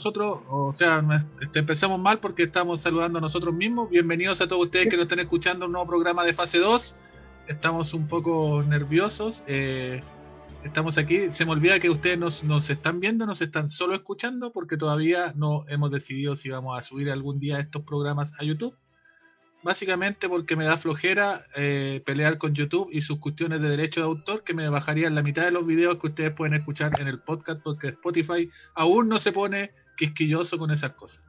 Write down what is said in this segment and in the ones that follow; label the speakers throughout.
Speaker 1: nosotros, o sea, este, empezamos mal porque estamos saludando a nosotros mismos. Bienvenidos a todos ustedes que nos están escuchando un nuevo programa de fase 2. Estamos un poco nerviosos. Eh, estamos aquí. Se me olvida que ustedes nos, nos, están viendo, nos están solo escuchando porque todavía no hemos decidido si vamos a subir algún día estos programas a YouTube básicamente porque me da flojera eh, pelear con YouTube y sus cuestiones de derecho de autor que me bajarían la mitad de los videos que ustedes pueden escuchar en el podcast porque Spotify aún no se pone quisquilloso con esas cosas.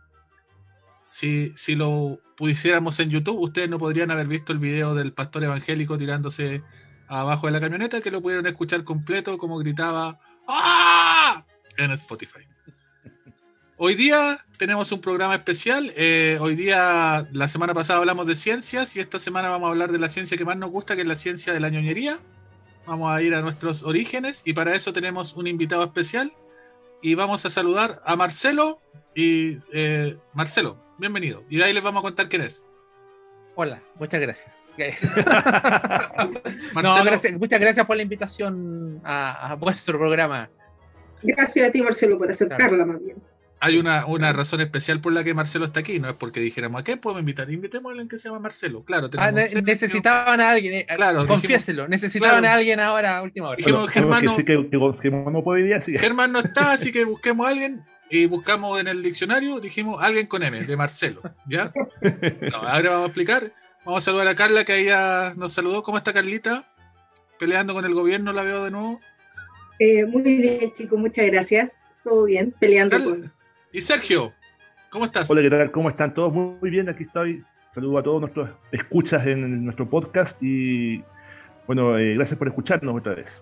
Speaker 1: Si, si lo pusiéramos en YouTube, ustedes no podrían haber visto el video del pastor evangélico tirándose abajo de la camioneta, que lo pudieron escuchar completo como gritaba ¡Ah! en Spotify. Hoy día tenemos un programa especial. Eh, hoy día, la semana pasada hablamos de ciencias y esta semana vamos a hablar de la ciencia que más nos gusta, que es la ciencia de la ñoñería. Vamos a ir a nuestros orígenes y para eso tenemos un invitado especial y vamos a saludar a Marcelo. Y eh, Marcelo, bienvenido. Y de ahí les vamos a contar quién es.
Speaker 2: Hola, muchas gracias. muchas gracias por la invitación a, vuestro programa.
Speaker 3: Gracias a ti, Marcelo, por aceptarla más bien
Speaker 1: hay una, una, razón especial por la que Marcelo está aquí, no es porque dijéramos, ¿a qué podemos invitar? Invitemos a alguien que se llama Marcelo, claro.
Speaker 2: Ah, necesitaban a alguien, eh, claro, confiéselo, necesitaban a alguien ahora a última hora.
Speaker 1: Dijimos, Germán, no, Germán no está, así que busquemos a alguien y buscamos en el diccionario, dijimos alguien con M, de Marcelo, ¿ya? No, ahora vamos a explicar. Vamos a saludar a Carla, que ahí ya nos saludó. ¿Cómo está Carlita? Peleando con el gobierno, la veo de nuevo.
Speaker 3: Eh, muy bien, chicos, muchas gracias. Todo bien, peleando con
Speaker 1: y Sergio, ¿cómo estás?
Speaker 4: Hola, ¿qué tal? ¿Cómo están todos? Muy bien, aquí estoy. Saludo a todos nuestros escuchas en nuestro podcast y bueno, eh, gracias por escucharnos otra vez.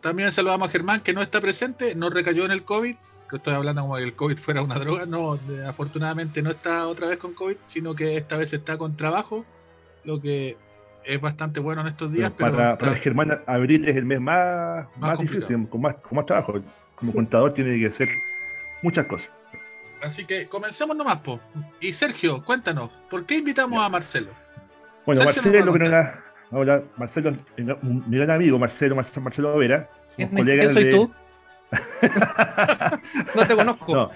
Speaker 1: También saludamos a Germán, que no está presente, no recayó en el COVID, que estoy hablando como que el COVID fuera una droga, no, afortunadamente no está otra vez con COVID, sino que esta vez está con trabajo, lo que es bastante bueno en estos días.
Speaker 4: para, Germán, abril es el mes más, más, difícil, con más, con más trabajo. Como contador tiene que ser muchas cosas.
Speaker 1: Así que comencemos nomás, po. Y Sergio, cuéntanos, ¿por qué invitamos a Marcelo?
Speaker 4: Bueno, Marcelo, hola, Marcelo, mi gran amigo Marcelo, Marcelo, Marcelo Vera.
Speaker 2: ¿Quién soy tú? no te conozco. No,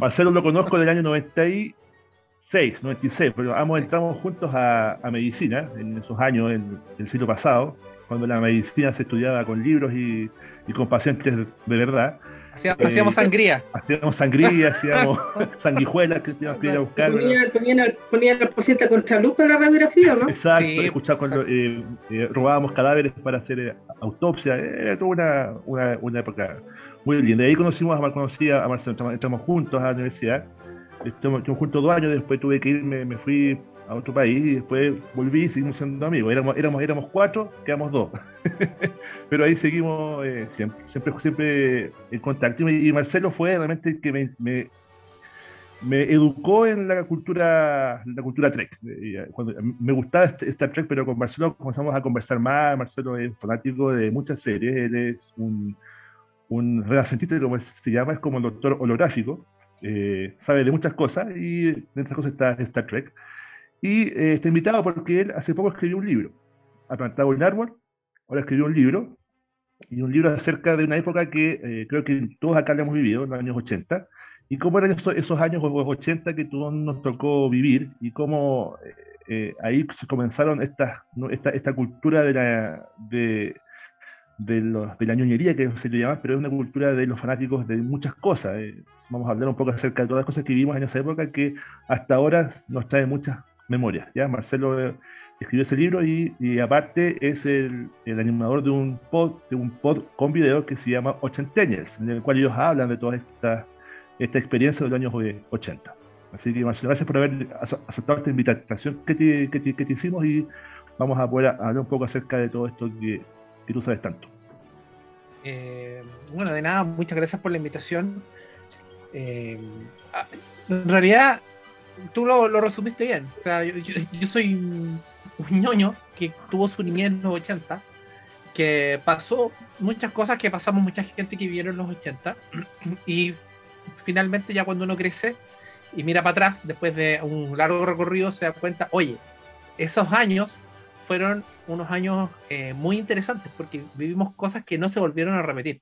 Speaker 4: Marcelo lo conozco del año 96, 96, pero ambos entramos juntos a, medicina en esos años, en el siglo pasado, cuando la medicina se estudiaba con libros y, y con pacientes de verdad.
Speaker 2: Hacíamos, eh, sangría.
Speaker 4: Hacíamos sangría, hacíamos sanguijuelas que teníamos que ir a buscar.
Speaker 3: Ponían, la paciente contra luz para la radiografía, ¿no?
Speaker 4: Exacto, escuchar cuando eh, eh, robábamos cadáveres para hacer autopsia. Era toda una, una, una, época muy linda. De ahí conocimos a, conocí a Marcelo, entramos juntos a la universidad. Estuvimos juntos dos años, después tuve que irme, me fui a otro país y después volví y seguimos siendo amigos. Éramos, éramos, éramos cuatro, quedamos dos. Pero ahí seguimos eh, siempre, siempre, siempre en contacto. Y Marcelo fue realmente el que me, me, educó en la cultura, la cultura Trek. Eh, cuando, me gustaba este, Star Trek, pero con Marcelo comenzamos a conversar más. Marcelo es fanático de muchas series. Él es un, un renacentista, como se llama, es como un doctor holográfico. Eh, sabe de muchas cosas y entre esas cosas está Star Trek. Y eh, está invitado porque él hace poco escribió un libro. Ha plantado un árbol, ahora escribió un libro, y un libro acerca de una época que eh, creo que todos acá le hemos vivido, en los años 80, y cómo eran esos, esos años 80 que todos nos tocó vivir, y cómo eh, ahí comenzaron esta, esta, esta cultura de la, de, de, los, de la ñoñería, que se le llama, pero es una cultura de los fanáticos de muchas cosas. vamos a hablar un poco acerca de todas las cosas que vivimos en esa época que hasta ahora nos trae muchas memorias. ¿ya? Marcelo eh, escribió ese libro y, aparte es el, animador de un pod, de un pod con video que se llama Ochenteñers, en el cual ellos hablan de toda esta, esta experiencia de los años 80. Así que Marcelo, gracias por haber aceptado esta invitación que te, que te, hicimos y vamos a poder hablar un poco acerca de todo esto que, que tú sabes tanto.
Speaker 2: Eh, bueno, de nada, muchas gracias por la invitación. Eh, ah, en realidad, tú lo, resumiste bien. O sea, yo, soy un, ñoño que tuvo su niñez en los 80, que pasó muchas cosas que pasamos mucha gente que vivieron en los 80, y finalmente ya cuando uno crece y mira para atrás, después de un largo recorrido, se da cuenta, oye, esos años fueron unos años eh, muy interesantes porque vivimos cosas que no se volvieron a repetir.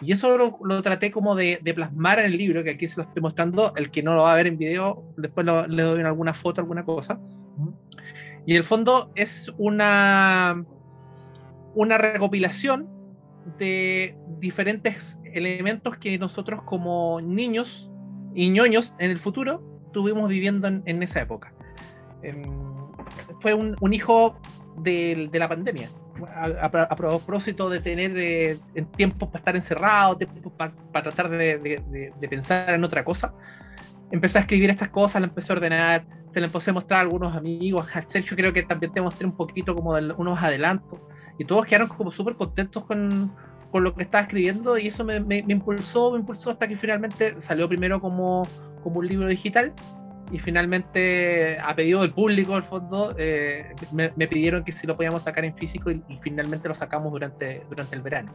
Speaker 2: Y eso lo, lo traté como de, de, plasmar en el libro, que aquí se lo estoy mostrando. El que no lo va a ver en video, después lo, le doy alguna foto, alguna cosa. Y en el fondo es una, una recopilación de diferentes elementos que nosotros como niños y ñoños en el futuro estuvimos viviendo en, esa época. Eh, fue un, un hijo de, de, la pandemia. A, a, a, propósito de tener eh, tiempos para estar encerrado, tiempos para, para tratar de, de, de, pensar en otra cosa. Empecé a escribir estas cosas, la empecé a ordenar, se le empecé a mostrar a algunos amigos. A Sergio creo que también te mostré un poquito como de unos adelantos. Y todos quedaron como súper contentos con, con lo que estaba escribiendo y eso me, me, me, impulsó, me impulsó hasta que finalmente salió primero como, como un libro digital y finalmente a pedido del público al fondo eh, me, me, pidieron que si lo podíamos sacar en físico y, y finalmente lo sacamos durante, durante el verano.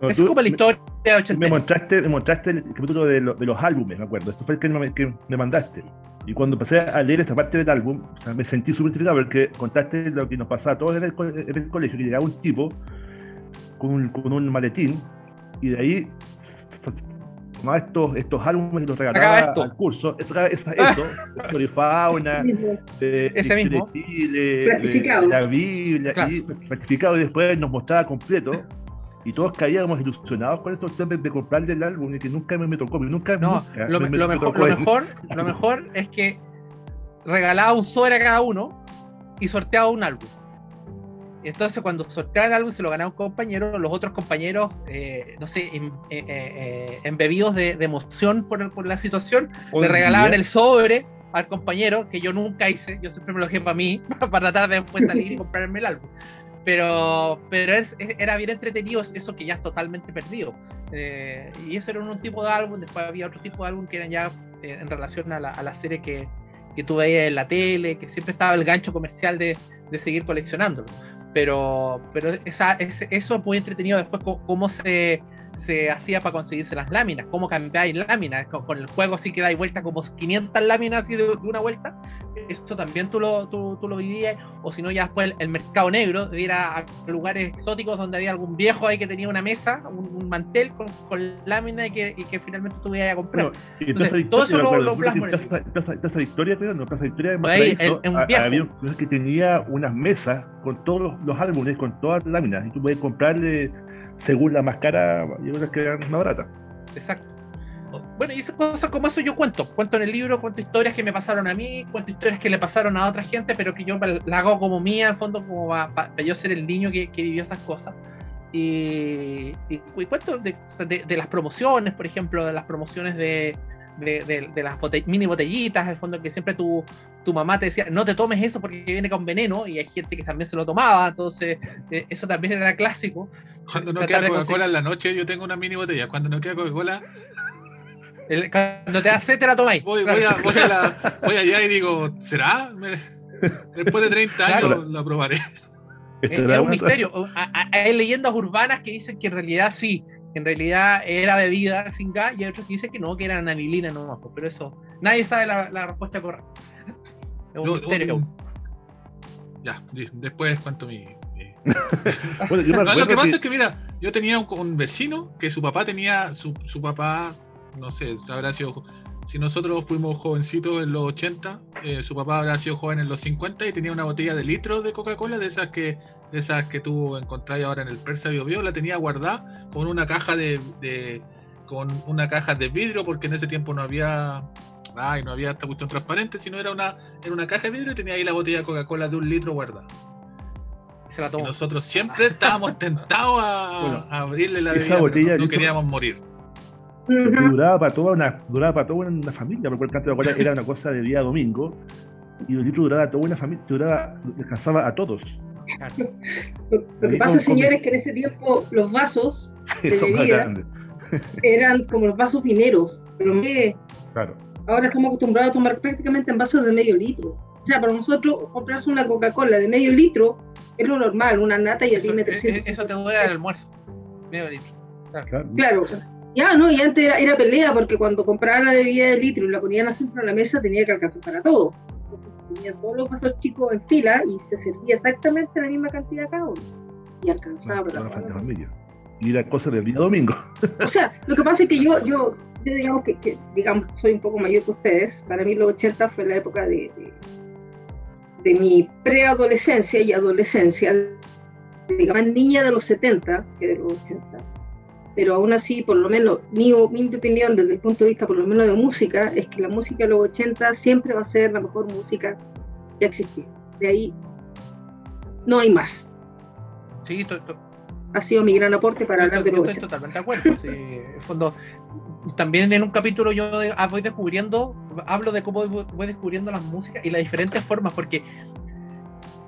Speaker 4: No, es como la historia de 80. Me mostraste, me mostraste el capítulo de, lo, de, los álbumes, me acuerdo. Esto fue el que me, que me, mandaste. Y cuando empecé a leer esta parte del álbum, o sea, me sentí súper identificado porque contaste lo que nos pasaba a todos en el, en el colegio, que llegaba un tipo con un, con un maletín y de ahí tomaba estos, estos álbumes y los regalaba al curso. Eso, eso, eso Florifauna, de,
Speaker 2: Ese
Speaker 4: de,
Speaker 2: mismo.
Speaker 4: de Chile, de, la Biblia, claro. y certificado y después nos mostraba completo. Y todos caíamos ilusionados con estos temas de comprarle el álbum y que nunca me, me tocó. Nunca,
Speaker 2: no,
Speaker 4: nunca
Speaker 2: lo,
Speaker 4: me,
Speaker 2: lo,
Speaker 4: me
Speaker 2: mejor,
Speaker 4: tocó
Speaker 2: lo, mejor, lo mejor es que regalaba un sobre a cada uno y sorteaba un álbum. Entonces cuando sorteaban algo y se lo ganaba un compañero, los otros compañeros, eh, no sé, em, eh, eh, embebidos de, de, emoción por, por la situación, le regalaban el sobre al compañero, que yo nunca hice, yo siempre me lo dejé para mí, para tratar de después salir y comprarme el álbum. Pero, pero es, era bien entretenido eso que ya es totalmente perdido. Eh, y eso era un tipo de álbum, después había otro tipo de álbum que eran ya en relación a la, a la serie que, que tú veías en la tele, que siempre estaba el gancho comercial de, de seguir coleccionándolo pero, pero esa, eso es muy entretenido después cómo se, se hacía para conseguirse las láminas, cómo cambiáis láminas, con, el juego así que dais vuelta como 500 láminas así de, una vuelta, eso también tú lo, tú, tú lo vivías, o si no ya después el, el, mercado negro, de ir a, a, lugares exóticos donde había algún viejo ahí que tenía una mesa, un, un mantel con, con lámina y que, y que finalmente tú ibas a comprar.
Speaker 4: Y entonces, todo eso lo, lo plasmo en Plaza, Plaza, Plaza, Victoria, creo, no, Plaza Victoria de
Speaker 2: el, un viejo.
Speaker 4: había un que tenía unas mesas con todos los, los álbumes, con todas las láminas, y tú puedes comprarle según la más cara y otras que eran más baratas.
Speaker 2: Exacto. Bueno, y esas cosas como eso yo cuento. Cuento en el libro, cuento historias que me pasaron a mí, cuento historias que le pasaron a otra gente, pero que yo la hago como mía, al fondo, como para, para yo ser el niño que, que, vivió esas cosas. Y, y, y cuento de, de, de, las promociones, por ejemplo, de las promociones de, de, las bote mini botellitas, al fondo que siempre tu, tu mamá te decía, no te tomes eso porque viene con veneno, y hay gente que también se lo tomaba, entonces eh, eso también era clásico.
Speaker 1: Cuando no queda Coca-Cola en la noche, yo tengo una mini botella, cuando no queda Coca-Cola...
Speaker 2: Cuando te da sed, te la tomáis.
Speaker 1: Voy, voy, a, voy, a la, voy, allá y digo, ¿será? Me, después de 30 años claro. lo probaré.
Speaker 2: Es, es un misterio. Hay leyendas urbanas que dicen que en realidad sí, en realidad era bebida sin gas y hay otros que dicen que no, que era anilina nomás, pero eso, nadie sabe la, la respuesta correcta. Es un no, misterio.
Speaker 1: Un... Ya, después cuento mi... mi... bueno, no, lo que pasa que... es que, mira, yo tenía un, un, vecino que su papá tenía, su, su papá, no sé, habrá sido si nosotros fuimos jovencitos en los 80, eh, su papá habrá sido joven en los 50 y tenía una botella de litros de Coca-Cola, de esas que de esas que tú encontrás ahora en el Persa Bio, Bio la tenía guardada con una caja de, de, con una caja de vidrio, porque en ese tiempo no había ay, no había esta cuestión transparente, sino era una, era una caja de vidrio y tenía ahí la botella de Coca-Cola de un litro guardada.
Speaker 2: Se la tomó.
Speaker 1: Y nosotros siempre estábamos tentados a, bueno, a abrirle la
Speaker 4: bebida, botella
Speaker 1: no, no queríamos morir.
Speaker 4: Uh -huh. duraba para toda una duraba para toda una familia porque el canto de Coca era una cosa de día a domingo y el litro duraba toda una familia duraba descansaba a todos
Speaker 3: lo, lo que pasa con, señores es que en ese tiempo los vasos
Speaker 4: sí, de bebida
Speaker 3: eran como los vasos mineros pero que
Speaker 4: claro.
Speaker 3: ahora estamos acostumbrados a tomar prácticamente en vasos de medio litro o sea, para nosotros comprarse una Coca-Cola de medio litro es lo normal, una nata y ya tiene 300.
Speaker 2: Eso te dura el almuerzo, medio litro.
Speaker 3: Claro. claro. Ya, no, y antes era, era, pelea porque cuando compraban la bebida de litro y la ponían así en la mesa tenía que alcanzar para todo. Entonces se ponían todos los vasos chicos en fila y se servía exactamente la misma cantidad cada uno. Y alcanzaba
Speaker 4: para todo. y la cosa del día domingo.
Speaker 3: O sea, lo que pasa es que yo, yo, yo digamos que, que, digamos, soy un poco mayor que ustedes. Para mí los 80 fue la época de, de, de mi preadolescencia y adolescencia, digamos, niña de los 70 que de los 80. Pero aún así, por lo menos, mi, mi opinión desde el punto de vista, por lo menos de música, es que la música de los 80 siempre va a ser la mejor música que ha existido. De ahí no hay más.
Speaker 2: Sí,
Speaker 3: ha sido mi gran aporte para hablar de los
Speaker 2: Estoy totalmente de acuerdo. Sí, en fondo, también en un capítulo yo voy descubriendo, hablo de cómo voy descubriendo las músicas y las diferentes formas, porque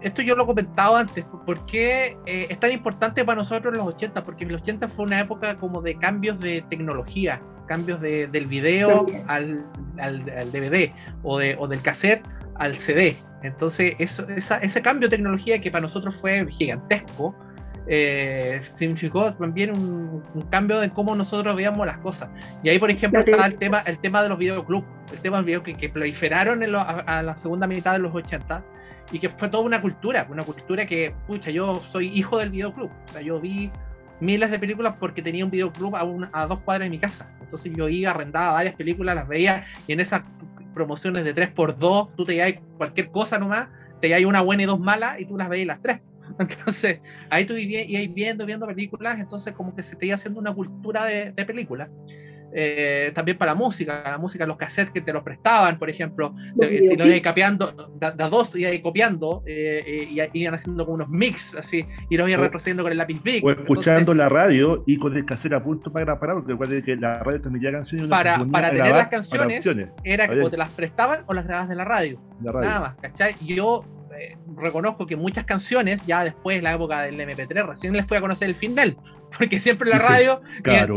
Speaker 2: esto yo lo he comentado antes, ¿por qué eh, es tan importante para nosotros los 80? Porque los 80 fue una época como de cambios de tecnología, cambios de, del video al, al, al, DVD o, de, o del cassette al CD. Entonces, eso, esa, ese cambio de tecnología que para nosotros fue gigantesco, eh, significó también un, un, cambio en cómo nosotros veíamos las cosas. Y ahí, por ejemplo, está el tema, el tema de los videoclubs, el tema de los videoclubs que, que proliferaron en lo, a, a, la segunda mitad de los 80 y que fue toda una cultura, una cultura que, pucha, yo soy hijo del videoclub. O sea, yo vi miles de películas porque tenía un videoclub a, a dos cuadras de mi casa. Entonces yo iba, arrendaba varias películas, las veía y en esas promociones de 3x2, tú te llevas cualquier cosa nomás, te llevas una buena y dos malas y tú las veías las tres. Entonces, ahí tú ibas viendo, viendo películas, entonces como que se te iba haciendo una cultura de películas. Eh, también para la música, la música, los cassettes que te los prestaban, por ejemplo, te, los iban copiando, dos iban copiando eh, y iban haciendo como unos mix, así, y los iban retrocediendo con el lápiz big.
Speaker 4: O escuchando Entonces, la radio y con el cassette a punto para grabar, porque recuerda que la radio transmitía canciones.
Speaker 2: Para, para tener las canciones, era que o te las prestaban o las grababas de la radio. La radio. Nada más, ¿cachai? Yo eh, reconozco que muchas canciones, ya después de la época del MP3, recién les fui a conocer el final porque siempre en la radio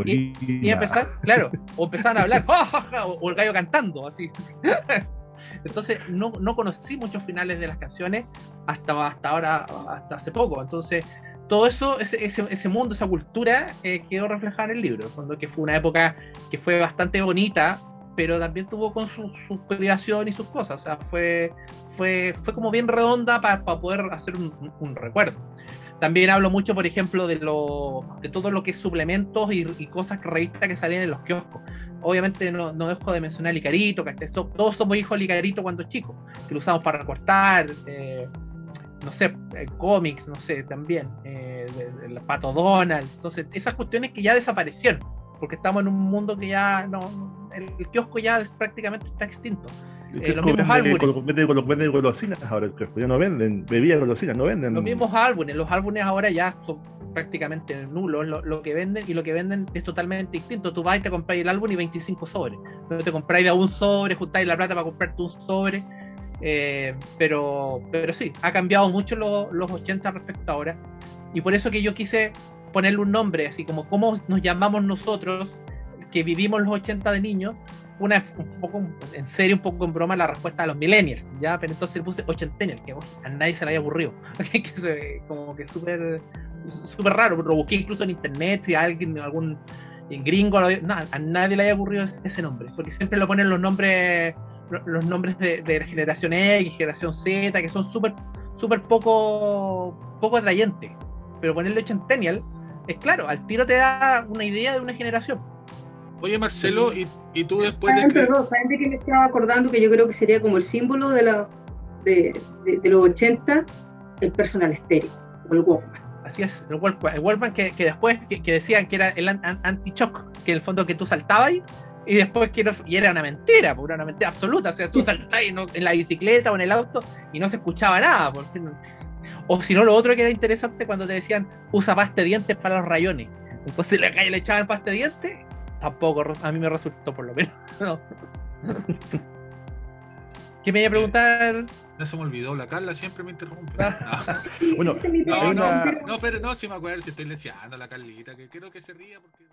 Speaker 2: y, y, y, empezar, claro, o empezaban a hablar, o, o el gallo cantando, así. Entonces no, no conocí muchos finales de las canciones hasta, hasta ahora, hasta hace poco. Entonces, todo eso, ese, ese, ese mundo, esa cultura, eh, quedó reflejada en el libro, cuando que fue una época que fue bastante bonita, pero también tuvo con su, su creación y sus cosas. O sea, fue, fue, fue como bien redonda para pa poder hacer un, un, recuerdo. También hablo mucho, por ejemplo, de, lo, de todo lo que es suplementos y, y cosas revistas que salían en los kioscos. Obviamente no, no dejo de mencionar Licarito, que todos somos hijos de Licarito cuando chicos, que lo usamos para recortar, eh, no sé, eh, cómics, no sé, también, eh, el Pato Donald. Entonces, esas cuestiones que ya desaparecieron, porque estamos en un mundo que ya no, el kiosco ya prácticamente está extinto.
Speaker 4: Eh, los mismos álbumes. Golosinas ahora, ya no venden, bebidas golosinas, no venden.
Speaker 2: Los mismos álbumes, los álbumes ahora ya son prácticamente nulos lo, lo, que venden y lo que venden es totalmente distinto. Tú vas y te compras el álbum y 25 sobres. No te compráis de un sobre, juntáis la plata para comprarte un sobre. Eh, pero, pero sí, ha cambiado mucho lo, los 80 respecto a ahora. Y por eso que yo quise ponerle un nombre, así como cómo nos llamamos nosotros, que vivimos los 80 de niños, una un poco en serio, un poco en broma la respuesta a los millennials, ¿ya? Pero entonces le puse ochentennial, que a nadie se le haya aburrido. como que súper súper raro, lo busqué incluso en internet, si alguien, algún gringo, no, a nadie le haya aburrido ese nombre, porque siempre lo ponen los nombres los nombres de, de generación X, generación Z, que son súper súper poco poco atrayentes. Pero ponerle ochentennial es claro, al tiro te da una idea de una generación.
Speaker 1: Oye, Marcelo, sí. y, y, tú después
Speaker 3: de. Perdón, ¿saben de que me estaba acordando que yo creo que sería como el símbolo de, la, de, de, de los 80, el personal estéreo, o el Walkman?
Speaker 2: Así es, el Walkman, el Walkman que, que después que, que, decían que era el anti-shock, que en el fondo que tú saltabas y, y después que no, y era una mentira, era una mentira absoluta, o sea, tú saltabas no, en la bicicleta o en el auto y no se escuchaba nada. Por fin. O si no, lo otro que era interesante cuando te decían usa pasta de dientes para los rayones. Entonces la calle le echaban pasta de dientes tampoco a mí me resultó por lo menos. No. ¿Qué me iba a preguntar?
Speaker 1: No se me olvidó, la Carla siempre me interrumpe.
Speaker 4: Ah. bueno,
Speaker 1: no, no, no, pero no, si me acuerdo si estoy leseando a la Carlita, que quiero que se ría porque.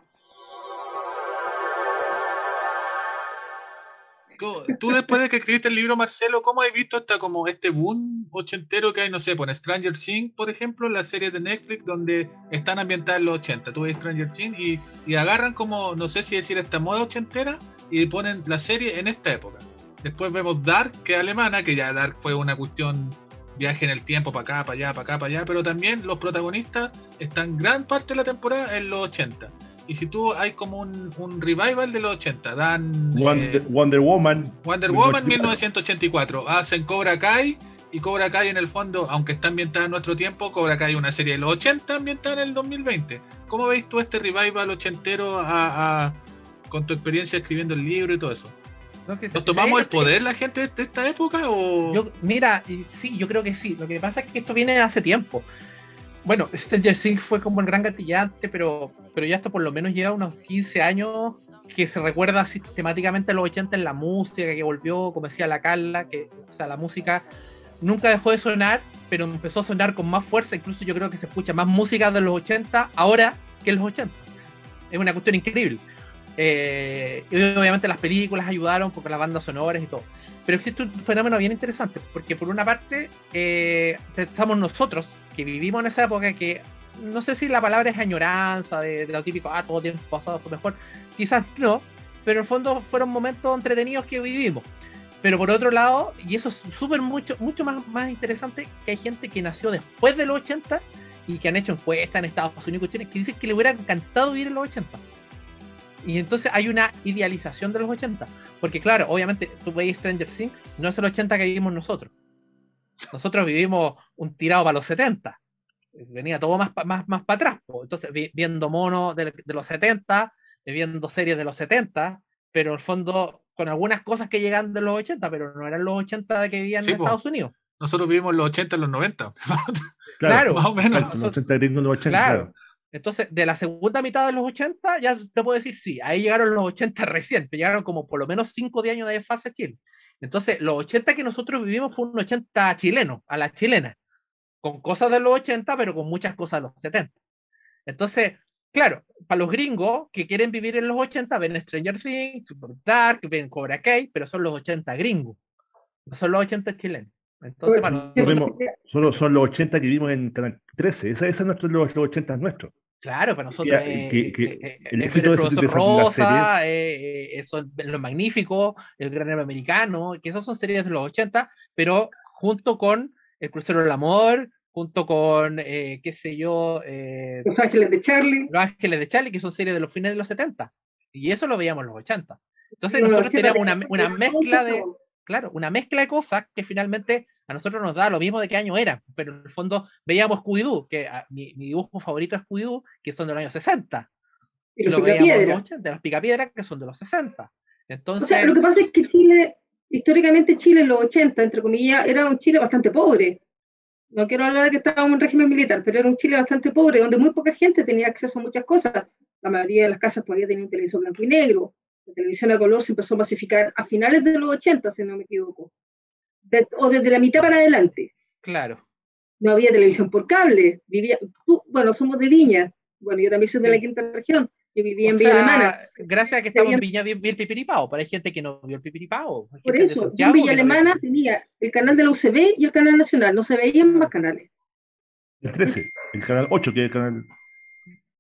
Speaker 1: Tú después de que escribiste el libro, Marcelo, ¿cómo has visto hasta como este boom ochentero que hay, no sé, por Stranger Things, por ejemplo, la serie de Netflix donde están ambientadas en los 80? Tú ves Stranger Things y, y agarran como, no sé si decir esta moda ochentera y ponen la serie en esta época. Después vemos Dark, que es alemana, que ya Dark fue una cuestión viaje en el tiempo para acá, para allá, para acá, para allá, pero también los protagonistas están gran parte de la temporada en los 80. Y si tú hay como un, un revival de los 80, dan
Speaker 4: Wonder,
Speaker 1: eh,
Speaker 4: Wonder Woman.
Speaker 1: Wonder Woman 1984, hacen Cobra Kai y Cobra Kai en el fondo, aunque está ambientada en nuestro tiempo, Cobra Kai es una serie de los 80 ambientada en el 2020. ¿Cómo veis tú este revival ochentero a, a- con tu experiencia escribiendo el libro y todo eso?
Speaker 2: ¿no? Que se-
Speaker 1: ¿Nos tomamos el poder la gente de esta época o...?
Speaker 2: Yo, mira, sí, yo creo que sí. Lo que pasa es que esto viene de hace tiempo. Bueno, Stranger Things fue como el gran gatillante, pero, pero ya esto por lo menos lleva unos 15 años que se recuerda sistemáticamente a los 80 en la música, que volvió, como decía la Carla, que o sea, la música nunca dejó de sonar, pero empezó a sonar con más fuerza. Incluso yo creo que se escucha más música de los 80 ahora que en los 80. Es una cuestión increíble. Eh, y obviamente las películas ayudaron porque las bandas sonoras y todo. Pero existe un fenómeno bien interesante, porque por una parte eh, estamos nosotros, vivimos en esa época que no sé si la palabra es añoranza, de, de lo típico, ah, todo tiempo pasado fue mejor, quizás no, pero en el fondo fueron momentos entretenidos que vivimos. Pero por otro lado, y eso es súper mucho, mucho más, más interesante, que hay gente que nació después de los 80 y que han hecho encuestas en Estados Unidos cuestiones que dicen que le hubiera encantado vivir en los 80. Y entonces hay una idealización de los 80. Porque claro, obviamente tú veis Stranger Things, no es el 80 que vivimos nosotros. Nosotros vivimos un tirado para los 70. Venía todo más, más, más para atrás. po. Entonces, vi- viendo monos de, de los 70, eh, viendo series de los 70, pero en el fondo con algunas cosas que llegan de los 80, pero no eran los 80 de que vivían
Speaker 1: Sí,
Speaker 2: en
Speaker 1: po.
Speaker 2: Estados Unidos.
Speaker 1: Nosotros vivimos los 80 en los 90.
Speaker 2: Claro.
Speaker 1: más o menos.
Speaker 4: Los 80 gringos, los 80,
Speaker 2: Claro.
Speaker 4: claro.
Speaker 2: Entonces, de la segunda mitad de los 80, ya te puedo decir, sí, ahí llegaron los 80 recién, llegaron como por lo menos 5 de años de fase Chile. Entonces, los 80 que nosotros vivimos fue un 80 chileno, a la chilena, con cosas de los 80, pero con muchas cosas de los 70. Entonces, claro, para los gringos que quieren vivir en los 80, ven Stranger Things, Super Dark, ven Cobra Kai, pero son los 80 gringos, no son los 80 chilenos. Entonces, para
Speaker 4: Nos
Speaker 2: nosotros-
Speaker 4: vemos- Solo son los 80 que vimos en Canal 13. Ese, ese es nuestro, los, los 80 nuestros.
Speaker 2: Claro, para nosotros eh,
Speaker 4: que- que el éxito de
Speaker 2: el profesor Rosa, eh, son Lo Magnífico, El Granero Americano, que esas son series de los 80, pero junto con El Crucero del Amor, junto con, eh, qué sé yo, eh,
Speaker 3: Los Ángeles de Charlie.
Speaker 2: Los Ángeles de Charlie, que son series de los fines de los 70. Y eso lo veíamos en los 80. Entonces nosotros
Speaker 3: 80
Speaker 2: teníamos una, una mezcla de. Claro, una mezcla de cosas que finalmente a nosotros nos da lo mismo de qué año era, pero en el fondo veíamos Scooby-Doo, que ah, mi, mi dibujo favorito es Scooby-Doo, que son de los años 60.
Speaker 3: Y los
Speaker 2: lo veíamos
Speaker 3: Picapiedra.
Speaker 2: los 80, los Picapiedra, que son de los 60.
Speaker 3: O
Speaker 2: Entonces,
Speaker 3: sea, lo que pasa es que Chile, históricamente Chile en los 80, entre comillas, era un Chile bastante pobre. No quiero hablar de que estábamos en un régimen militar, pero era un Chile bastante pobre, donde muy poca gente tenía acceso a muchas cosas. La mayoría de las casas todavía tenían un televisor blanco y negro. La televisión a color se empezó a masificar a finales de los 80, si no me equivoco. De- o desde la mitad para adelante.
Speaker 2: claro.
Speaker 3: No había televisión por cable. Vivía, tú- bueno, somos de Viña. Bueno, yo también soy de la quinta región. Yo vivía
Speaker 2: O
Speaker 3: en Villa Alemana.
Speaker 2: gracias a que estamos en Viña vi, el Pipiripao, pero hay gente que no vio el Pipiripao.
Speaker 3: Por eso, yo en Villa
Speaker 2: no
Speaker 3: Alemana tenía el canal de la UCB y el canal nacional, no se veían más canales.
Speaker 4: El 13, el canal 8, que es el canal.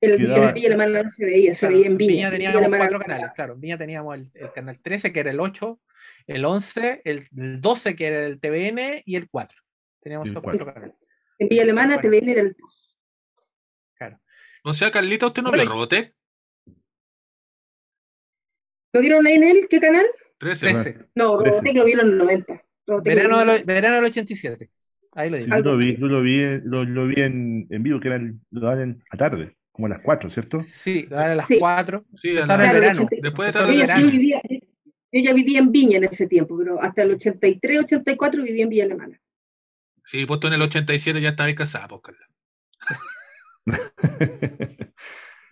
Speaker 3: El,
Speaker 4: Que
Speaker 3: en
Speaker 4: daba-
Speaker 3: Villa Alemana no se veía, se
Speaker 2: Claro,
Speaker 3: veía en Viña. En
Speaker 2: teníamos
Speaker 3: Alemana
Speaker 2: cuatro canales, claro. En Viña teníamos el, el canal 13, que era el 8, el 11, el, el 12, que era el TVN, y el 4. Teníamos
Speaker 4: el
Speaker 2: esos
Speaker 4: cuatro.
Speaker 2: canales.
Speaker 3: En Villa Alemana
Speaker 2: Bueno.
Speaker 3: TVN era el 2.
Speaker 1: O sea, Carlita, ¿usted no vio Robotech?
Speaker 3: ¿Lo dieron ahí en él? ¿Qué canal?
Speaker 1: 13.
Speaker 2: 13.
Speaker 3: No. Robotech lo vieron en el 90. Robotech lo
Speaker 2: Verano, del, verano del 87. Ahí lo
Speaker 4: Sí,
Speaker 2: digo.
Speaker 4: yo lo vi, yo lo vi, lo, lo vi en, en vivo, que era el- lo daban en- a tarde, como a las 4, ¿cierto?
Speaker 2: Sí, a las
Speaker 3: Sí.
Speaker 2: 4.
Speaker 1: Sí,
Speaker 3: Claro, el
Speaker 2: verano.
Speaker 3: 80.
Speaker 1: Después de
Speaker 3: Yo sí
Speaker 2: verano.
Speaker 3: vivía, yo ya vivía en Viña en ese tiempo, pero hasta el 83, 84 vivía en Villa Alemana.
Speaker 1: Sí, puesto en el 87 ya estabais casada, pues, Carla.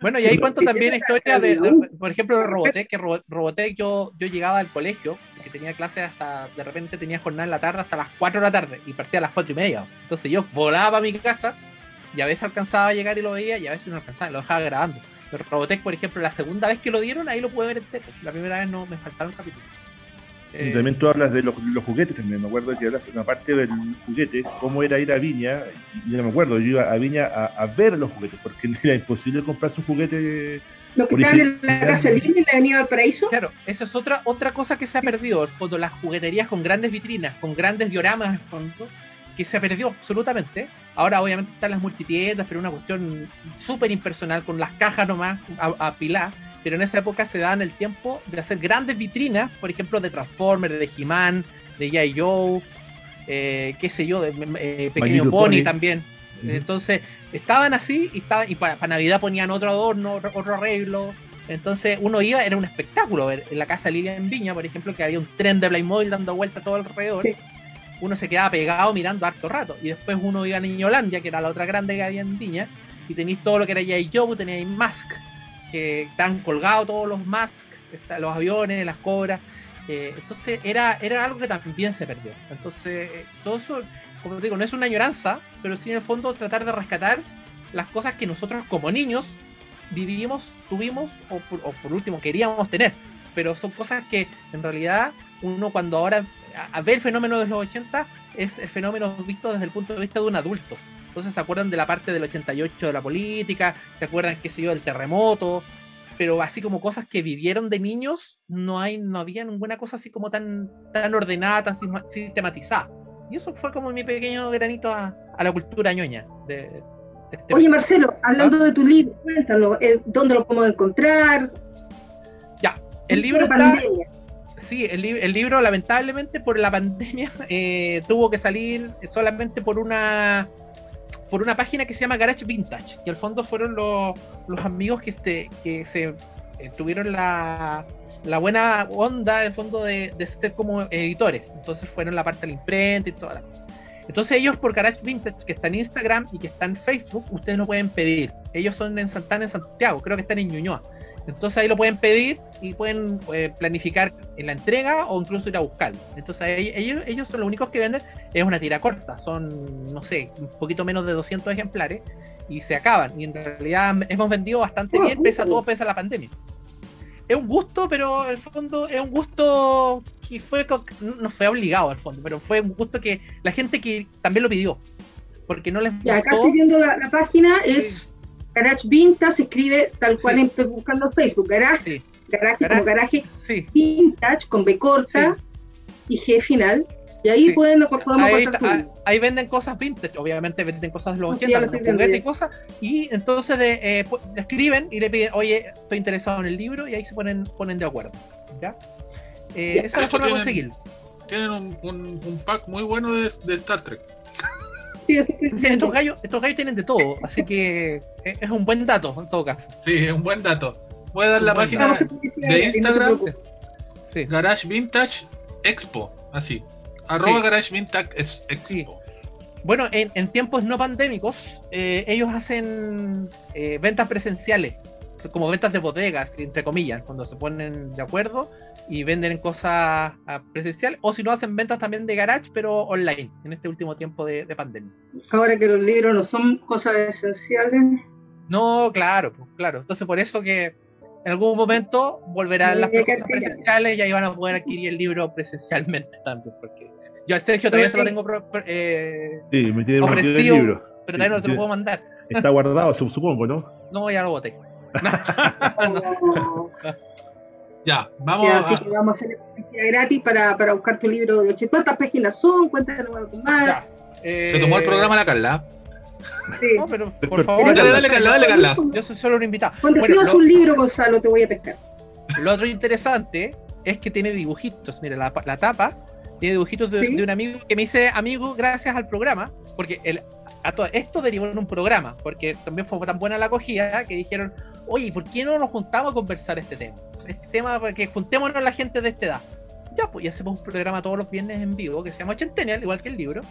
Speaker 2: Bueno, y ahí
Speaker 3: Sí,
Speaker 2: cuento
Speaker 3: sí,
Speaker 2: también
Speaker 3: sí,
Speaker 2: historias de,
Speaker 3: sí,
Speaker 2: de-
Speaker 3: sí.
Speaker 2: por ejemplo, de Robotech, que Robo- Robotech yo, yo llegaba al colegio, que tenía clases hasta, de repente tenía jornada en la tarde hasta las 4 de la tarde, y partía a las 4 y media. Entonces yo volaba a mi casa, y a veces alcanzaba a llegar y lo veía, y a veces no alcanzaba, y lo dejaba grabando. Pero Robotech, por ejemplo, la segunda vez que lo dieron, ahí lo pude ver entero. La primera vez no me faltaron capítulos.
Speaker 4: Y
Speaker 2: Eh,
Speaker 4: también tú hablas de los, los juguetes también, me acuerdo que hablas una parte del juguete, cómo era ir a Viña, y yo no me acuerdo, yo iba a Viña a, a ver los juguetes, porque era imposible comprarse un juguete.
Speaker 3: Los que estaban en la Lima, en la Avenida Valparaíso,
Speaker 2: Claro, esa es otra, otra cosa que se ha perdido, el fondo, las jugueterías con grandes vitrinas, con grandes dioramas en fondo, que se perdió absolutamente. Ahora obviamente están las multitiendas, pero una cuestión súper impersonal, con las cajas nomás a, a pilar. Pero en esa época se daban el tiempo de hacer grandes vitrinas, por ejemplo, de Transformers, de He-Man, de G.I. Joe, eh, qué sé yo, de eh, Pequeño Pony. también. Entonces, estaban así y, estaba, y para, Navidad ponían otro adorno, otro, otro arreglo. Entonces, uno iba, era un espectáculo ver en la casa de Lilia en Viña, por ejemplo, que había un tren de Playmobil dando vueltas todo alrededor.
Speaker 3: Sí.
Speaker 2: Uno se quedaba pegado mirando harto rato. Y después uno iba a Niñolandia, que era la otra grande que había en Viña, y tenéis todo lo que era J. Joe, teníais Mask, que están colgados todos los está- los aviones, las cobras. eh, entonces era, era algo que también se perdió. Entonces, eh, todo eso, como te digo, no es una añoranza, pero sí en el fondo tratar de rescatar las cosas que nosotros como niños vivimos, tuvimos o por último queríamos tener. Pero son cosas que en realidad uno cuando ahora a- a ve el fenómeno de los 80 es el fenómeno visto desde el punto de vista de un adulto. Entonces se acuerdan de la parte del 88 de la política, se acuerdan, qué sé yo, del terremoto, pero así como cosas que vivieron de niños, no hay, no había ninguna cosa así como tan, tan ordenada, tan sistematizada. Y eso fue como mi pequeño granito a, a la cultura ñoña. De, de este
Speaker 3: Oye, Marcelo, hablando de tu libro, cuéntanos, eh, ¿dónde lo podemos encontrar?
Speaker 2: el libro
Speaker 3: La
Speaker 2: está,
Speaker 3: pandemia.
Speaker 2: Sí, el, li- el libro lamentablemente por la pandemia eh, tuvo que salir solamente por una por una página que se llama Garage Vintage, que al fondo fueron los, los amigos que, este, que se eh, tuvieron la, la buena onda en fondo de, de ser como editores. Entonces fueron la parte de la imprenta y toda la cosa. Entonces ellos por Garage Vintage, que está en Instagram y que está en Facebook, ustedes lo pueden pedir. Ellos son en, San- están en Santiago, creo que están en Ñuñoa. Entonces ahí lo pueden pedir y pueden eh, planificar en la entrega o incluso ir a buscarlo. Entonces ahí- ellos, ellos son los únicos que venden, es una tira corta, son, no sé, un poquito menos de 200 ejemplares y se acaban. Y en realidad hemos vendido bastante bien, pese a todo, pese a la pandemia. Es un gusto, pero el fondo es un gusto que fue, no fue obligado al fondo, pero fue un gusto que la gente que también lo pidió. Porque no les
Speaker 3: Ya, acá estoy viendo la, la página, es Garage Vintage, se escribe tal cual
Speaker 2: Sí.
Speaker 3: estoy buscando en Facebook, Garage,
Speaker 2: Sí,
Speaker 3: Garage como
Speaker 2: Garage.
Speaker 3: Garaje
Speaker 2: sí.
Speaker 3: Vintage, con B corta y G final, y ahí
Speaker 2: Sí.
Speaker 3: pueden, podemos
Speaker 2: ahí, ah,
Speaker 3: libro.
Speaker 2: ahí venden cosas vintage, obviamente venden cosas de los
Speaker 3: No, sí,
Speaker 2: 80,
Speaker 3: ya lo
Speaker 2: los y cosas, y entonces de, eh, escriben y le piden, oye, estoy interesado en el libro, y ahí se ponen, ponen de acuerdo. ¿ya? Eh,
Speaker 3: Ya.
Speaker 2: esa es la forma de conseguirlo.
Speaker 1: Tienen un, un- un pack muy bueno de, de Star Trek.
Speaker 3: Sí, eso
Speaker 2: Estos gallos, estos gallos tienen de todo, así que es es un buen dato en todo caso.
Speaker 1: Sí, es un buen dato. Voy a dar la página de Instagram.
Speaker 2: Sí.
Speaker 1: Garage Vintage Expo. Así. Arroba
Speaker 2: Sí.
Speaker 1: Garage Vintage Expo.
Speaker 2: Sí. Bueno, en, en tiempos no pandémicos, eh, ellos hacen eh, ventas presenciales, como ventas de bodegas, entre comillas, cuando se ponen de acuerdo y venden cosas ah, presenciales, o si no, hacen ventas también de garage, pero online, en este último tiempo de, de pandemia.
Speaker 3: Ahora que los libros no son cosas esenciales,
Speaker 2: No, claro, pues, claro. Entonces, por eso que en algún momento volverán
Speaker 3: Sí,
Speaker 2: las cosas presenciales y ahí van a poder adquirir el libro presencialmente también, porque yo al Sergio todavía se lo
Speaker 3: Sí.
Speaker 2: tengo eh,
Speaker 4: Sí, me tiene prometido el
Speaker 2: Ofrecido.
Speaker 4: libro.
Speaker 2: pero todavía no se lo
Speaker 4: Sí.
Speaker 2: puedo mandar.
Speaker 4: Está guardado, su- supongo, ¿no?
Speaker 2: No, ya lo boté.
Speaker 3: oh,
Speaker 1: Ya, vamos
Speaker 3: ya,
Speaker 1: a.
Speaker 3: así que vamos a hacer la gratis para, para buscar tu libro de 80. ¿Cuántas páginas son? Cuéntanos algo más.
Speaker 2: Eh,
Speaker 1: Se tomó el programa la Carla.
Speaker 3: Sí.
Speaker 2: No, pero por
Speaker 4: Pero-
Speaker 2: favor.
Speaker 1: Dale, dale, Carla, dale, Carla.
Speaker 2: Yo soy solo un invitado.
Speaker 3: Cuando
Speaker 2: Bueno,
Speaker 3: escribas
Speaker 2: lo,
Speaker 3: un libro, Gonzalo, te voy a pescar.
Speaker 2: lo otro interesante es que tiene dibujitos. Mira, la, la tapa tiene dibujitos de,
Speaker 3: Sí.
Speaker 2: de un amigo que me hice amigo gracias al programa. Porque el, a todo, esto derivó en un programa. Porque también fue tan buena la acogida que dijeron: Oye, ¿por qué no nos juntamos a conversar este tema? Este tema, para que juntémonos la gente de esta edad. Ya, pues, y hacemos un programa todos los viernes en vivo que se llama Ochentennial, igual que el libro.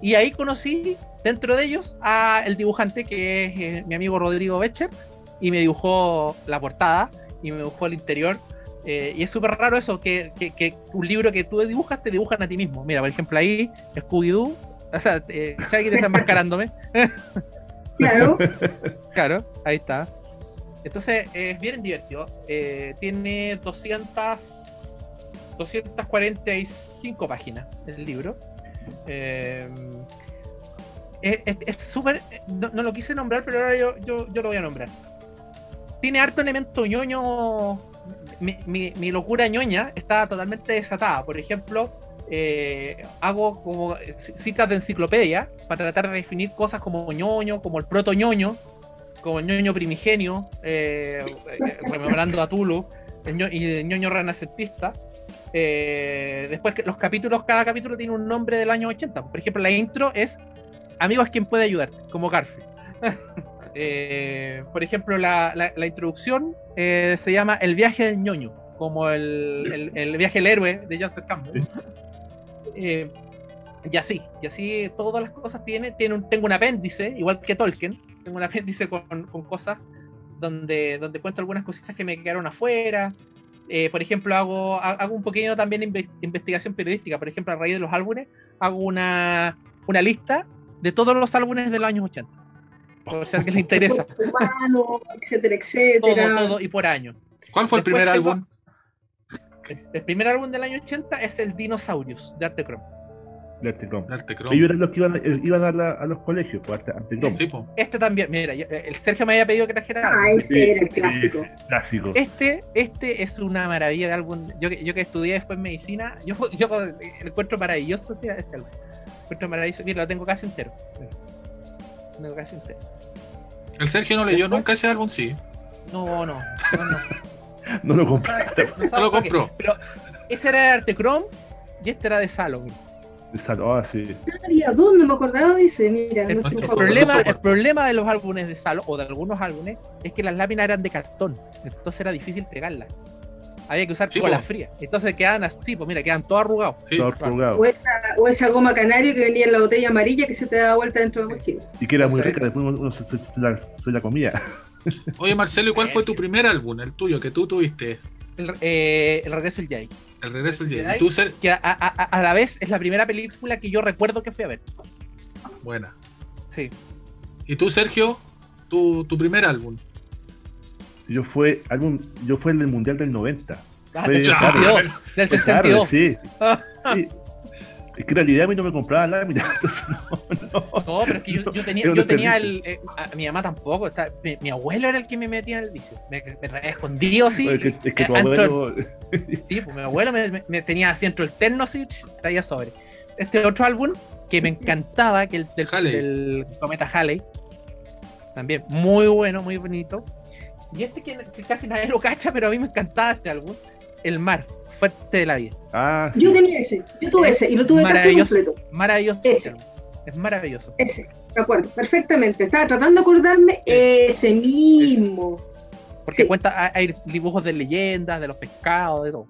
Speaker 2: Y ahí conocí, dentro de ellos, a el dibujante que es eh, mi amigo Rodrigo Becher. Y me dibujó la portada y me dibujó el interior. eh, y es súper raro eso, que, que- que un libro que tú dibujas te dibujan a ti mismo. Mira, por ejemplo, ahí, Scooby-Doo. O sea, eh, Shaggy desenmascarándome.
Speaker 3: Claro.
Speaker 2: Claro, ahí está. Entonces es bien divertido. Eh, tiene 200, 245 páginas el libro. Eh, es súper. no, lo quise nombrar, pero ahora yo, yo, lo voy a nombrar. Tiene harto elemento ñoño. Mi, mi- mi locura ñoña está totalmente desatada. Por ejemplo, eh, hago como citas de enciclopedia para tratar de definir cosas como ñoño, como el proto ñoño, como el ñoño primigenio, eh, eh rememorando a Tulu, y el ñoño renacentista. Eh, después, los capítulos, cada capítulo tiene un nombre del año 80. Por ejemplo, la intro es Amigos, quien puede ayudar? Como Garfield. por ejemplo, la, introducción se llama El viaje del ñoño, como el, viaje del héroe de Joseph Campbell. Y así, y así todas las cosas tiene, tiene un, tengo un apéndice, igual que Tolkien, tengo un apéndice con, con cosas donde, donde cuento algunas cositas que me quedaron afuera. Eh, por ejemplo, hago, hago un pequeño también investigación periodística. Por ejemplo, a raíz de los álbumes, hago una, una lista de todos los álbumes de los años 80. Por si a alguien le interesa.
Speaker 3: etcétera, etcétera.
Speaker 2: Todo, todo, y por año.
Speaker 1: ¿Cuál fue el primer álbum?
Speaker 2: El, primer álbum del año 80 es el Dinosaurius de Arte.
Speaker 4: De Arte Chrome. Ellos eran los que iban, eh, iban a, los colegios, pues, Arte,
Speaker 2: este también, mira, eh, el Sergio me había pedido que trajera.
Speaker 3: Ah, ese era el clásico.
Speaker 4: clásico.
Speaker 2: Este, este es una maravilla de álbum. Yo, yo que estudié después medicina, yo, yo encuentro maravilloso este, este álbum. Encuentro maravilloso. Mira, lo tengo casi entero. Lo tengo casi entero.
Speaker 1: El Sergio no leyó nunca ese álbum, sí.
Speaker 2: No, no, no. no.
Speaker 4: no lo compró.
Speaker 1: No, lo compró.
Speaker 2: Pero ese era de Arte Chrome y este era de Salo.
Speaker 4: De Salo, ah, sí.
Speaker 3: Había dos, no me acordaba dice, mira.
Speaker 2: El, problema, el problema de los álbumes de Salo, o de algunos álbumes, es que las láminas eran de cartón. Entonces era difícil pegarlas. Había que usar sí, cola fría. Entonces quedaban así, pues mira, quedan todos arrugados.
Speaker 4: Sí, arrugados.
Speaker 3: O, esa, o, esa, goma canario que venía en la botella amarilla que se te daba vuelta dentro de la mochila.
Speaker 4: Y que era muy rica, después uno se, se la comía.
Speaker 1: Oye, Marcelo, ¿y cuál fue tu primer álbum, el tuyo, que tú tuviste?
Speaker 2: El, eh, el Regreso del Jay.
Speaker 1: El Regreso del Jay.
Speaker 2: Que a, la vez es la primera película que yo recuerdo que fui a ver.
Speaker 1: Buena.
Speaker 2: Sí.
Speaker 1: ¿Y tú, Sergio? Tu, tu primer álbum.
Speaker 4: Yo fue álbum, yo fue el del Mundial del 90.
Speaker 2: Ah, fue, del 62. Del 62.
Speaker 4: sí. sí. Es que en realidad a mí no me compraba láminas.
Speaker 2: No, no. no, pero es que yo, yo tenía, yo tenía el. Eh, a, mi mamá tampoco. Está, mi, abuelo era el que me metía en el vicio. Me, me escondido así.
Speaker 4: Es que, es que tu abuelo.
Speaker 2: Sí, pues mi abuelo me, me tenía así dentro del terno así, traía sobre. Este otro álbum que me encantaba, que el del, del Cometa Halley. También muy bueno, muy bonito. Y este que, que casi nadie lo cacha, pero a mí me encantaba este álbum. El mar fuerte de la vida.
Speaker 4: Ah,
Speaker 3: Yo tenía ese, yo tuve ese y lo tuve casi completo.
Speaker 2: Maravilloso.
Speaker 3: Ese.
Speaker 2: Es maravilloso.
Speaker 3: Ese, de acuerdo, perfectamente. Estaba tratando de acordarme ese mismo.
Speaker 2: Porque cuenta, hay dibujos de leyendas, de los pescados, de todo.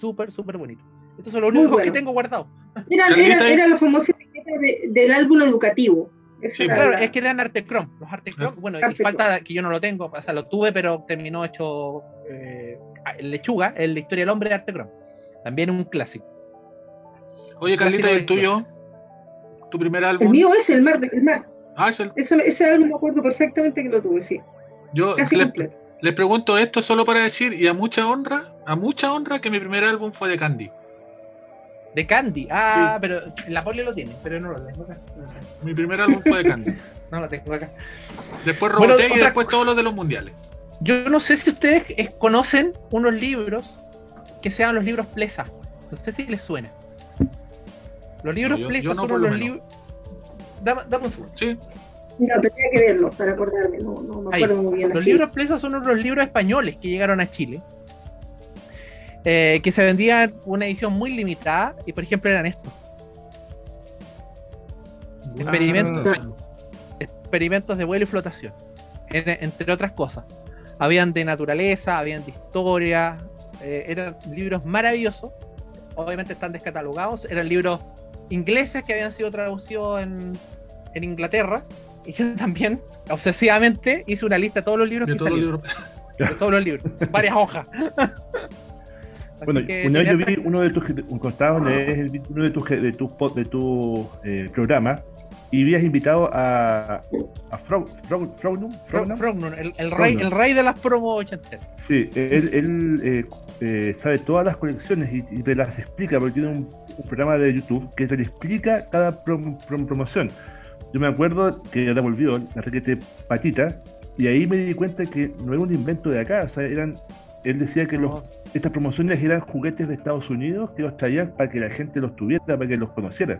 Speaker 2: Súper, súper bonito. Estos son los únicos que tengo guardados.
Speaker 3: Era, era, era, la famosa etiqueta del álbum educativo.
Speaker 2: Sí, claro, es que eran Artecrom. Los Artecrom, ah. bueno, y falta que yo no lo tengo, o sea, lo tuve, pero terminó hecho eh, Lechuga, el la historia del hombre de Artecrom. También un clásico.
Speaker 1: Oye, Carlita, ¿y el tuyo? ¿Tu primer álbum?
Speaker 3: El mío es El Mar. El mar.
Speaker 1: Ah, es el...
Speaker 3: ese, ese álbum me acuerdo perfectamente que lo tuve, sí.
Speaker 1: Yo Casi les, les pregunto esto solo para decir, y a mucha honra, a mucha honra, que mi primer álbum fue de Candy.
Speaker 2: De Candy. Ah, pero la poli lo tiene, pero no lo tengo acá.
Speaker 1: Mi primer álbum fue de Candy.
Speaker 2: no lo tengo acá.
Speaker 1: Después Robotech y después todos los de los mundiales.
Speaker 2: Yo no sé si ustedes conocen unos libros que sean los libros Plesa. No sé si les suena. Los libros Plesa son los libros. Dame, dame, un segundo.
Speaker 1: Sí.
Speaker 3: No, tenía que verlos para acordarme, no, no me acuerdo muy bien.
Speaker 2: Los libros Plesa son unos libros españoles que llegaron a Chile eh, que se vendían una edición muy limitada y por ejemplo eran estos. Experimentos, experimentos de vuelo y flotación, entre otras cosas. Habían de naturaleza, habían de historia, eh, eran libros maravillosos. Obviamente están descatalogados, eran libros ingleses que habían sido traducidos en, en Inglaterra. Y yo también, obsesivamente, hice una lista de todos los libros
Speaker 1: de
Speaker 2: que
Speaker 1: todos
Speaker 2: salieron. Los libros. De todos los libros, varias hojas.
Speaker 4: bueno, una vez yo vi uno de tus contados, lees uno de tus de tu, de tu eh, programa y habías invitado a, a Frog, Frognum,
Speaker 2: el, el, rey, el rey de las promos ochenteras.
Speaker 4: Sí, él, él eh, eh, sabe todas las colecciones y, te las explica, porque tiene un, programa de YouTube que te explica cada promoción. Yo me acuerdo que ahora volvió la requete patita y ahí me di cuenta que no era un invento de acá, o sea, eran, él decía que los estas promociones eran juguetes de Estados Unidos que los traían para que la gente los tuviera, para que los conociera.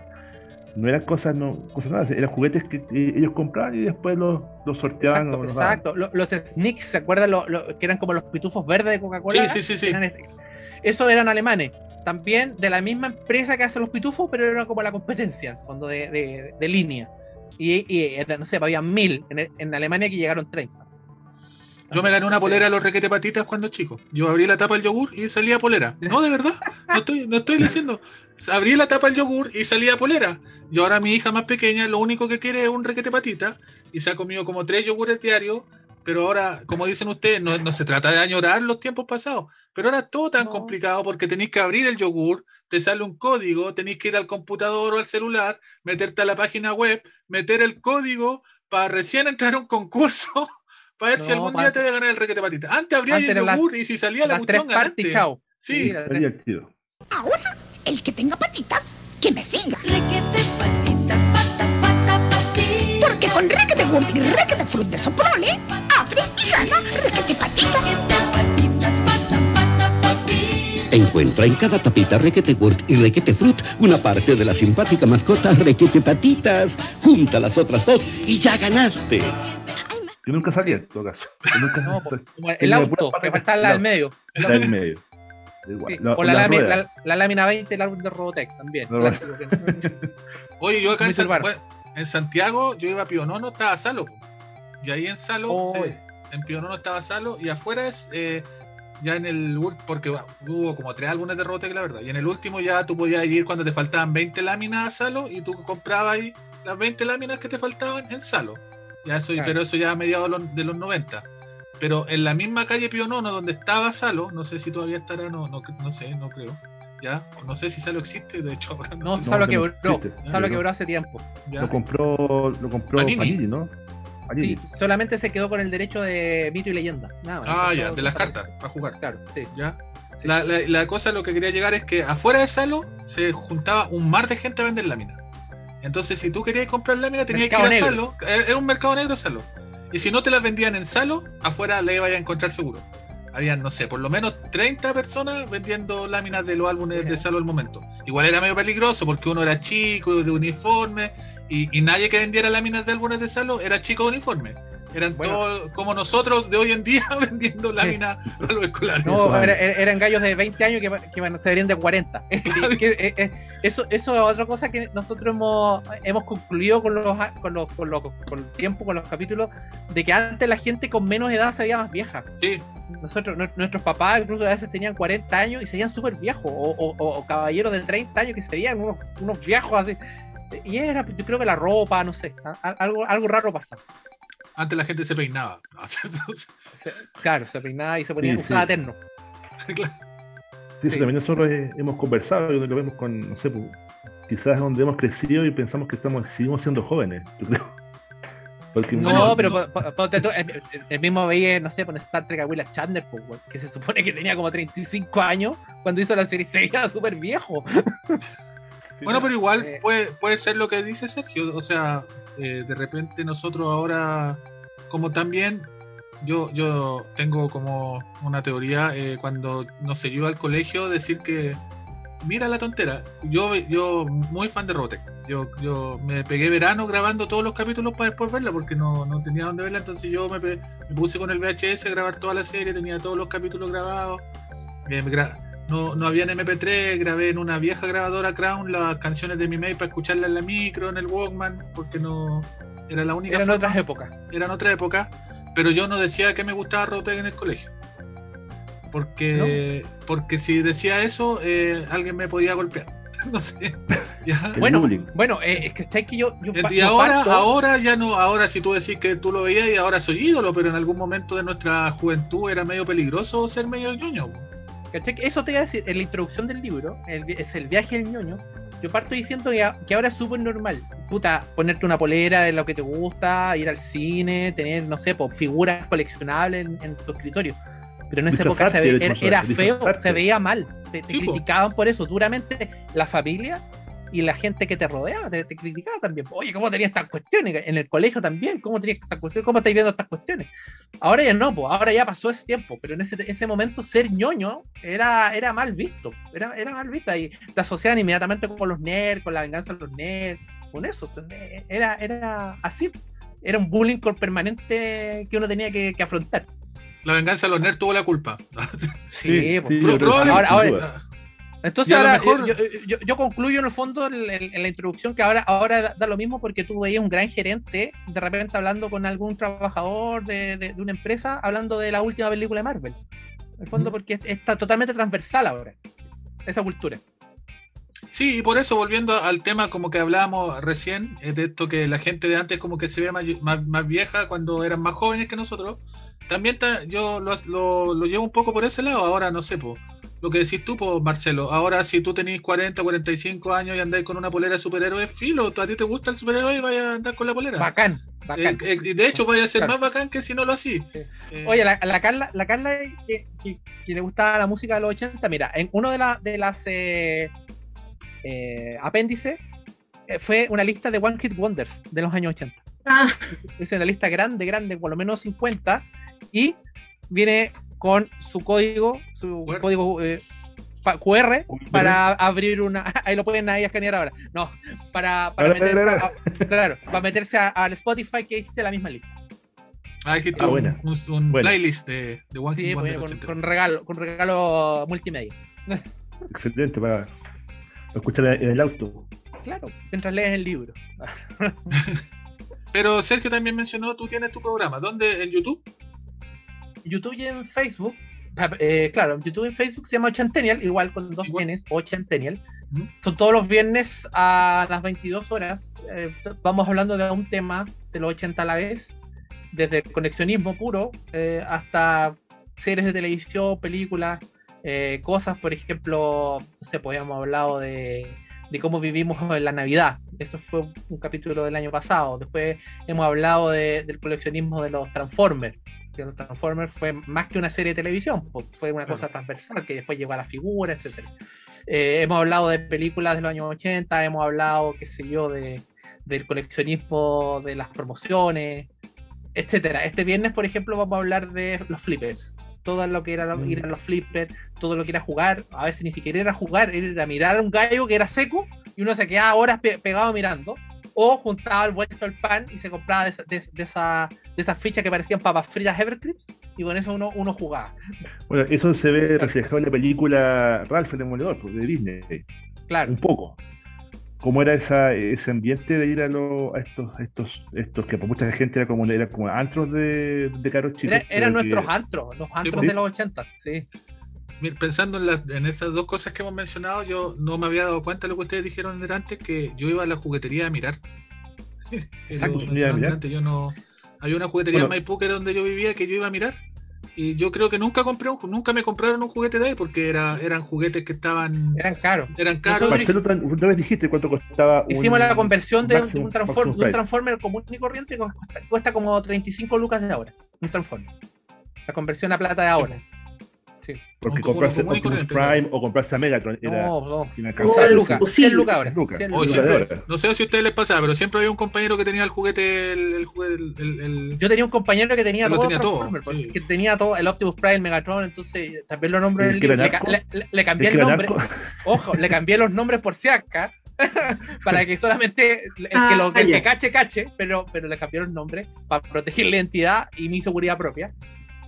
Speaker 4: No eran cosas, no, cosas nuevas, eran juguetes que, que ellos compraban y después los, los sorteaban.
Speaker 2: Exacto,
Speaker 4: o los
Speaker 2: exacto. Lo- Los sneaks, ¿se acuerdan? Lo- lo- que eran como los pitufos verdes de Coca-Cola.
Speaker 1: Sí, sí, sí, sí.
Speaker 2: Eran este- Esos eran alemanes. También de la misma empresa que hace los pitufos, pero era como la competencia, fondo de, de- de línea. Y, y no sé, había mil. En, en Alemania que llegaron 30.
Speaker 1: Yo me gané una polera de los requete patitas cuando chico. Yo abrí la tapa del yogur y salía polera. No, de verdad. No estoy, no estoy diciendo. Abrí la tapa del yogur y salía polera. Y ahora mi hija más pequeña lo único que quiere es un requete patita. Y se ha comido como tres yogures diarios. Pero ahora, como dicen ustedes, no, no se trata de añorar los tiempos pasados. Pero ahora es todo tan
Speaker 2: No.
Speaker 1: complicado porque tenéis que abrir el yogur, te sale un código, tenéis que ir al computador o al celular, meterte a la página web, meter el código para recién entrar a un concurso. Para ver si algún día te voy a ganar el requete patita. Antes abría el
Speaker 2: las-
Speaker 1: yogur y si salía la
Speaker 2: Las tres
Speaker 1: cuestión
Speaker 2: partes,
Speaker 1: ganaste.
Speaker 2: chao.
Speaker 1: Sí,
Speaker 4: el
Speaker 5: que tenga patitas, que me siga.
Speaker 6: Requete patitas, pata, pata.
Speaker 5: Porque con requete gurt y requete fruit de soprole, abre y gana requete patitas.
Speaker 6: Requete patitas, pata, pata, patita.
Speaker 7: Encuentra en cada tapita Requete Gurt y Requete Fruit una parte de la simpática mascota Requete Patitas. Junta las otras dos y ya ganaste.
Speaker 4: Yo nunca salía, en todo caso. Yo nunca
Speaker 2: No, como el auto, que del
Speaker 4: de-
Speaker 2: medio.
Speaker 4: La del medio. Igual.
Speaker 2: Sí,
Speaker 4: La-
Speaker 2: o la,
Speaker 4: la
Speaker 2: lámina- la- la lámina 20 el árbol de Robotech también.
Speaker 1: Oye, yo acá en, San- en Santiago, yo iba a Pionono, estaba Salo. Y ahí en Salo,
Speaker 2: Oh.
Speaker 1: se- en Pionono estaba Salo, y afuera es eh, ya en el porque bueno, hubo como tres álbumes de Robotech, la verdad. Y en el último ya tú podías ir cuando te faltaban 20 láminas a Salo y tú comprabas ahí las 20 láminas que te faltaban en Salo. Ya eso,
Speaker 2: Claro.
Speaker 1: Pero eso ya a mediados de los, de los 90. Pero en la misma calle Pionono donde estaba Salo, no sé si todavía estará, no, no, no sé, no creo. Ya, no sé si Salo existe, de hecho ahora
Speaker 2: No,
Speaker 4: No, que
Speaker 2: quebró.
Speaker 4: no No.
Speaker 2: quebró hace tiempo.
Speaker 1: ya.
Speaker 4: Lo compró, lo compró
Speaker 1: Panini.
Speaker 4: Panini, ¿no? Panini.
Speaker 2: Sí, solamente se quedó con el derecho de mito y leyenda. Nada.
Speaker 1: Ah, ya, de las cartas, para jugar.
Speaker 2: Claro, sí.
Speaker 1: ¿ya?
Speaker 2: Sí.
Speaker 1: La, la- la cosa, lo que quería llegar es que afuera de Salo se juntaba un mar de gente a vender láminas. Entonces, si tú querías comprar láminas, tenías que ir a
Speaker 2: negro.
Speaker 1: Salo. Eh, Era un mercado negro Salo. Y si no te las vendían en Salo, afuera le ibas a encontrar seguro. Habían, no sé, por lo menos 30 personas vendiendo láminas de los álbumes de. Salo al momento. Igual era medio peligroso porque uno era chico, de uniforme, y, y nadie que vendiera láminas de álbumes de Salo era chico de uniforme. Eran
Speaker 2: Bueno.
Speaker 1: todos como nosotros de hoy en día vendiendo láminas a los escolares.
Speaker 2: No, era- era- eran gallos de 20 años que, se verían de 40. Que, eh, eh, eso, eso es otra cosa que nosotros hemos, hemos concluido con los, con, los, con, los, con el tiempo, con los capítulos, de que antes la gente con menos edad se veía más vieja.
Speaker 1: Sí,
Speaker 2: Nosotros, nue- nuestros papás incluso a veces tenían 40 años y se veían súper viejos, o, o- o- o caballeros de 30 años que se veían unos, unos viejos así. Y era, yo creo que la ropa, no sé, algo, algo raro pasa.
Speaker 1: Antes la gente se peinaba. ¿no? Entonces,
Speaker 2: Claro, se peinaba y se ponía,
Speaker 4: Sí,
Speaker 2: usaba
Speaker 4: sí.
Speaker 2: terno.
Speaker 1: claro.
Speaker 4: Sí, eso
Speaker 2: Sí.
Speaker 4: también nosotros eh, hemos conversado y lo vemos con, no sé, pues, quizás donde hemos crecido y pensamos que estamos, seguimos siendo jóvenes, yo creo. Porque
Speaker 2: No, pero
Speaker 1: no.
Speaker 2: po- po- ponte tú, el, mismo veía, no sé, por Star Trek a Willa Chandler, po, que se supone que tenía como 35 años cuando hizo la serie, se veía súper viejo.
Speaker 1: Bueno, pero igual
Speaker 2: Eh.
Speaker 1: puede, puede ser lo que dice Sergio. O sea, eh, de repente nosotros ahora, como también, yo, yo tengo como una teoría eh, cuando, no sé, yo al colegio decir que, mira la tontera, yo, yo muy fan de Robotech. Yo, yo me pegué verano grabando todos los capítulos para después verla porque no, no tenía dónde verla. Entonces yo me, puse con el VHS a grabar toda la serie, tenía todos los capítulos grabados. Eh, no, no había en MP3, grabé en una vieja grabadora Crown las canciones de mi mail para escucharlas en la micro, en el Walkman, porque no era la única
Speaker 2: Eran
Speaker 1: forma,
Speaker 2: otras épocas.
Speaker 1: eran otra época, pero yo no decía que me gustaba Robotech en el colegio. Porque, porque si decía eso, eh, alguien me podía golpear. no sé. ¿Ya?
Speaker 2: Bueno, bueno, eh, es que sabes que yo, yo,
Speaker 1: Y ahora,
Speaker 2: parto-
Speaker 1: ahora ya no, ahora si tú decís que tú lo veías y ahora soy ídolo, pero en algún momento de nuestra juventud era medio peligroso ser medio ñoño.
Speaker 2: Eso te iba a decir, en la introducción del libro, el es el viaje del ñoño. Yo parto diciendo que, que ahora es súper normal. Puta, ponerte una polera de lo que te gusta, ir al cine, tener, no sé, pues, figuras coleccionables en, en tu escritorio. Pero en esa época se ve- era, era feo, se veía mal. Te, te
Speaker 1: po.
Speaker 2: criticaban por eso duramente la familia y la gente que te rodeaba, te, te criticaba también. Oye, ¿cómo tenías estas cuestiones? En el colegio también, ¿cómo tenías estas cuestiones? ¿Cómo estáis viendo estas cuestiones? Ahora ya no, pues, ahora ya pasó ese tiempo, pero en ese, ese momento ser ñoño era, era mal visto, era, era mal visto y te asociaban inmediatamente con los nerds, con la venganza de los nerds, con eso, entonces, era, era así, era un bullying permanente que uno tenía que, que afrontar.
Speaker 1: La venganza de los nerds tuvo la culpa.
Speaker 2: Sí, pues.
Speaker 4: sí, creo que
Speaker 1: probable-
Speaker 2: ahora-. Entonces ahora
Speaker 1: mejor-
Speaker 2: yo, yo- yo concluyo en el fondo en, en- en la introducción que ahora, ahora da, da lo mismo porque tú veías un gran gerente de repente hablando con algún trabajador de, de- de una empresa hablando de la última película de Marvel. En el fondo porque está totalmente transversal ahora esa cultura.
Speaker 1: Sí, y por eso, volviendo al tema como que hablábamos recién, es de esto que la gente de antes como que se ve más, más, más vieja cuando eran más jóvenes que nosotros, también ta- yo lo, lo- lo llevo un poco por ese lado, ahora no sé, po, lo que decís tú, po, Marcelo, ahora si tú tenés 40, 45 años y andáis con una polera de superhéroe, filo, tú- a ti te gusta el superhéroe y vayas a andar con la polera.
Speaker 2: Bacán, bacán.
Speaker 1: Eh, eh, y de hecho vaya a ser
Speaker 2: Claro.
Speaker 1: más bacán que si no lo así.
Speaker 2: Sí.
Speaker 1: Eh,
Speaker 2: Oye, la, la Carla, la Carla que, que- que le gustaba la música de los 80, mira, en uno de, la- de las eh, eh, apéndices eh, fue una lista de One Hit Wonders de los años 80.
Speaker 3: Ah,
Speaker 2: es una lista grande, grande, por lo menos 50, y viene con su código, su
Speaker 1: QR.
Speaker 2: código eh, pa- QR para abrir una. Ahí lo pueden ahí escanear ahora. No, para, para
Speaker 4: Ahora,
Speaker 2: meterse,
Speaker 4: ahora,
Speaker 2: a- claro, para meterse a- al Spotify que hiciste la misma lista.
Speaker 1: ah, existe
Speaker 4: Ah,
Speaker 1: un,
Speaker 4: buena.
Speaker 1: un- un
Speaker 4: Buena.
Speaker 1: playlist de, de One
Speaker 2: Sí, pues,
Speaker 1: Wonder
Speaker 2: con,
Speaker 1: 80.
Speaker 2: con regalo, con regalo multimedia.
Speaker 4: Excelente para, para escuchar en el auto.
Speaker 2: Claro, mientras lees el libro.
Speaker 1: Pero Sergio también mencionó, tú tienes tu programa, ¿dónde? ¿En YouTube?
Speaker 2: YouTube y en Facebook. eh, claro, YouTube y Facebook se llama Ochentennial, igual con dos. Ns, Ochentennial.
Speaker 1: Ujú.
Speaker 2: Son todos los viernes a las 22 horas. eh, vamos hablando de un tema de los 80 a la vez, desde conexionismo puro eh, hasta series de televisión, películas, cosas, por ejemplo, no sé, pues habíamos hablado de, de cómo vivimos en la Navidad. Eso fue un, un capítulo del año pasado. Después hemos hablado de- del coleccionismo de los Transformers. Transformers fue más que una serie de televisión, fue una cosa transversal que después llegó a la figura, etcétera. Eh, hemos hablado de películas de los años 80, hemos hablado, qué sé yo, de, del coleccionismo de las promociones, etcétera. Este viernes, por ejemplo, vamos a hablar de los flippers. Todo lo que era
Speaker 4: Mm.
Speaker 2: ir a los flippers, todo lo que era jugar, a veces ni siquiera era jugar, era mirar a un gallo que era seco y uno se quedaba horas pe- pegado mirando, o juntaba el vuelto al pan y se compraba de, esa- de, de esa- de esas fichas que parecían papas fritas Evercrisp y con eso uno, uno jugaba.
Speaker 4: Bueno, eso se ve reflejado en la película Ralph el Demoledor pues, de Disney,
Speaker 2: Claro.
Speaker 4: un poco. ¿Cómo era esa, ese ambiente de ir a, los a estos, estos, estos que por mucha gente era como, era como antros de, de caros chicos?
Speaker 2: Era- eran nuestros antros, los antros
Speaker 1: pues.
Speaker 2: de los 80, sí.
Speaker 1: Pensando en, las- en estas dos cosas que hemos mencionado, yo no me había dado cuenta de lo que ustedes dijeron antes, que yo iba a la juguetería a mirar.
Speaker 4: Exacto, a mirar.
Speaker 1: antes, yo no... Había una juguetería
Speaker 4: Bueno.
Speaker 1: en Maipú que era donde yo vivía que yo iba a mirar. Y yo creo que nunca compré un, nunca me compraron un juguete de ahí porque era, eran juguetes que estaban
Speaker 2: Eran caros.
Speaker 1: eran caros.
Speaker 4: Marcelo, una vez dijiste cuánto costaba un-
Speaker 2: Hicimos la conversión de,
Speaker 4: Maximum-
Speaker 2: un, transform- un. Transformer común y corriente que cuesta, cuesta como 35 lucas de ahora. Un Transformer. La conversión a plata de ahora. Sí.
Speaker 4: Porque
Speaker 1: y
Speaker 4: Optimus Prime o comprarse a Megatron era
Speaker 2: No, no.
Speaker 4: inalcanzable.
Speaker 2: 100 lucas.
Speaker 3: imposible.
Speaker 2: 100 lucas ahora.
Speaker 4: Lucas.
Speaker 2: 100
Speaker 1: Oye,
Speaker 2: lucas.
Speaker 4: Lucas de
Speaker 1: siempre-
Speaker 4: ahora.
Speaker 1: no sé si a ustedes les pasaba, pero siempre había un compañero que tenía el juguete, el, el juguete, el,
Speaker 2: Yo tenía un compañero que tenía
Speaker 1: Lo
Speaker 2: todo
Speaker 1: tenía todo, sí.
Speaker 2: porque tenía todo, el Optimus Prime, el Megatron, entonces también lo nombro en
Speaker 4: ¿El
Speaker 2: el
Speaker 4: que era
Speaker 2: libro. Le, le- le- le cambié
Speaker 4: ¿El que
Speaker 2: nombre. Ojo, le cambié los nombres por si acá. para que solamente el, que, lo,
Speaker 3: Ah,
Speaker 2: el que cache, cache, pero, pero le cambié los nombres para proteger la identidad y mi seguridad propia.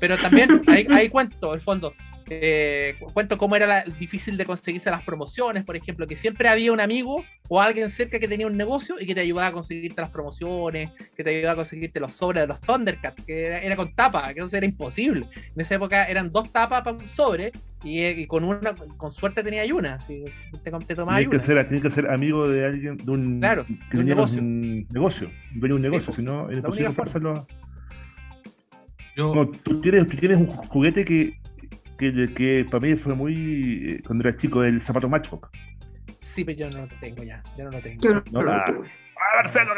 Speaker 2: Pero también ahí, ahí cuento, el fondo, eh, cu- cuento cómo era la- difícil de conseguirse las promociones, por ejemplo, que siempre había un amigo o alguien cerca que tenía un negocio y que te ayudaba a conseguirte las promociones, que te ayudaba a conseguirte los sobres de los Thundercats, que era, era con tapa, que eso era imposible. En esa época eran dos tapas para un sobre y, y con una, con suerte tenía una, si te, te
Speaker 4: que, ser, tienes que ser amigo de alguien, de un,
Speaker 2: Claro,
Speaker 4: que
Speaker 2: de un negocio.
Speaker 4: un de un negocio, si no, es
Speaker 2: la
Speaker 4: imposible comprárselo.
Speaker 1: yo,
Speaker 4: No, tú, tienes, tú tienes un juguete que, que, que para mí fue muy, eh, cuando era chico, el zapato Matchbox.
Speaker 2: Sí, pero yo no lo tengo ya, yo no lo tengo.
Speaker 3: Yo no,
Speaker 4: No,
Speaker 3: lo
Speaker 4: ah.
Speaker 3: tuve.
Speaker 4: ¡Ah, Marcelo!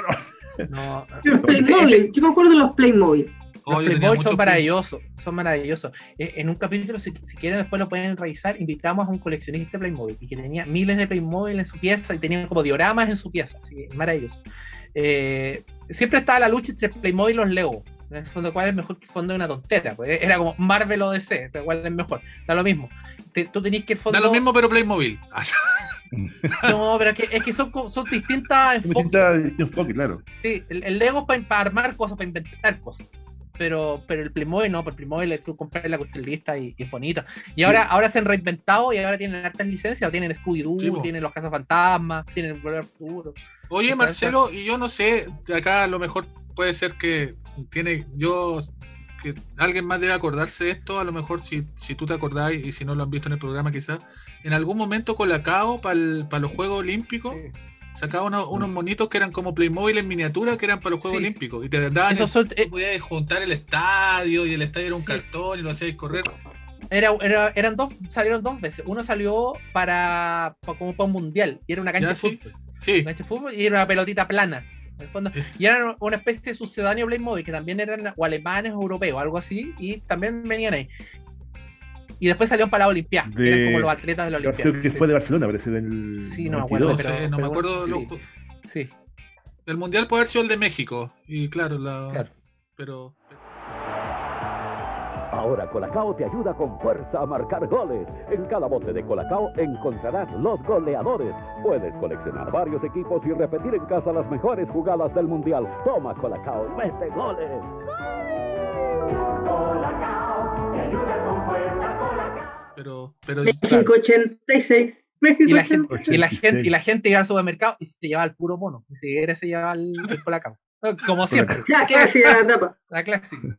Speaker 4: no!
Speaker 2: No,
Speaker 3: Los Playmobil, yo me acuerdo de los Playmobil.
Speaker 1: oh,
Speaker 2: Los
Speaker 1: muchos
Speaker 2: son maravillosos, son maravillosos. Eh, En un capítulo, si, si quieren después lo pueden revisar, invitamos a un coleccionista de Playmobil y que tenía miles de Playmobil en su pieza y tenía como dioramas en su pieza, así que maravilloso. Eh, siempre estaba la lucha entre Playmobil y los Lego. En el fondo, ¿cuál es mejor que el fondo de una tontera? Pues era como Marvel o DC, o sea, ¿cuál es mejor? Da lo mismo. Te- tú tenés que el fondo.
Speaker 1: Da lo mismo, pero Playmobil.
Speaker 2: No, pero es que, es que son, son distintas enfoques.
Speaker 4: distinto enfoque, claro.
Speaker 2: Sí, el, el Lego es para armar cosas, para inventar cosas. Pero, pero el Playmobil no, porque el Playmobil es tú compras la cuestión lista y, y es bonito. Y ahora, ahora se han reinventado y ahora tienen hartas licencias, tienen Scooby-Doo,
Speaker 1: Sí,
Speaker 2: tienen los Cazafantasmas, tienen Volver Futuro.
Speaker 1: Oye. Marcelo, y yo no sé, acá a lo mejor puede ser que tiene, yo, que alguien más debe acordarse de esto, a lo mejor si, si tú te acordás y si no lo han visto en el programa quizás, en algún momento Colacao para los Juegos Olímpicos sacaba unos, unos monitos que eran como Playmobil en miniatura que eran para los Juegos
Speaker 2: Sí.
Speaker 1: Olímpicos y te daban,
Speaker 2: Esos son, eh,
Speaker 1: tú podías juntar el estadio y el estadio era un
Speaker 2: Sí.
Speaker 1: cartón y lo hacías correr.
Speaker 2: era, era- eran dos, salieron dos veces. Uno salió para, pa- como para un mundial y era una cancha
Speaker 1: Ya,
Speaker 2: de fútbol.
Speaker 1: sí,
Speaker 2: Una cancha de fútbol y era una pelotita plana. en el fondo.
Speaker 1: Sí.
Speaker 2: Y eran una especie de sucedáneo Playmobil que también eran o alemanes o europeos, algo así, y también venían ahí. Y después salieron para la Olimpiada,
Speaker 4: De-
Speaker 2: eran como los atletas de la Olimpiada.
Speaker 4: Creo que fue de Barcelona, parece, del.
Speaker 2: Sí, no me
Speaker 4: 92.
Speaker 2: acuerdo,
Speaker 1: no
Speaker 2: pero-
Speaker 1: sé, no me
Speaker 2: pero
Speaker 1: acuerdo.
Speaker 2: sí.
Speaker 1: los-
Speaker 2: Sí,
Speaker 1: el mundial puede haber sido el de México y claro, la,
Speaker 2: claro.
Speaker 1: pero
Speaker 7: Ahora Colacao te ayuda con fuerza a marcar goles. En cada bote de Colacao encontrarás los goleadores. Puedes coleccionar varios equipos y repetir en casa las mejores jugadas del Mundial. Toma Colacao y mete goles.
Speaker 1: Pero pero
Speaker 3: México 86. México
Speaker 2: Y la, gente,
Speaker 3: 86.
Speaker 2: y, la gente, y la gente iba al supermercado y se llevaba el puro mono. Ni siquiera se llevaba el, el colacao. Como siempre,
Speaker 3: así era la tapa.
Speaker 2: la clásica.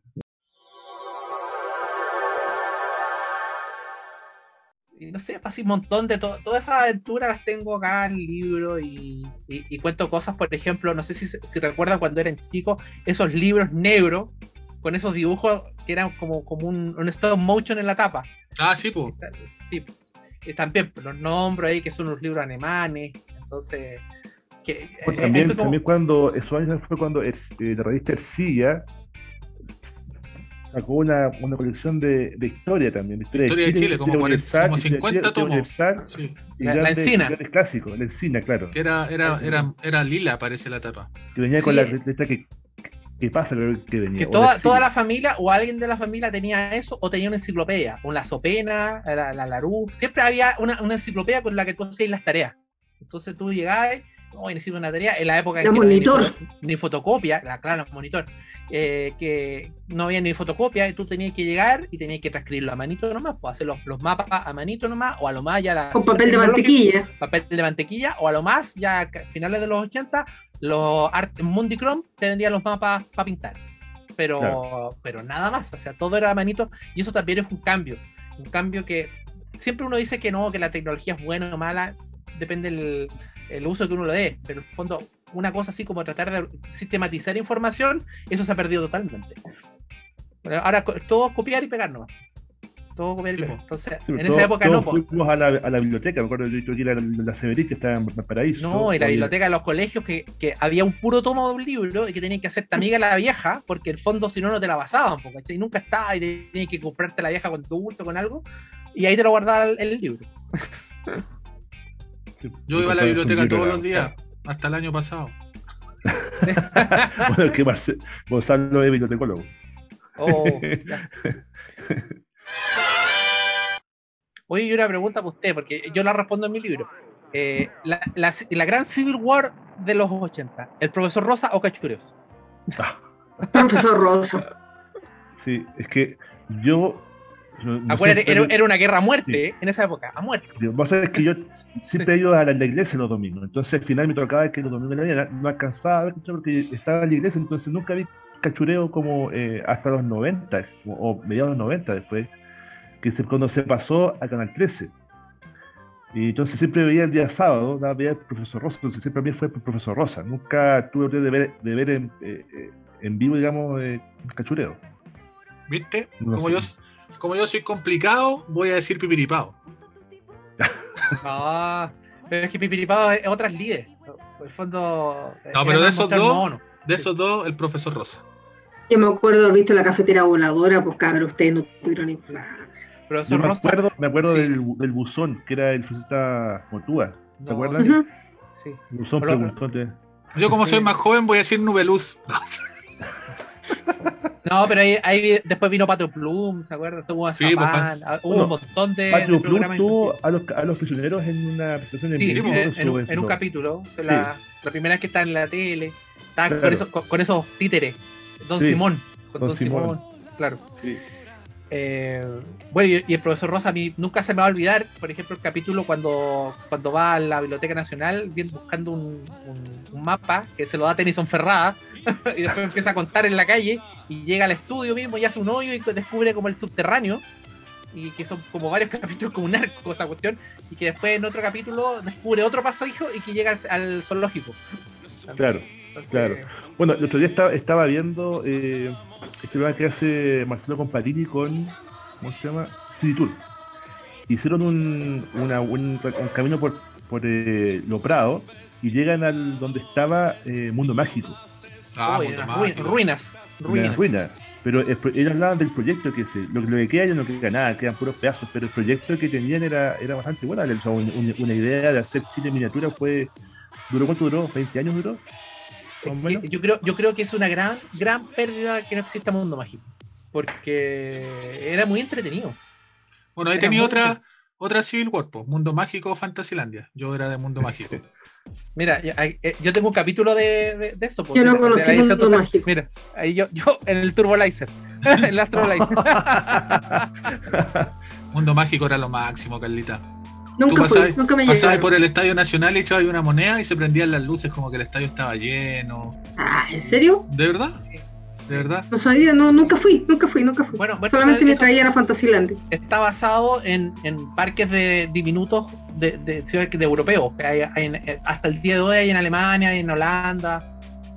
Speaker 2: Y no sé, pasé un montón de todo. Todas esas aventuras las tengo acá en el libro y, y- y cuento cosas, por ejemplo, no sé si, si recuerdan cuando eran chicos, esos libros negros con esos dibujos que eran como, como un, un stop motion en la tapa.
Speaker 1: ah, sí, pues.
Speaker 2: Sí, y también pues, los nombres ahí que son unos libros alemanes. Entonces, que,
Speaker 4: Pues
Speaker 2: eh,
Speaker 4: también,
Speaker 2: como-
Speaker 4: también cuando, años fue cuando er- eh, la revista Ercilla sacó una, una colección de, de historia también, de historia,
Speaker 1: Historia de Chile, como el-
Speaker 4: Universal,
Speaker 1: como
Speaker 4: historia de
Speaker 1: 50
Speaker 4: Chile,
Speaker 1: tomos. Sí,
Speaker 2: La- la Encina.
Speaker 4: clásicos, la encina, claro,
Speaker 1: que era, era, era, era lila, parece la tapa.
Speaker 4: que venía
Speaker 2: Sí.
Speaker 4: con la letra que, que pasa, que venía.
Speaker 2: que toda, toda la familia o alguien de la familia tenía eso o tenía una enciclopedia, o la Sopena, la, la Larú, siempre había una, una enciclopedia con la que tú hacías las tareas. Entonces tú llegabas, hoy necesito una tarea, en la época en que no había ni
Speaker 3: monitor.
Speaker 2: foto- ni, fotocopia, la claro, monitor, eh, que no había ni fotocopia, y tú tenías que llegar y tenías que transcribirlo a manito nomás, pues hacer los, los mapas a manito nomás, o a lo más ya la
Speaker 3: Con papel de mantequilla.
Speaker 2: papel de mantequilla, o a lo más, ya a finales de los 80, los Art Mundi Chrome te vendían los mapas para pintar. Pero,
Speaker 4: Claro.
Speaker 2: pero nada más, o sea, todo era manito, y eso también es un cambio. Un cambio que siempre uno dice que no, que la tecnología es buena o mala, depende el, el uso que uno le dé, pero en el fondo, una cosa así como tratar de sistematizar información, eso se ha perdido totalmente. Ahora todo es copiar y pegar nomás. Todo
Speaker 1: Sí, po.
Speaker 2: Entonces,
Speaker 4: Sí,
Speaker 2: en esa época
Speaker 4: todos
Speaker 2: no,
Speaker 4: fuimos a la, a la biblioteca, me acuerdo yo que era la, la Severí que estaba en Valparaíso.
Speaker 2: No, y la biblioteca de los colegios que, que había un puro tomo de un libro y que tenías que hacerte amiga la vieja, porque el fondo si no no te la pasaban, po, ¿cachai? Y nunca estaba y tenías que comprarte la vieja con dulce o con algo, y ahí te lo guardaba el, el libro.
Speaker 4: sí,
Speaker 1: Yo iba a la biblioteca todos los días, hasta el año pasado.
Speaker 4: Bueno, es que Marce- Gonzalo es bibliotecólogo.
Speaker 2: Oh, ya. Oye, y una pregunta para usted, porque yo la respondo en mi libro. Eh, la, la- la gran Civil War de los 80, ¿el profesor Rosa o Cachureos?
Speaker 3: Profesor Rosa.
Speaker 4: Sí, es que yo. no-
Speaker 2: Acuérdate, era, una guerra a muerte
Speaker 4: Sí.
Speaker 2: ¿eh? en esa época, a muerte.
Speaker 4: Vos sabés que yo siempre he ido a la, la iglesia los domingos, entonces al final me tocaba que los domingos de la mañana no alcanzaba a ver porque estaba en la iglesia, entonces nunca vi cachureo como eh, hasta los 90 o, o mediados de los 90 después, que es cuando se pasó a Canal 13. Y entonces siempre veía el día sábado, ¿no? veía el profesor Rosa, entonces siempre a mí fue el profesor Rosa, nunca tuve de ver, de ver en, eh, eh, en vivo, digamos, eh, cachureo.
Speaker 1: ¿Viste?
Speaker 4: No
Speaker 1: como,
Speaker 4: sé.
Speaker 1: yo, como yo soy complicado, voy a decir pipiripao.
Speaker 2: Ah, pero es que Pipiripado es otras líderes. En el fondo.
Speaker 1: No,
Speaker 2: era
Speaker 1: pero de esos dos. De esos dos, el profesor Rosa.
Speaker 3: Yo me acuerdo de haber visto la cafetera voladora, pues cabrón, ustedes no tuvieron infancia.
Speaker 4: Yo me
Speaker 2: Rosa.
Speaker 4: acuerdo, me acuerdo
Speaker 2: sí.
Speaker 4: del, del buzón, que era el fusista Motúa, ¿se
Speaker 2: No,
Speaker 4: acuerdan?
Speaker 2: sí.
Speaker 4: Buzón
Speaker 2: Pero-
Speaker 4: preguntó. te-
Speaker 1: Yo, como
Speaker 2: Sí.
Speaker 1: soy más joven, voy a decir nubeluz.
Speaker 2: No, pero ahí, ahí después vino Patio Plum, ¿se acuerdan? Tuvo
Speaker 1: Sí, pues,
Speaker 2: Zapán, hubo
Speaker 4: no,
Speaker 2: un montón de, de
Speaker 4: Patio Plum tuvo a los, a los prisioneros en una presentación en
Speaker 2: Sí,
Speaker 4: vivo.
Speaker 2: en, en un, en un
Speaker 4: lo-
Speaker 2: capítulo. o sea, la, la primera vez que está en la tele. Estaba con, esos, con, con esos títeres. Don
Speaker 4: Sí,
Speaker 2: Simón. Con
Speaker 4: Don
Speaker 2: Don, Simón.
Speaker 4: Simón.
Speaker 2: Claro.
Speaker 4: Sí.
Speaker 2: Eh, bueno, y, y el profesor Rosa, a mí nunca se me va a olvidar, por ejemplo, el capítulo cuando, cuando va a la Biblioteca Nacional bien- buscando un, un- un mapa que se lo da Tennyson Ferrada y después empieza a contar en la calle y llega al estudio mismo y hace un hoyo y descubre como el subterráneo y que son como varios capítulos como un arco esa cuestión y que después en otro capítulo descubre otro pasadizo y que llega al, al zoológico.
Speaker 4: Claro. Claro. Bueno, el otro día estaba, estaba viendo eh, este programa que hace Marcelo Comparini con, ¿cómo se llama? City Tour. Hicieron un, una- un, un camino por, por eh, Lo Prado y llegan al donde estaba eh, Mundo Mágico.
Speaker 1: Ah,
Speaker 2: uy,
Speaker 1: mundo
Speaker 2: unas
Speaker 1: mágico.
Speaker 2: ruin- ruinas.
Speaker 4: Ruinas.
Speaker 2: Ruinas.
Speaker 4: Pero el ellos hablaban del proyecto que se, lo, lo que queda ya no queda nada, quedan puros pedazos, pero el proyecto que tenían era, era bastante bueno. O sea, un- un- una idea de hacer en miniatura fue, ¿duró cuánto duró? ¿20 años duró? O
Speaker 2: yo creo, yo creo que es una gran, gran pérdida que no exista mundo mágico. Porque era muy entretenido.
Speaker 1: Bueno, ahí tenía otra, otra Civil War, po, Mundo Mágico Fantasilandia. Yo era de Mundo Mágico.
Speaker 2: Mira, eh, yo tengo un capítulo de, de- de eso.
Speaker 3: Yo no
Speaker 2: de
Speaker 3: conocí Mundo Mágico.
Speaker 2: Mira, ahí yo, yo en el Turbolizer. en el Astrolizer.
Speaker 1: Mundo Mágico era lo máximo, Carlita.
Speaker 3: Nunca fui,
Speaker 1: pasabas-
Speaker 3: nunca me
Speaker 1: Pasabas por el Estadio Nacional y echabas una moneda y se prendían las luces como que el estadio estaba lleno.
Speaker 3: Ah, ¿en serio?
Speaker 1: ¿De verdad? ¿De verdad?
Speaker 3: No sabía, no, nunca fui, nunca fui, nunca fui.
Speaker 2: Bueno, bueno,
Speaker 3: Solamente me
Speaker 2: eso
Speaker 3: traían a Fantasyland.
Speaker 2: está basado en, en parques de diminutos de, de ciudades de europeos. que hay- hay en- eh, hasta el día de hoy hay en Alemania, hay en Holanda,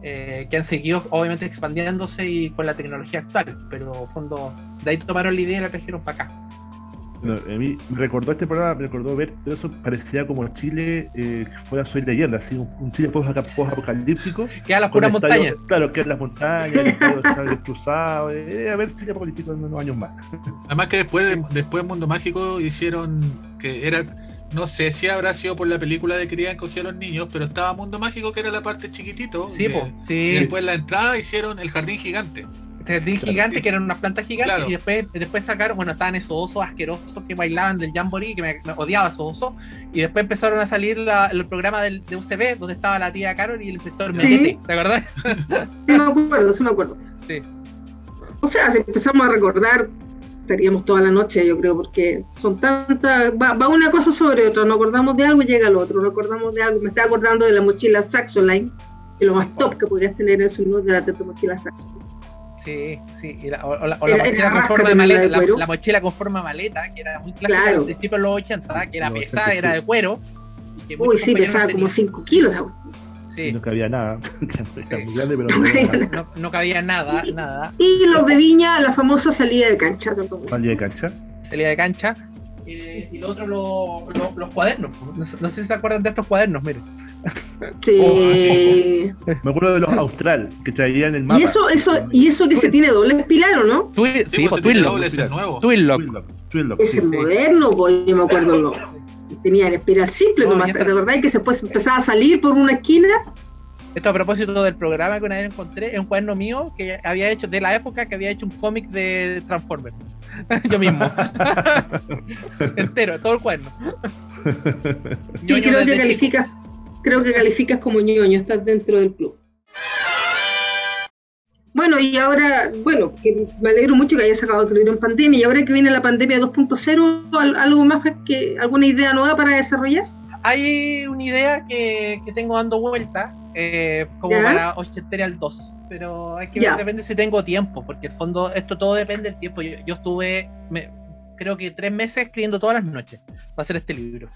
Speaker 2: eh, que han seguido obviamente expandiéndose y con la tecnología actual. Pero fondo, de ahí tomaron la idea y la trajeron para acá.
Speaker 4: No, a mí me recordó este programa, me recordó ver todo eso, parecía como Chile eh, que fuera Soy Leyenda, así un, un Chile post-apocalíptico.
Speaker 2: Quedan las
Speaker 4: con
Speaker 2: puras montañas.
Speaker 4: Claro, que es las montañas, está destrozado. Eh, a ver, Chile apocalíptico en unos años más.
Speaker 1: Además que después de, después de Mundo Mágico hicieron que era no sé si habrá sido por la película de querían coger a los niños, pero estaba Mundo Mágico que era la parte chiquitito.
Speaker 2: Sí,
Speaker 1: Y después en la entrada hicieron el jardín gigante.
Speaker 2: Jardín gigante, que eran unas plantas gigantes,
Speaker 1: Claro.
Speaker 2: y después, después sacaron, bueno, estaban esos osos asquerosos que bailaban del Jamboree, que me, me odiaba esos osos, y después empezaron a salir la- el programa del, de UCB, donde estaba la tía Carol y el inspector Metete, ¿te acordás?
Speaker 3: Sí me acuerdo, sí me acuerdo.
Speaker 2: Sí.
Speaker 3: O sea, si empezamos a recordar, estaríamos toda la noche, yo creo, porque son tantas, va, va una cosa sobre otra, nos acordamos de algo y llega lo otro, nos acordamos de algo, me estaba acordando de la mochila Saxoline, que lo más top que podías tener en su de la de tu mochila Saxoline.
Speaker 2: Sí, sí, y la- o, la, o la mochila con forma de maleta,
Speaker 3: de
Speaker 2: la, mochila con forma de maleta, que era muy clásica
Speaker 3: Claro.
Speaker 2: al principio de los 80, que era pesada,
Speaker 4: 80,
Speaker 2: era de cuero. y que
Speaker 3: Uy, sí, pesaba
Speaker 2: no
Speaker 3: como
Speaker 2: tenían.
Speaker 3: 5 kilos.
Speaker 2: Sí,
Speaker 4: no cabía nada. Era
Speaker 2: Sí.
Speaker 4: muy grande, pero no cabía nada.
Speaker 2: no, no cabía nada, nada.
Speaker 3: Y los de Viña, la famosa salida de cancha tampoco.
Speaker 4: Salía de cancha.
Speaker 2: salida de cancha. Eh, y lo otro, lo- lo- los cuadernos. No, sé- no sé si se acuerdan de estos cuadernos, miren.
Speaker 3: Sí.
Speaker 4: Me acuerdo de los Austral, que traían el mapa.
Speaker 3: Y eso, eso, y eso que se tiene doble espiral, ¿o no?
Speaker 2: Twi-
Speaker 1: Sí,
Speaker 2: sí,
Speaker 1: pues,
Speaker 2: pues Twinlock.
Speaker 1: es nuevo.
Speaker 2: Twinlock.
Speaker 4: Twinlock, Twinlock,
Speaker 3: Ese
Speaker 4: sí.
Speaker 3: moderno, pues, yo me acuerdo lo. Tenían espiral simple,
Speaker 2: No,
Speaker 3: verdad, y que después empezaba a salir por una esquina.
Speaker 2: Esto a propósito del programa que una vez encontré, es un cuaderno mío que había hecho, de la época que había hecho un cómic de Transformers. Yo mismo. Entero, todo el cuaderno.
Speaker 3: Y creo que
Speaker 2: chico.
Speaker 3: Creo que calificas como ñoño, estás dentro del club. Bueno, y ahora, bueno, me alegro mucho que hayas sacado tu libro en pandemia, y ahora que viene la pandemia 2.0, ¿al- ¿algo más que alguna idea nueva para desarrollar?
Speaker 2: Hay una idea que, que tengo dando vuelta, eh, como
Speaker 3: ¿Ya?
Speaker 2: para Ochenterial 2, pero hay que
Speaker 3: Ya.
Speaker 2: depende si tengo tiempo, porque en el fondo esto todo depende del tiempo. Yo, yo estuve, me- creo que tres meses escribiendo todas las noches para hacer este libro.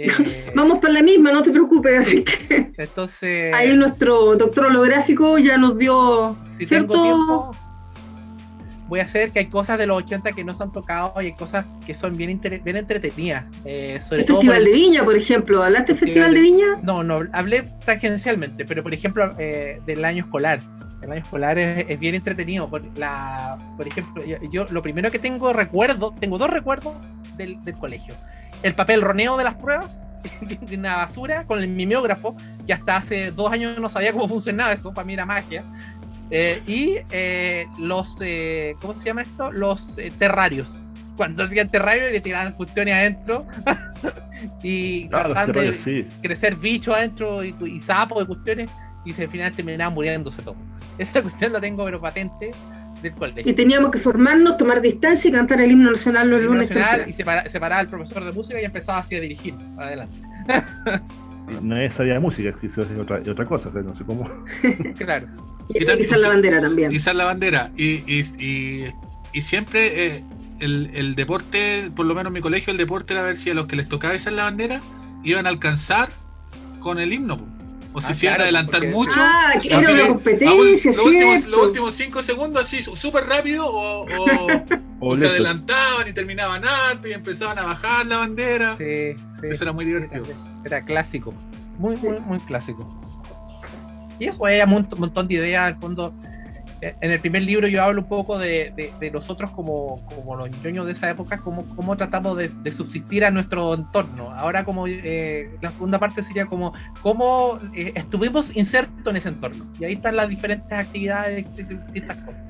Speaker 2: Eh,
Speaker 3: Vamos por la misma, no te preocupes, así que
Speaker 2: entonces,
Speaker 3: ahí nuestro doctor holográfico ya nos dio
Speaker 2: si
Speaker 3: cierto...
Speaker 2: tengo tiempo, voy a hacer que hay cosas de los 80 que no se han tocado y hay cosas que son bien, bien entretenidas. eh, sobre
Speaker 3: El
Speaker 2: todo
Speaker 3: Festival
Speaker 2: el-
Speaker 3: de Viña, por ejemplo. ¿Hablaste del Festival de Viña?
Speaker 2: No, no, hablé tangencialmente, pero por ejemplo eh, del año escolar. El año escolar es, es bien entretenido. Por, la, por ejemplo, yo, yo lo primero que tengo recuerdo, tengo dos recuerdos del, del colegio. El papel roneo de las pruebas, de una basura, con el mimeógrafo, que hasta hace dos años no sabía cómo funcionaba eso, para mí era magia. Eh, y eh, los, eh, ¿cómo se llama esto? Los eh, terrarios. Cuando hacían terrario le tiraban cuestiones adentro y
Speaker 4: Ah,
Speaker 2: trataban de
Speaker 4: sí.
Speaker 2: crecer bichos adentro y, y sapos de cuestiones y se, al final terminaban muriéndose todo. Esa cuestión la tengo pero patente del colegio.
Speaker 3: Y teníamos que formarnos, tomar distancia y cantar el himno nacional los
Speaker 2: Himno
Speaker 3: lunes
Speaker 2: nacional, y
Speaker 3: temprano.
Speaker 2: separa- separaba al profesor de música y empezaba así a dirigir. Adelante.
Speaker 4: Nadie sabía de música, es otra, otra cosa, o sea, no sé cómo.
Speaker 2: Claro.
Speaker 3: Y
Speaker 1: Y también-
Speaker 3: quizás la bandera también.
Speaker 1: izar la bandera. Y, y, y, y siempre eh, el, el deporte, por lo menos en mi colegio, el deporte era ver si a los que les tocaba izar la bandera iban a alcanzar con el himno. O si
Speaker 2: Ah,
Speaker 1: se iban a
Speaker 2: claro,
Speaker 1: adelantar
Speaker 2: porque-
Speaker 1: mucho.
Speaker 3: Ah, era una competencia,
Speaker 1: un- los, últimos, últimos cinco segundos así súper rápido o, o-
Speaker 4: O
Speaker 1: o se adelantaban y terminaban antes y empezaban a bajar la bandera.
Speaker 2: Sí, sí.
Speaker 1: Eso era muy divertido.
Speaker 2: Era clásico. Muy, muy, muy clásico. Y eso hay un mont- montón de ideas. Al fondo, en el primer libro yo hablo un poco de, de- de nosotros como, como los ñoños de esa época, cómo, cómo tratamos de, de subsistir a nuestro entorno. Ahora como eh, la segunda parte sería como cómo eh, estuvimos insertos en ese entorno. Y ahí están las diferentes actividades de, de distintas cosas.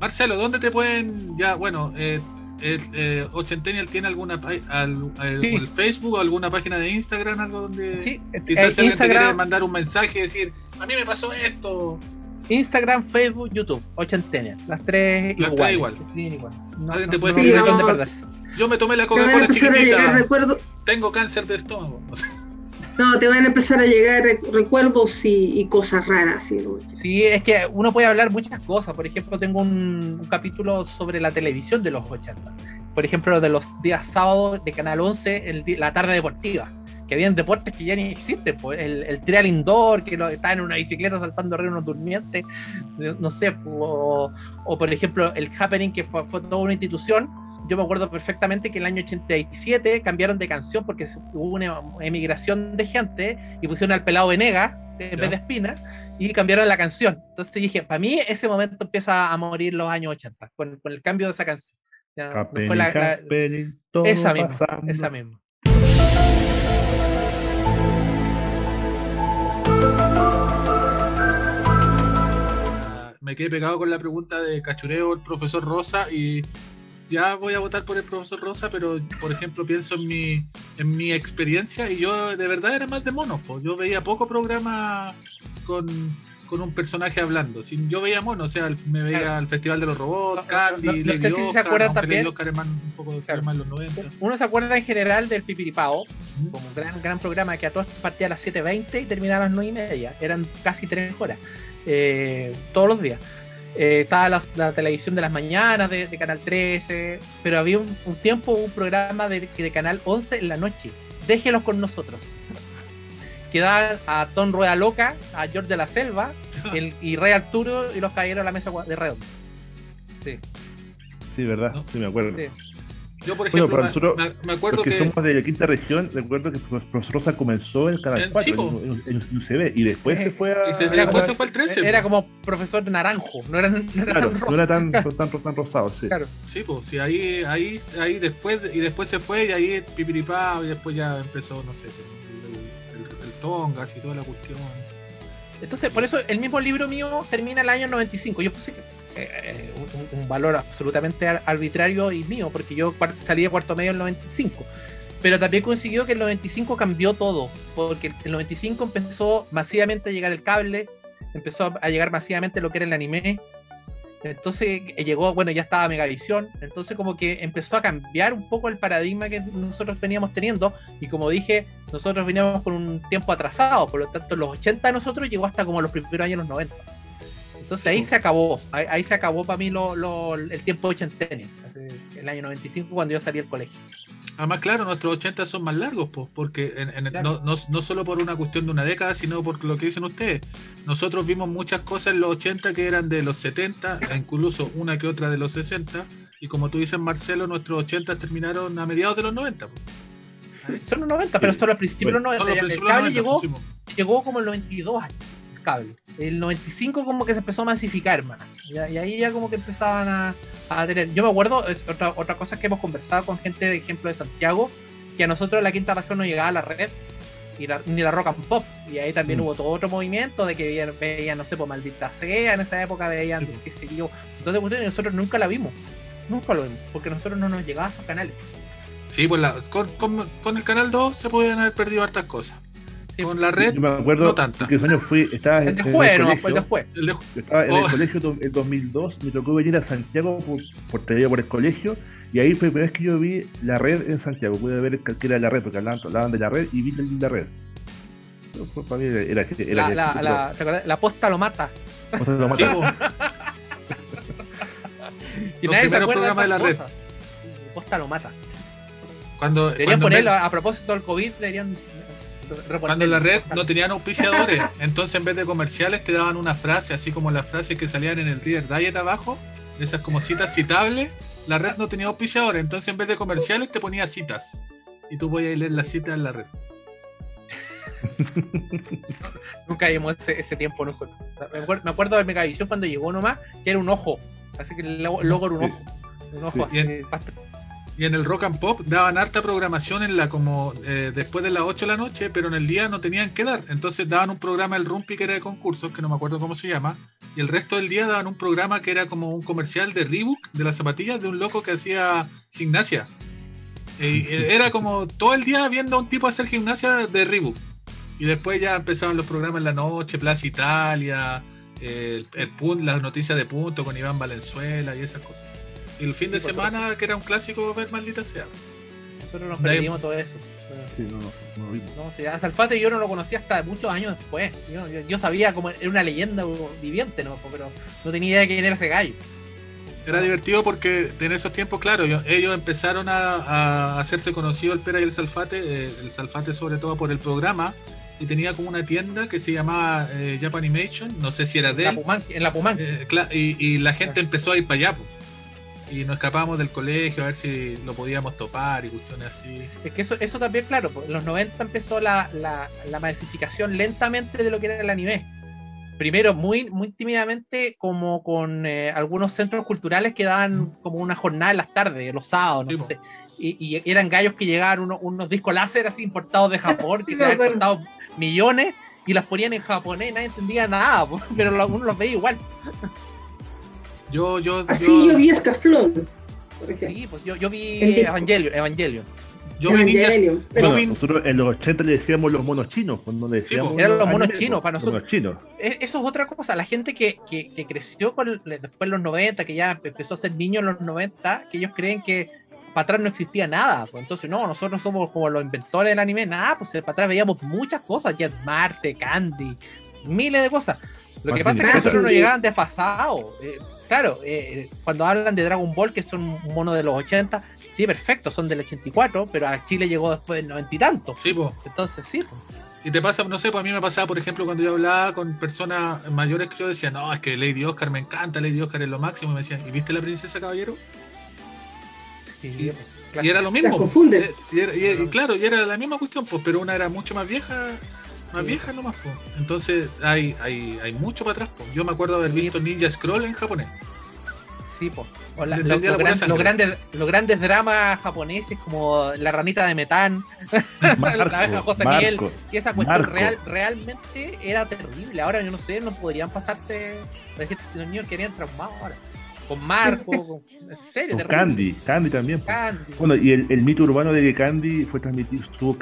Speaker 1: Marcelo, ¿dónde te pueden ya, bueno, eh, el, eh, Ochentennial tiene alguna al, al-
Speaker 2: Sí.
Speaker 1: el Facebook o alguna página de Instagram, algo donde
Speaker 2: Sí, eh,
Speaker 1: quizás si alguien te quiere mandar un mensaje y decir, a mí me pasó esto.
Speaker 2: Instagram, Facebook, YouTube, ochentena. Las tres
Speaker 1: Las
Speaker 2: iguales.
Speaker 1: tres igual.
Speaker 2: Sí, igual. No,
Speaker 1: Alguien
Speaker 2: no-
Speaker 1: te puede
Speaker 2: no-
Speaker 3: escribir.
Speaker 1: Yo me tomé la Coca-Cola chiquitita,
Speaker 3: recuerdos,
Speaker 1: tengo cáncer de estómago.
Speaker 3: no, te van a empezar a llegar re- recuerdos y, y cosas raras. ¿sí?
Speaker 2: Sí, es que uno puede hablar muchas cosas. Por ejemplo, tengo un, un capítulo sobre la televisión de los 80. Por ejemplo, de los días sábados de Canal 11, el la tarde deportiva. Que habían deportes que ya ni existen. Pues, el, el trial indoor, que lo, estaban en una bicicleta saltando arriba de unos durmientes. No sé. O, o, por ejemplo, el happening, que fue, fue toda una institución. Yo me acuerdo perfectamente que en el año 87 cambiaron de canción porque hubo una emigración de gente y pusieron al pelado Venegas en vez de Espina y cambiaron la canción. Entonces dije, para mí ese momento empieza a morir los años 80, con, con el cambio de esa canción. No fue la- la-
Speaker 4: todo
Speaker 2: esa misma,
Speaker 4: pasando.
Speaker 2: esa misma.
Speaker 1: Me quedé pegado con la pregunta de Cachureo, el profesor Rosa, y ya voy a votar por el profesor Rosa, pero por ejemplo pienso en mi, en mi experiencia y yo de verdad era más de monos. po. Yo veía poco programa con, con un personaje hablando. Si yo veía monos, o sea, me veía
Speaker 2: Claro.
Speaker 1: el Festival de los Robots,
Speaker 2: No,
Speaker 1: Candy,
Speaker 2: no- no
Speaker 1: Lady
Speaker 2: sé si se acuerdan también.
Speaker 1: Un poco
Speaker 2: Claro.
Speaker 1: los 90.
Speaker 2: Uno se acuerda en general del Pipiripao, como un gran, gran programa que a todas partía a las 7.20 y terminaba a las 9 y media. Eran casi 3 horas, eh, todos los días. Eh, estaba la, la televisión de las mañanas de, de Canal 13, pero había un, un tiempo un programa de, de Canal 11 en la noche. Déjelos con nosotros. Que daban a Tom Rueda Loca, a George de la Selva el- y Rey Arturo y los caballeros a la mesa de redonda. Sí,
Speaker 4: Sí, verdad, sí me acuerdo.
Speaker 2: sí.
Speaker 1: Yo, por
Speaker 4: Bueno,
Speaker 1: ejemplo,
Speaker 4: pero
Speaker 1: me-
Speaker 4: nosotros-
Speaker 1: me, me acuerdo
Speaker 4: Porque
Speaker 1: que.
Speaker 4: somos de la quinta región, recuerdo que el profesor Rosa comenzó en Canal
Speaker 1: En
Speaker 4: 4,
Speaker 1: Chipo.
Speaker 4: en, en- en UCB, y después
Speaker 2: Eh,
Speaker 4: se fue a...
Speaker 1: y se-
Speaker 2: Era
Speaker 1: después
Speaker 2: como-
Speaker 1: se fue al 13.
Speaker 2: Era como profesor naranjo, no era, no era
Speaker 4: Claro,
Speaker 2: tan
Speaker 4: no
Speaker 2: rosa.
Speaker 4: era tan, tan, tan rosado, sí.
Speaker 2: Claro.
Speaker 1: Sí, pues, sí, ahí, ahí, ahí después, y después se fue, y ahí pipiripao, y después ya empezó, no sé, el, el, el Tongas y toda la cuestión.
Speaker 2: Entonces, por eso el mismo libro mío termina el año 95. Yo puse eh, un, valor absolutamente ar- arbitrario y mío, porque yo salí de cuarto medio en el 95. Pero también consiguió que el 95 cambió todo, porque el 95 empezó masivamente a llegar el cable, empezó a- a llegar masivamente lo que era el anime. Entonces eh, llegó, bueno, ya estaba Megavisión, entonces como que empezó a cambiar un poco el paradigma que nosotros veníamos teniendo y como dije, nosotros veníamos con un tiempo atrasado, por lo tanto los 80 nosotros llegó hasta como los primeros años los 90. Entonces ahí se acabó, ahí, ahí se acabó para mí lo, lo- el tiempo ochentenio, el año 95 cuando yo salí del colegio.
Speaker 1: Además, claro, nuestros 80 son más largos, pues, porque en- en-
Speaker 2: Claro.
Speaker 1: no, no, no solo por una cuestión de una década, sino por lo que dicen ustedes. Nosotros vimos muchas cosas en los 80 que eran de los 70, e incluso una que otra de los 60, y como tú dices, Marcelo, nuestros 80 terminaron a mediados de los 90. pues.
Speaker 2: Son los 90, pero solo al principio de los
Speaker 1: Son
Speaker 2: 90.
Speaker 1: los
Speaker 2: ya- el cable
Speaker 1: 90,
Speaker 2: llegó, llegó como el 92 años, cable. El 95 como que se empezó a masificar más. Y, y ahí ya como que empezaban a, a tener... Yo me acuerdo, es otra, otra cosa que hemos conversado con gente de ejemplo de Santiago, que a nosotros la quinta región no llegaba la red. y la- ni la rock and pop. Y ahí también
Speaker 4: Mm.
Speaker 2: hubo todo otro movimiento de que veían, no sé, por maldita sea, en esa época veían,
Speaker 1: Sí.
Speaker 2: qué sé yo. Entonces, nosotros nunca la vimos. Nunca lo vimos, porque nosotros no nos llegaban a esos canales.
Speaker 1: Sí, pues la- con, con- con el canal 2 se podían haber perdido hartas cosas. Con la red,
Speaker 4: Yo me acuerdo
Speaker 1: no tanta.
Speaker 4: que fui, estaba en,
Speaker 2: El de juez,
Speaker 4: el
Speaker 2: no,
Speaker 4: colegio,
Speaker 2: fue el de juez.
Speaker 1: el de-
Speaker 4: yo estaba en
Speaker 1: Oh.
Speaker 4: el colegio do- en 2002, me tocó venir a Santiago por, por por el colegio y ahí fue la primera vez que yo vi la red en Santiago, pude ver que era la red, porque hablaban, hablaban de la red y vi la, la red. Para mí era, era,
Speaker 2: La,
Speaker 4: era-
Speaker 2: la, la, ¿te acuerdas? La posta lo mata.
Speaker 4: o sea, lo
Speaker 1: pues,
Speaker 2: Y
Speaker 1: Los
Speaker 2: nadie se acuerda
Speaker 1: de la red.
Speaker 2: posta lo mata.
Speaker 1: cuando,
Speaker 2: Deberían
Speaker 1: cuando
Speaker 2: ponerlo, a propósito del COVID, deberían
Speaker 1: Cuando la red no tenían auspiciadores, entonces en vez de comerciales te daban una frase, así como las frases que salían en el Reader Diet abajo, esas como citas citables, la red no tenía auspiciadores, entonces en vez de comerciales te ponía citas. Y tú podías leer las citas en la red.
Speaker 2: Nunca vimos ese, ese tiempo nosotros. Me acuerdo, me acuerdo de Megavisión cuando llegó nomás, que era un ojo. Así que el logo, el logo era un ojo. Un ojo
Speaker 1: Sí,
Speaker 2: así.
Speaker 1: Y en el Rock and Pop daban harta programación en la como eh, después de las 8 de la noche, pero en el día no tenían que dar. Entonces daban un programa el Rumpi que era de concursos, que no me acuerdo cómo se llama, y el resto del día daban un programa que era como un comercial de Reebok, de las zapatillas, de un loco que hacía gimnasia. Y, eh, era como todo el día viendo a un tipo hacer gimnasia de Reebok. Y después ya empezaban los programas en la noche, Plaza Italia, eh, el, el las noticias de punto con Iván Valenzuela y esas cosas. Y el fin de
Speaker 2: Sí,
Speaker 1: semana, que era un clásico ver maldita sea.
Speaker 2: Nosotros nos perdimos todo eso.
Speaker 4: Sí, no, no, no lo vimos.
Speaker 2: No, a Salfate yo no lo conocía hasta muchos años después. Yo, yo- yo sabía como era una leyenda viviente, ¿no? pero no tenía idea de quién era ese gallo.
Speaker 1: Era divertido porque en esos tiempos, claro, yo- ellos empezaron a, a hacerse conocido el Pera y el Salfate, eh, el Salfate sobre todo por el programa, y tenía como una tienda que se llamaba eh, Japanimation, no sé si era de
Speaker 2: En la
Speaker 1: él,
Speaker 2: Puman, en la Puman.
Speaker 1: eh, y, y la gente empezó a ir para allá, po. Y nos escapábamos del colegio a ver si lo podíamos topar y cuestiones así.
Speaker 2: Es que eso, eso también, claro, pues, en los 90 empezó la, la, la masificación lentamente de lo que era el anime. Primero, muy, muy tímidamente, como con eh, algunos centros culturales que daban como una jornada en las tardes, los sábados, no
Speaker 1: Sí,
Speaker 2: sé. Y, y eran gallos que llegaban unos, unos discos láser así importados de Japón, que habían costado millones y las ponían en japonés nadie entendía nada, pero lo- uno los veía igual.
Speaker 1: Yo, yo,
Speaker 3: Así
Speaker 1: yo,
Speaker 3: yo vi Escaflón.
Speaker 2: Sí, pues yo, yo vi. Evangelion, Evangelion.
Speaker 1: yo vi
Speaker 4: Bueno, nosotros en los 80 le decíamos los monos chinos, cuando le
Speaker 1: Sí,
Speaker 4: decíamos.
Speaker 1: po.
Speaker 2: Eran los monos
Speaker 4: anime,
Speaker 2: chinos para nosotros.
Speaker 4: chinos.
Speaker 2: E- Eso es otra cosa. La gente que, que, que creció con el- después de los 90, que ya empezó a ser niño en los 90, que ellos creen que para atrás no existía nada. Pues entonces, no, nosotros somos como los inventores del anime. Nada, pues para atrás veíamos muchas cosas. Jet Marte, Candy, miles de cosas. Lo que pasa es que nosotros nos llegaban desfasados. Eh, claro, eh, cuando hablan de Dragon Ball, que son un mono de los 80, sí, perfecto, son del 84, pero a Chile llegó después del 90 y tanto.
Speaker 1: sí, po.
Speaker 2: Entonces, sí, pues.
Speaker 1: Y te pasa, no sé, pues a mí me pasaba, por ejemplo, cuando yo hablaba con personas mayores que yo decía, no, es que Lady Oscar me encanta, Lady Oscar es lo máximo, y me decían, ¿y viste la princesa caballero?
Speaker 2: sí,
Speaker 1: Y-
Speaker 2: pues,
Speaker 1: Y era lo mismo.
Speaker 3: Las
Speaker 1: pues.
Speaker 3: confundes.
Speaker 1: Eh, Y, era- y- y claro, y era la misma cuestión, pues, pero una era mucho más vieja, más
Speaker 2: Sí.
Speaker 1: vieja nomás, pues. Entonces hay, hay, hay mucho para atrás. Yo me acuerdo haber
Speaker 2: Sí.
Speaker 1: visto Ninja Scroll en japonés.
Speaker 2: Sí, po. O la- lo- lo gran- los, grandes, los grandes dramas japoneses como La ranita de Metán, la abeja José
Speaker 4: Marco.
Speaker 2: y esa cuestión
Speaker 4: Marco.
Speaker 2: real, realmente era terrible. Ahora yo no sé, no podrían pasarse. Los niños querían traumados ahora. Con Marco, con- en serio,
Speaker 4: Con
Speaker 2: terrible.
Speaker 4: Candy, Candy también. po.
Speaker 2: Candy.
Speaker 4: Bueno, y el, el mito urbano de que Candy fue transmitido, tuvo,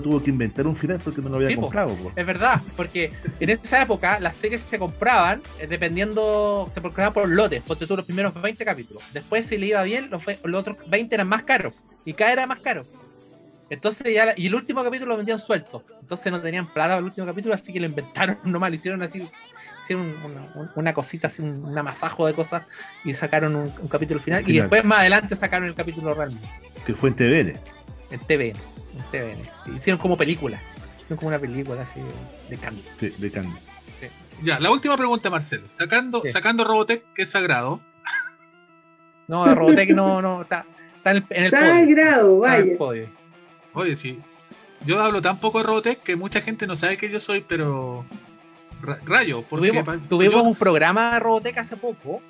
Speaker 4: tuvo que inventar un final porque no lo había
Speaker 2: Sí,
Speaker 4: comprado. po.
Speaker 2: Es verdad, porque en esa época las series se compraban eh, dependiendo, se compraban por lotes, porque tú los primeros 20 capítulos. Después, si le iba bien, los, otros 20 eran más caros y cada era más caro. Entonces ya, la- y el último capítulo lo vendían suelto. Entonces no tenían plata para el último capítulo, así que lo inventaron nomás, lo hicieron así, hicieron una, un- una cosita, así, un, un amasajo de cosas y sacaron un, un capítulo final. Y después más adelante sacaron el capítulo realmente,
Speaker 4: Que fue en TVN.
Speaker 2: en TVN. En TVN. Hicieron como película. Hicieron como una película así de, cambio.
Speaker 4: De, de Candy.
Speaker 1: Ya, la última pregunta, Marcelo. Sacando,
Speaker 2: Sí.
Speaker 1: sacando Robotech, que es sagrado.
Speaker 2: No, Robotech no, no, está, está en el, en el podio.
Speaker 3: Sagrado,
Speaker 2: Está en el
Speaker 3: vaya.
Speaker 2: podio.
Speaker 1: Oye, sí. Yo hablo tan poco de Robotech que mucha gente no sabe que yo soy, pero. Ra- rayo. Porque
Speaker 2: Tuvimos,
Speaker 1: pa-
Speaker 2: tuvimos
Speaker 1: yo-
Speaker 2: un programa de Robotech hace poco.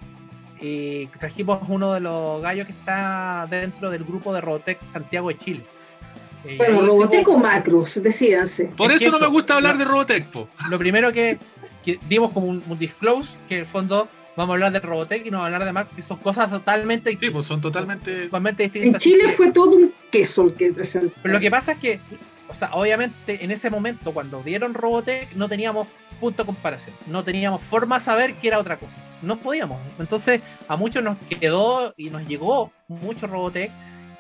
Speaker 2: Y trajimos uno de los gallos que está dentro del grupo de Robotech Santiago de Chile. Eh,
Speaker 3: Bueno, Robotech o Macros, decídanse.
Speaker 1: Por
Speaker 2: Es
Speaker 1: eso no me gusta hablar de Robotech, po.
Speaker 2: lo primero que, que dimos como un, un disclose, que en el fondo vamos a hablar de Robotech y no vamos a hablar de Mac, que son cosas totalmente
Speaker 1: Sí,
Speaker 2: distintas.
Speaker 1: pues son totalmente.
Speaker 2: totalmente
Speaker 3: En
Speaker 2: distintas.
Speaker 3: Chile
Speaker 2: Así que-
Speaker 3: fue todo un queso el que presentó.
Speaker 2: Pero lo que pasa es que, o sea, obviamente en ese momento, cuando dieron Robotech, no teníamos punto de comparación. No teníamos forma de saber que era otra cosa. No podíamos. Entonces, a muchos nos quedó y nos llegó mucho Robotech.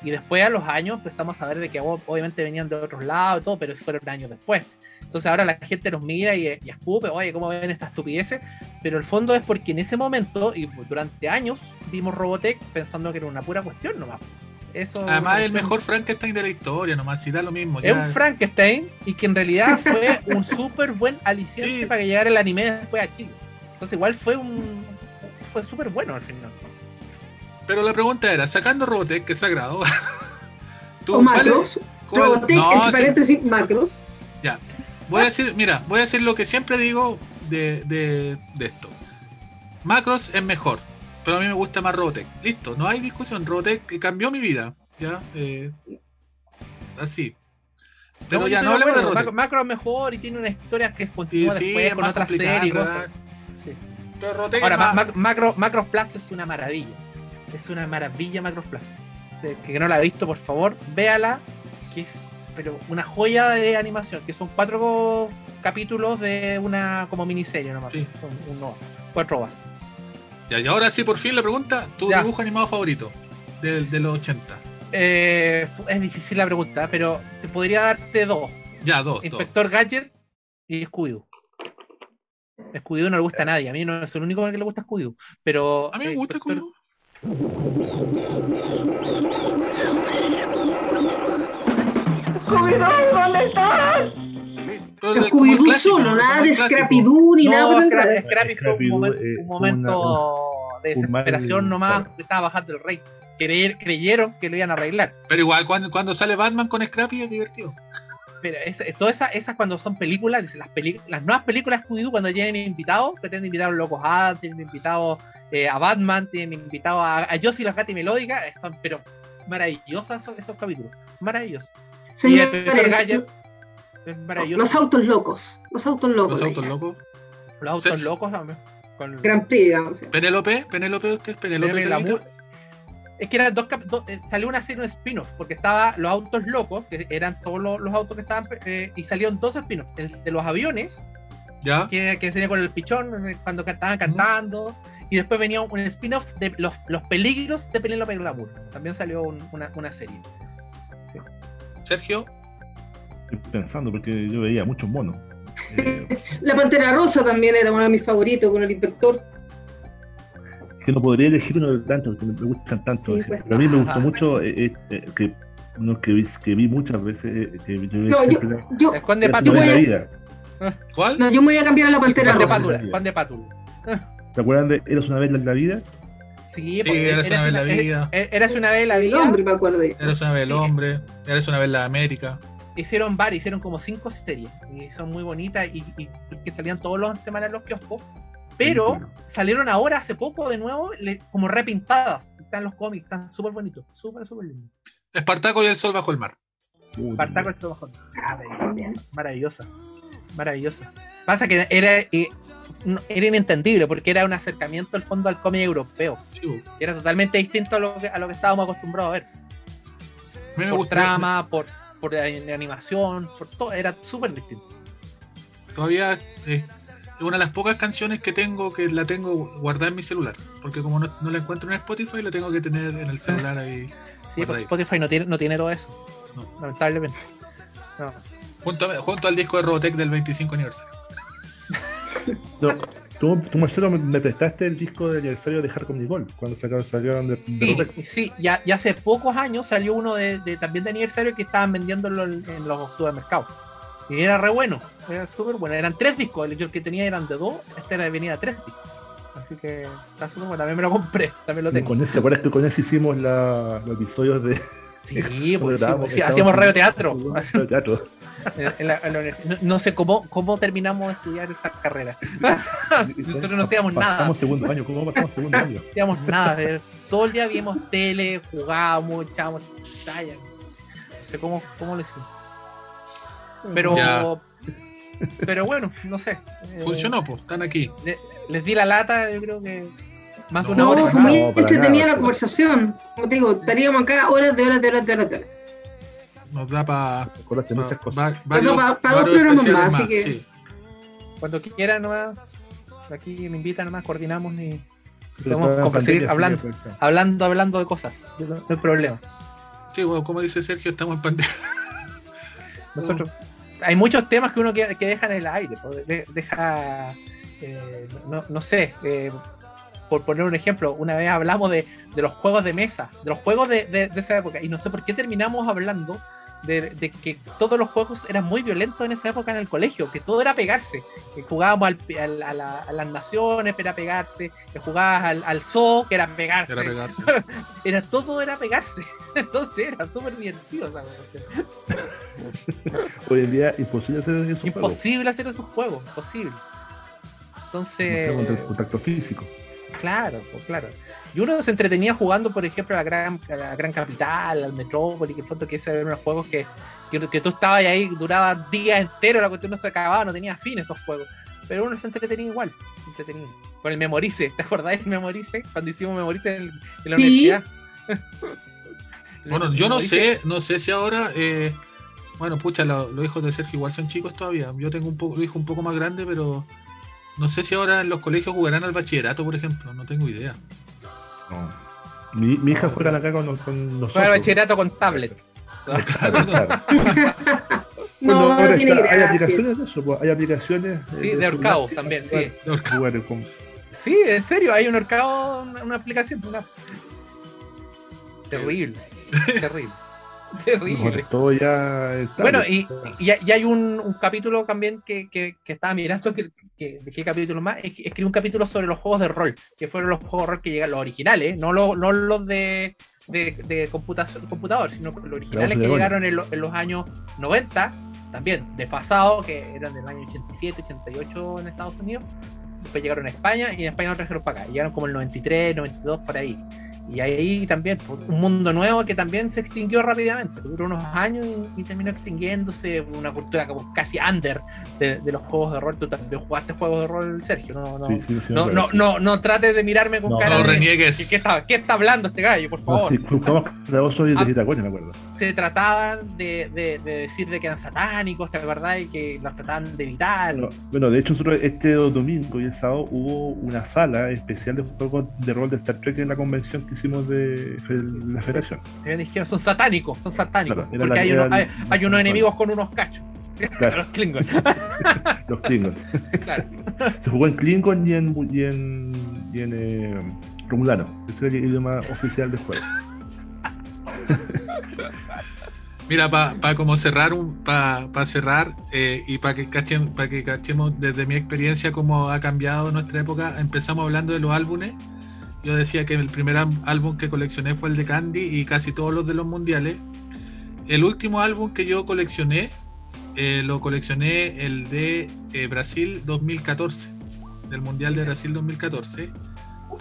Speaker 2: Y después, a los años, empezamos a saber de que oh, obviamente venían de otros lados todo, pero fueron años después. Entonces, ahora la gente nos mira y, y escupe, oye, ¿cómo ven estas estupideces? Pero el fondo es porque en ese momento y durante años vimos Robotech pensando que era una pura cuestión nomás. Eso
Speaker 1: Además,
Speaker 2: una
Speaker 1: el mejor Frankenstein de la historia, nomás. Si da lo mismo.
Speaker 2: es
Speaker 1: ya.
Speaker 2: un Frankenstein y que en realidad fue un súper buen aliciente
Speaker 1: Sí.
Speaker 2: para que llegara el anime después a Chile. Entonces igual fue un fue súper bueno al final.
Speaker 1: Pero la pregunta era: sacando Robotech, que es sagrado. ¿tú
Speaker 3: o
Speaker 1: es-
Speaker 3: Macros.
Speaker 1: cuál-
Speaker 3: Robotech,
Speaker 1: No,
Speaker 3: entre
Speaker 1: sí.
Speaker 3: paréntesis, Macros.
Speaker 1: Voy a decir, mira, voy a decir lo que siempre digo de, de, de esto. Macros es mejor, pero a mí me gusta más Robotech. Listo, no hay discusión. Robotech que cambió mi vida, ¿ya? Eh, así. Pero
Speaker 2: yo
Speaker 1: ya
Speaker 2: estoy
Speaker 1: no
Speaker 2: de
Speaker 1: hablemos de
Speaker 2: acuerdo,
Speaker 1: Robotech.
Speaker 2: Macro, es mejor y tiene una historia que
Speaker 1: Sí,
Speaker 2: continúa
Speaker 1: sí,
Speaker 2: después
Speaker 1: es
Speaker 2: con
Speaker 1: más
Speaker 2: otra
Speaker 1: complicada,
Speaker 2: serie y
Speaker 1: ¿verdad?
Speaker 2: cosas. Sí.
Speaker 1: Pero Robotech
Speaker 2: Ahora,
Speaker 1: es más-
Speaker 2: Macro, Macros Plus es una maravilla. Es una maravilla Macros Plus. De- Que no la ha visto, por favor, véala. Que es pero una joya de animación. Que son cuatro capítulos de una como miniserie nomás.
Speaker 1: Sí.
Speaker 2: Son uno, cuatro vas.
Speaker 1: Ya, y ahora sí, por fin la pregunta: ¿tu
Speaker 2: Ya.
Speaker 1: dibujo animado favorito de, de los 80?
Speaker 2: Eh, es difícil la pregunta, pero te podría darte dos.
Speaker 1: Ya, dos, dos.
Speaker 2: Inspector Gadget y Scooby-Doo. Scooby-Doo no le gusta a nadie. A mí no soy el único que le gusta Scooby-Doo. Pero
Speaker 1: A mí me
Speaker 2: eh,
Speaker 1: gusta
Speaker 2: Inspector-
Speaker 1: como. Pero el- como el
Speaker 3: Scooby-Doo
Speaker 1: clásico,
Speaker 3: solo, nada de. Scrappy-Doo ni nada
Speaker 2: No, Scrappy, fue un momento,
Speaker 4: eh,
Speaker 2: un momento de
Speaker 4: un mal-
Speaker 2: desesperación nomás,
Speaker 4: claro.
Speaker 2: que estaba bajando el rey. Creer- creyeron que lo iban a arreglar.
Speaker 1: Pero igual, cuando, cuando sale Batman con Scrappy es divertido.
Speaker 2: Pero es- todas esas, cuando son películas, dice, las, las nuevas películas de Scooby-Doo, cuando tienen invitados, que tienen invitados a los Locos Adams, tienen invitados eh, a Batman, tienen invitados a, a Josie la Gata y Melódica, eh, son pero maravillosas esos, esos capítulos. Maravillosos. Y el
Speaker 3: Los autos locos. Los autos locos.
Speaker 1: Los autos locos.
Speaker 2: Los autos
Speaker 1: Sí.
Speaker 2: locos también. Con-
Speaker 3: Grand Prix, digamos. ya.
Speaker 1: Penélope, Penélope, usted, Telita?
Speaker 2: Lamour. Es que eran dos, eh, salió una serie de spin-offs, porque estaba los autos locos, que eran todos los, los autos que estaban, eh, y salieron dos spin-offs. El de los aviones,
Speaker 1: Ya.
Speaker 2: que, que salía con el pichón eh, cuando estaban cantando, y después venía un spin-off de los, los peligros de Penélope Glamour. También salió un- una, una serie.
Speaker 1: Sergio.
Speaker 4: Estoy pensando porque yo veía muchos monos. Eh,
Speaker 3: La Pantera Rosa también era uno de mis favoritos con el inspector.
Speaker 4: que no podría elegir uno de tantos, que me gustan tanto.
Speaker 3: Sí, pues.
Speaker 4: Pero a mí me gusta
Speaker 2: Ajá.
Speaker 4: mucho eh, eh, eh, que uno que vi, que vi muchas veces, eh, que yo
Speaker 3: No, yo, yo,
Speaker 2: El Pátula.
Speaker 4: De
Speaker 3: a-
Speaker 4: la vida.
Speaker 1: ¿Cuál?
Speaker 3: no, yo me voy a cambiar a la Pantera Rosa.
Speaker 2: Pátula. Conde Pátula.
Speaker 4: ¿Se acuerdan de Eras una vez en la vida?
Speaker 2: Sí,
Speaker 1: Sí,
Speaker 2: porque
Speaker 1: Érase una vez la vida.
Speaker 2: Érase una vez la
Speaker 3: El
Speaker 2: vida.
Speaker 3: hombre, me acuerdo.
Speaker 1: Eres una vez el
Speaker 2: Sí.
Speaker 1: hombre. Eres una vez la América.
Speaker 2: Hicieron varias, hicieron como cinco series y son muy bonitas y, y- y que salían todos los semanas en los kioscos. Pero
Speaker 4: Sí,
Speaker 2: salieron ahora hace poco de nuevo le- como repintadas. Están los cómics, están súper bonitos, súper, súper lindos.
Speaker 1: Espartaco y el sol bajo el mar.
Speaker 4: Uh,
Speaker 2: Partaco el bajo. Maravillosa, maravillosa, maravillosa. Pasa que era, eh, era inentendible porque era un acercamiento al fondo al cómic europeo.
Speaker 1: Sí.
Speaker 2: Era totalmente distinto a lo que, a lo que estábamos acostumbrados a ver.
Speaker 1: a mí me
Speaker 2: por trama, por, por eh, animación, por todo. Era súper distinto.
Speaker 1: Todavía eh, es una de las pocas canciones que tengo que la tengo guardada en mi celular. Porque como no, no la encuentro en Spotify, la tengo que tener en el celular ahí.
Speaker 2: Sí, porque. Spotify no tiene, no tiene todo eso.
Speaker 1: No.
Speaker 2: Lamentablemente. No.
Speaker 1: Junto, junto al disco de Robotech del 25 aniversario.
Speaker 4: No, tú, tú, Marcelo, me, prestaste el disco de aniversario de Hardcore Nicole cuando sacaron, salieron de, de
Speaker 2: Sí, sí, ya, ya hace pocos años salió uno de, de- también de aniversario que estaban vendiéndolo en, en los supermercados. Y era re bueno, era súper bueno. Eran tres discos, el que tenía eran de dos, este era venía de tres discos. Así que está súper bueno, también me lo compré, también lo
Speaker 4: Y
Speaker 2: tengo.
Speaker 4: con ese, ¿Te acuerdas que con ese hicimos la- los episodios de.
Speaker 2: Sí, pues, sí,
Speaker 4: grabamos-
Speaker 2: sí, hacíamos radio teatro.
Speaker 4: Radio teatro.
Speaker 2: En- en la- en la universidad. no, no sé cómo, cómo terminamos de estudiar esa carrera. Nosotros no hacíamos nada.
Speaker 4: Pasamos segundo año, ¿cómo pasamos segundo año?
Speaker 2: No hacíamos nada. eh, Todo el día vimos tele, jugábamos, echábamos tallas. sé cómo, cómo lo hicimos. Pero,
Speaker 1: Ya.
Speaker 2: pero bueno, no sé. eh,
Speaker 1: Funcionó, pues, están aquí.
Speaker 2: le- les di la lata, yo creo que más de
Speaker 1: No,
Speaker 2: una
Speaker 3: No,
Speaker 2: hora.
Speaker 3: fue muy
Speaker 4: No,
Speaker 3: entretenida
Speaker 4: nada.
Speaker 3: la conversación. Como te digo, estaríamos acá horas de horas de horas de horas de horas.
Speaker 1: Nos da para
Speaker 4: Acordaste muchas cosas.
Speaker 1: varios,
Speaker 3: pa- pa dos programas más, así que-
Speaker 1: sí.
Speaker 2: Cuando quieran nomás, aquí me invitan nomás, coordinamos y Podemos seguir hablando. hablando, hablando de cosas. No, hay problema.
Speaker 1: Sí, bueno, como dice Sergio, estamos en pandemia.
Speaker 2: Nosotros, hay muchos temas que uno que, que deja en el aire, deja, eh, no, no sé, eh, por poner un ejemplo, una vez hablamos de, de los juegos de mesa, de los juegos de, de- de esa época, y no sé por qué terminamos hablando de, de que todos los juegos eran muy violentos en esa época en el colegio, que todo era pegarse, que jugábamos al, al- a, la- a las naciones, era pegarse, que jugabas al, al zoo, que era pegarse,
Speaker 1: Era pegarse.
Speaker 2: era todo era pegarse, entonces era súper divertido esa.
Speaker 4: Hoy en día imposible hacer esos juegos.
Speaker 2: Imposible hacer esos juegos, imposible. Entonces,
Speaker 4: contacto físico.
Speaker 2: Claro, pues, claro. Y uno se entretenía jugando, por ejemplo, a la Gran, a la gran Capital, al Metrópoli, que fondo que esos eran unos juegos que, que, que tú estabas ahí, duraba días enteros, la cuestión no se acababa, no tenía fin esos juegos. Pero uno se entretenía igual, se entretenía. Con el Memorice, ¿te acordáis del Memorice? Cuando hicimos Memorice en, en la
Speaker 3: Sí.
Speaker 2: universidad.
Speaker 1: Bueno, yo no sé, no sé si ahora, eh, bueno, pucha, lo- los hijos de Sergio igual son chicos todavía. Yo tengo un poco, hijo un poco más grande, pero no sé si ahora en los colegios jugarán al bachillerato, por ejemplo. No tengo idea.
Speaker 4: No. Mi, mi hija juega acá con, con nosotros.
Speaker 2: Juega bachillerato con tablet.
Speaker 4: Claro, claro.
Speaker 3: No,
Speaker 4: Bueno, ahora
Speaker 3: tiene
Speaker 4: está- hay
Speaker 3: gracia.
Speaker 4: aplicaciones de eso, pues, hay aplicaciones. eh,
Speaker 2: Sí, de
Speaker 4: que
Speaker 2: también, sí.
Speaker 4: jugar con-
Speaker 2: Sí, en serio, hay un horcado, una, una aplicación. una- Terrible, terrible, terrible.
Speaker 4: todo ya está.
Speaker 2: Bueno, y, y, y hay un, un capítulo también que, que, que estaba mirando, que, que- ¿de qué capítulo más? Es- Escribí un capítulo sobre los juegos de rol, que fueron los juegos de rol que llegan, los originales, no los, no los de, de, de computador, sino los originales que llegaron en, lo- en los años 90, también desfasados, que eran del año 87, 88 en Estados Unidos. Después llegaron a España y en España lo trajeron para acá. Llegaron como el 93, 92, por ahí. Y ahí también pues, un mundo nuevo que también se extinguió rápidamente. Duró unos años y, y terminó extinguiéndose. Una cultura como casi under de, de los juegos de rol. Tú también jugaste juegos de rol, Sergio. No, no,
Speaker 4: Sí, sí,
Speaker 2: no, no, no, no trates de mirarme con
Speaker 4: No,
Speaker 2: cara
Speaker 1: No
Speaker 2: de.
Speaker 1: reniegues.
Speaker 2: ¿Qué, está, ¿Qué está hablando este gallo, por
Speaker 4: No,
Speaker 2: favor?
Speaker 4: sí, jugamos cada soy de
Speaker 2: Ah.
Speaker 4: Gitacones, me acuerdo.
Speaker 2: Se trataban de, de, de decir de que eran satánicos, ¿te verdad? Y que los trataban de evitar.
Speaker 4: Bueno, bueno, de hecho, nosotros este domingo y el sábado hubo una sala especial de juegos de rol de Star Trek en la convención que hicimos de la Federación.
Speaker 2: Son satánicos, son satánicos.
Speaker 4: Claro,
Speaker 2: porque
Speaker 4: la-
Speaker 2: hay, unos, hay, hay unos enemigos con unos cachos.
Speaker 4: Claro.
Speaker 2: los Klingons.
Speaker 4: Los Klingons.
Speaker 2: claro.
Speaker 4: Se jugó en Klingon y en, y en, y en eh, Romulano. Ese es el idioma oficial del juego.
Speaker 1: Mira, para como cerrar para cerrar eh, y para que cachen, que cachemos desde mi experiencia cómo ha cambiado nuestra época, empezamos hablando de los álbumes. Yo decía que el primer álbum que coleccioné fue el de Candy y casi todos los de los mundiales. El último álbum que yo coleccioné, eh, lo coleccioné el de eh, Brasil 2014, del Mundial de Brasil 2014,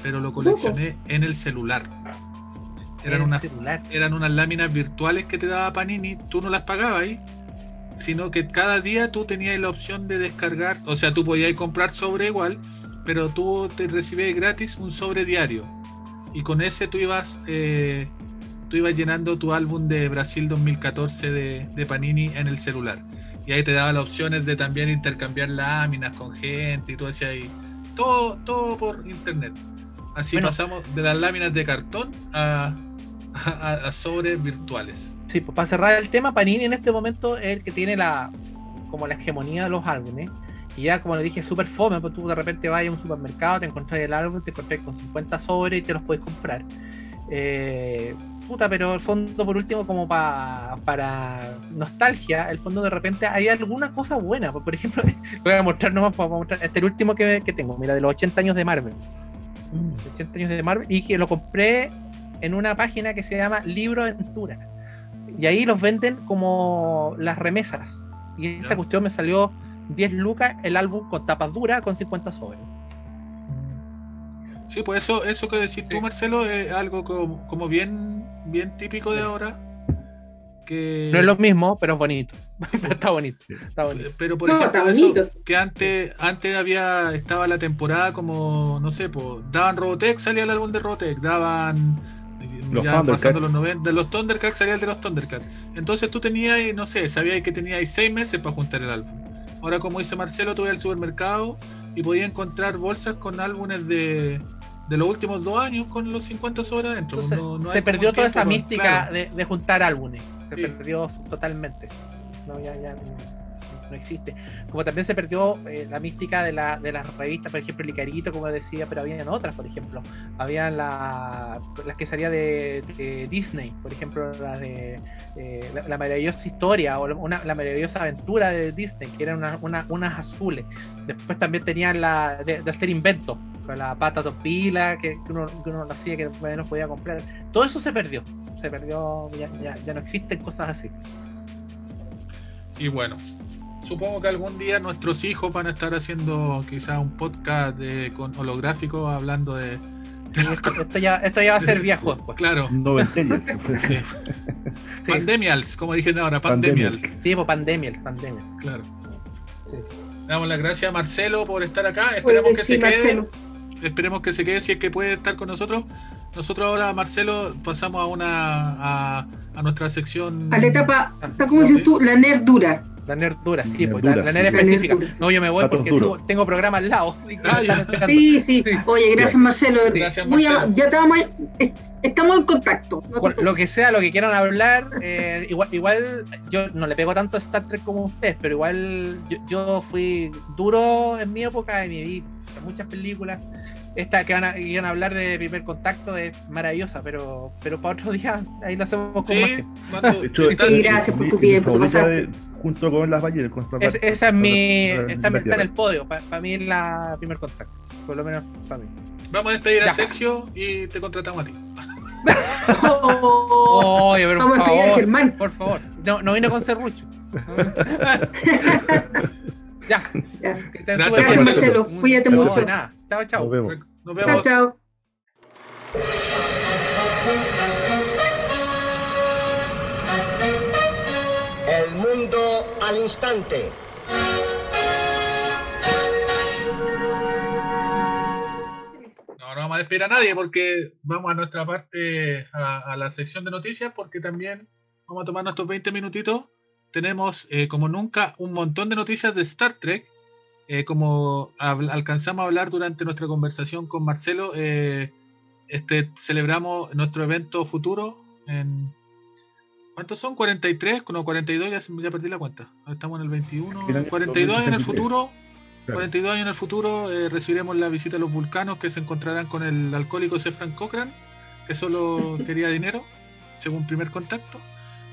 Speaker 1: pero lo coleccioné en el celular. Eran unas
Speaker 2: celular.
Speaker 1: eran unas láminas virtuales que te daba Panini, tú no las pagabas ahí, sino que cada día tú tenías la opción de descargar, o sea, tú podías comprar sobre igual, pero tú te recibías gratis un sobre diario. Y con ese tú ibas, eh, tú ibas llenando tu álbum de Brasil 2014 de, de Panini en el celular. Y ahí te daba las opciones de también intercambiar láminas con gente y todo eso ahí. Todo, todo por internet. Así
Speaker 2: Bueno.
Speaker 1: pasamos de las láminas de cartón a, a, a sobres virtuales.
Speaker 2: Sí, pues para cerrar el tema, Panini en este momento es el que tiene la como la hegemonía de los álbumes. Y ya, como le dije, es súper fome, pues tú de repente vas a un supermercado, te encontrás el álbum, te encontrás con 50 sobres y te los puedes comprar. Eh, puta, pero el fondo, por último, como pa- para nostalgia, el fondo de repente hay alguna cosa buena. Pues, por ejemplo, voy a mostrar nomás, para mostrar, este es el último que, que tengo, mira, de los 80 años de Marvel. 80 años de Marvel, y que lo compré en una página que se llama Libro Aventura. Y ahí los venden como las remesas. Y esta cuestión me salió 10 lucas el álbum con tapas duras con 50 sobres.
Speaker 1: Sí, pues eso, eso que decís tú. Marcelo, es algo como, como bien, bien típico de
Speaker 2: Sí.
Speaker 1: ahora. que...
Speaker 2: No es lo mismo, pero es bonito. está bonito. Está bonito.
Speaker 1: Pero por
Speaker 3: No,
Speaker 1: ejemplo, eso, que antes, antes había, estaba la temporada como, no sé, pues, daban Robotech, salía el álbum de Robotech, daban
Speaker 4: Los
Speaker 1: ya
Speaker 4: Thundercats.
Speaker 1: pasando los 90, de los Thundercats salía el de los Thundercats. Entonces tú tenías, no sé, sabías que tenías seis meses para juntar el álbum. Ahora como dice Marcelo, tú ibas al supermercado y podías encontrar bolsas con álbumes de, de los últimos dos años con los 50 sobras adentro.
Speaker 2: Entonces,
Speaker 1: No- no hay
Speaker 2: se perdió toda
Speaker 1: tiempo,
Speaker 2: esa mística
Speaker 1: claro.
Speaker 2: de, de juntar álbumes. Se
Speaker 1: Sí.
Speaker 2: perdió totalmente. No, ya, ya no, existe. Como también se perdió eh, la mística de, la, de las revistas, por ejemplo, Licarito, como decía, pero habían otras, por ejemplo. Habían la, las que salía de, Disney, por ejemplo, la de eh, la, maravillosa historia o una, la maravillosa aventura de Disney, que eran una- una- unas azules. Después también tenían la de, hacer inventos, con la pata topila que, que uno, que uno hacía, que no podía comprar. Todo eso se perdió. Se perdió, ya, ya no existen cosas así.
Speaker 1: Y bueno, supongo que algún día nuestros hijos van a estar haciendo quizás un podcast de, con holográfico hablando de.
Speaker 2: Y esto, esto ya, esto ya va a ser viejo después.
Speaker 1: Claro,
Speaker 4: Noventellas.
Speaker 1: sí.
Speaker 2: Sí.
Speaker 1: pandemials, como dije ahora, pandemials.
Speaker 2: Tipo pandemia, pandemia.
Speaker 1: Claro.
Speaker 2: Sí.
Speaker 1: Damos las gracias a Marcelo por estar acá. Esperemos que
Speaker 3: sí,
Speaker 1: se quede.
Speaker 3: Marcelo.
Speaker 1: Esperemos que se quede si es que puede estar con nosotros. Nosotros ahora, Marcelo, pasamos a una a, a nuestra sección.
Speaker 3: A la etapa,
Speaker 2: Ah,
Speaker 3: ¿cómo dices tú? La nerdura.
Speaker 2: La nerdura, sí, pues, la, la nerd específica. No, yo me voy porque tengo, tengo programa al lado.
Speaker 1: Ah.
Speaker 3: Sí, sí.
Speaker 2: Sí.
Speaker 3: Oye, gracias Marcelo.
Speaker 1: Gracias,
Speaker 3: a- ya estamos, ahí- estamos en contacto. No
Speaker 2: lo que sea, lo que quieran hablar, eh, igual, igual yo no le pego tanto a Star Trek como ustedes, pero igual yo, yo fui duro en mi época y me vi muchas películas. Esta que van a, iban a hablar de primer contacto es maravillosa, pero, pero para otro día ahí lo hacemos con
Speaker 1: Sí, cuando
Speaker 4: hecho,
Speaker 3: gracias por tu
Speaker 4: mi- mi
Speaker 3: tiempo,
Speaker 4: de- junto con las ballenas. con
Speaker 2: Es- esa es mi.
Speaker 4: la- la-
Speaker 2: Está,
Speaker 4: la
Speaker 2: está en el podio. Para mí es la primer contacto. Por lo menos para mí.
Speaker 1: Vamos a despedir a. Sergio y te contratamos a ti.
Speaker 3: Oh,
Speaker 2: Oye, pero
Speaker 3: Vamos
Speaker 2: por
Speaker 3: a despedir a
Speaker 2: favor.
Speaker 3: Germán.
Speaker 2: Por favor. No, no vino con serrucho. ya.
Speaker 3: Ya.
Speaker 1: Gracias.
Speaker 3: Marcelo. Cuídate
Speaker 2: No,
Speaker 3: mucho.
Speaker 2: nada. Chao, chao.
Speaker 4: Nos vemos.
Speaker 1: Nos
Speaker 3: Chao,
Speaker 1: vemos.
Speaker 3: chao.
Speaker 8: El mundo al instante.
Speaker 1: No, no vamos a despedir a nadie porque vamos a nuestra parte, a, a la sección de noticias, porque también vamos a tomar nuestros 20 minutitos. Tenemos, eh, como nunca, un montón de noticias de Star Trek. Eh, como alcanzamos a hablar durante nuestra conversación con Marcelo, eh, este, celebramos nuestro evento futuro en... ¿Cuántos son? ¿43? No, 42, ya, ya perdí la cuenta. Estamos en el 21.
Speaker 4: El año
Speaker 1: 42 en el
Speaker 4: 2063.
Speaker 1: futuro.
Speaker 4: Claro.
Speaker 1: 42 años en el futuro eh, recibiremos la visita de los vulcanos que se encontrarán con el alcohólico Sefran Cochran, que solo quería dinero, según primer contacto,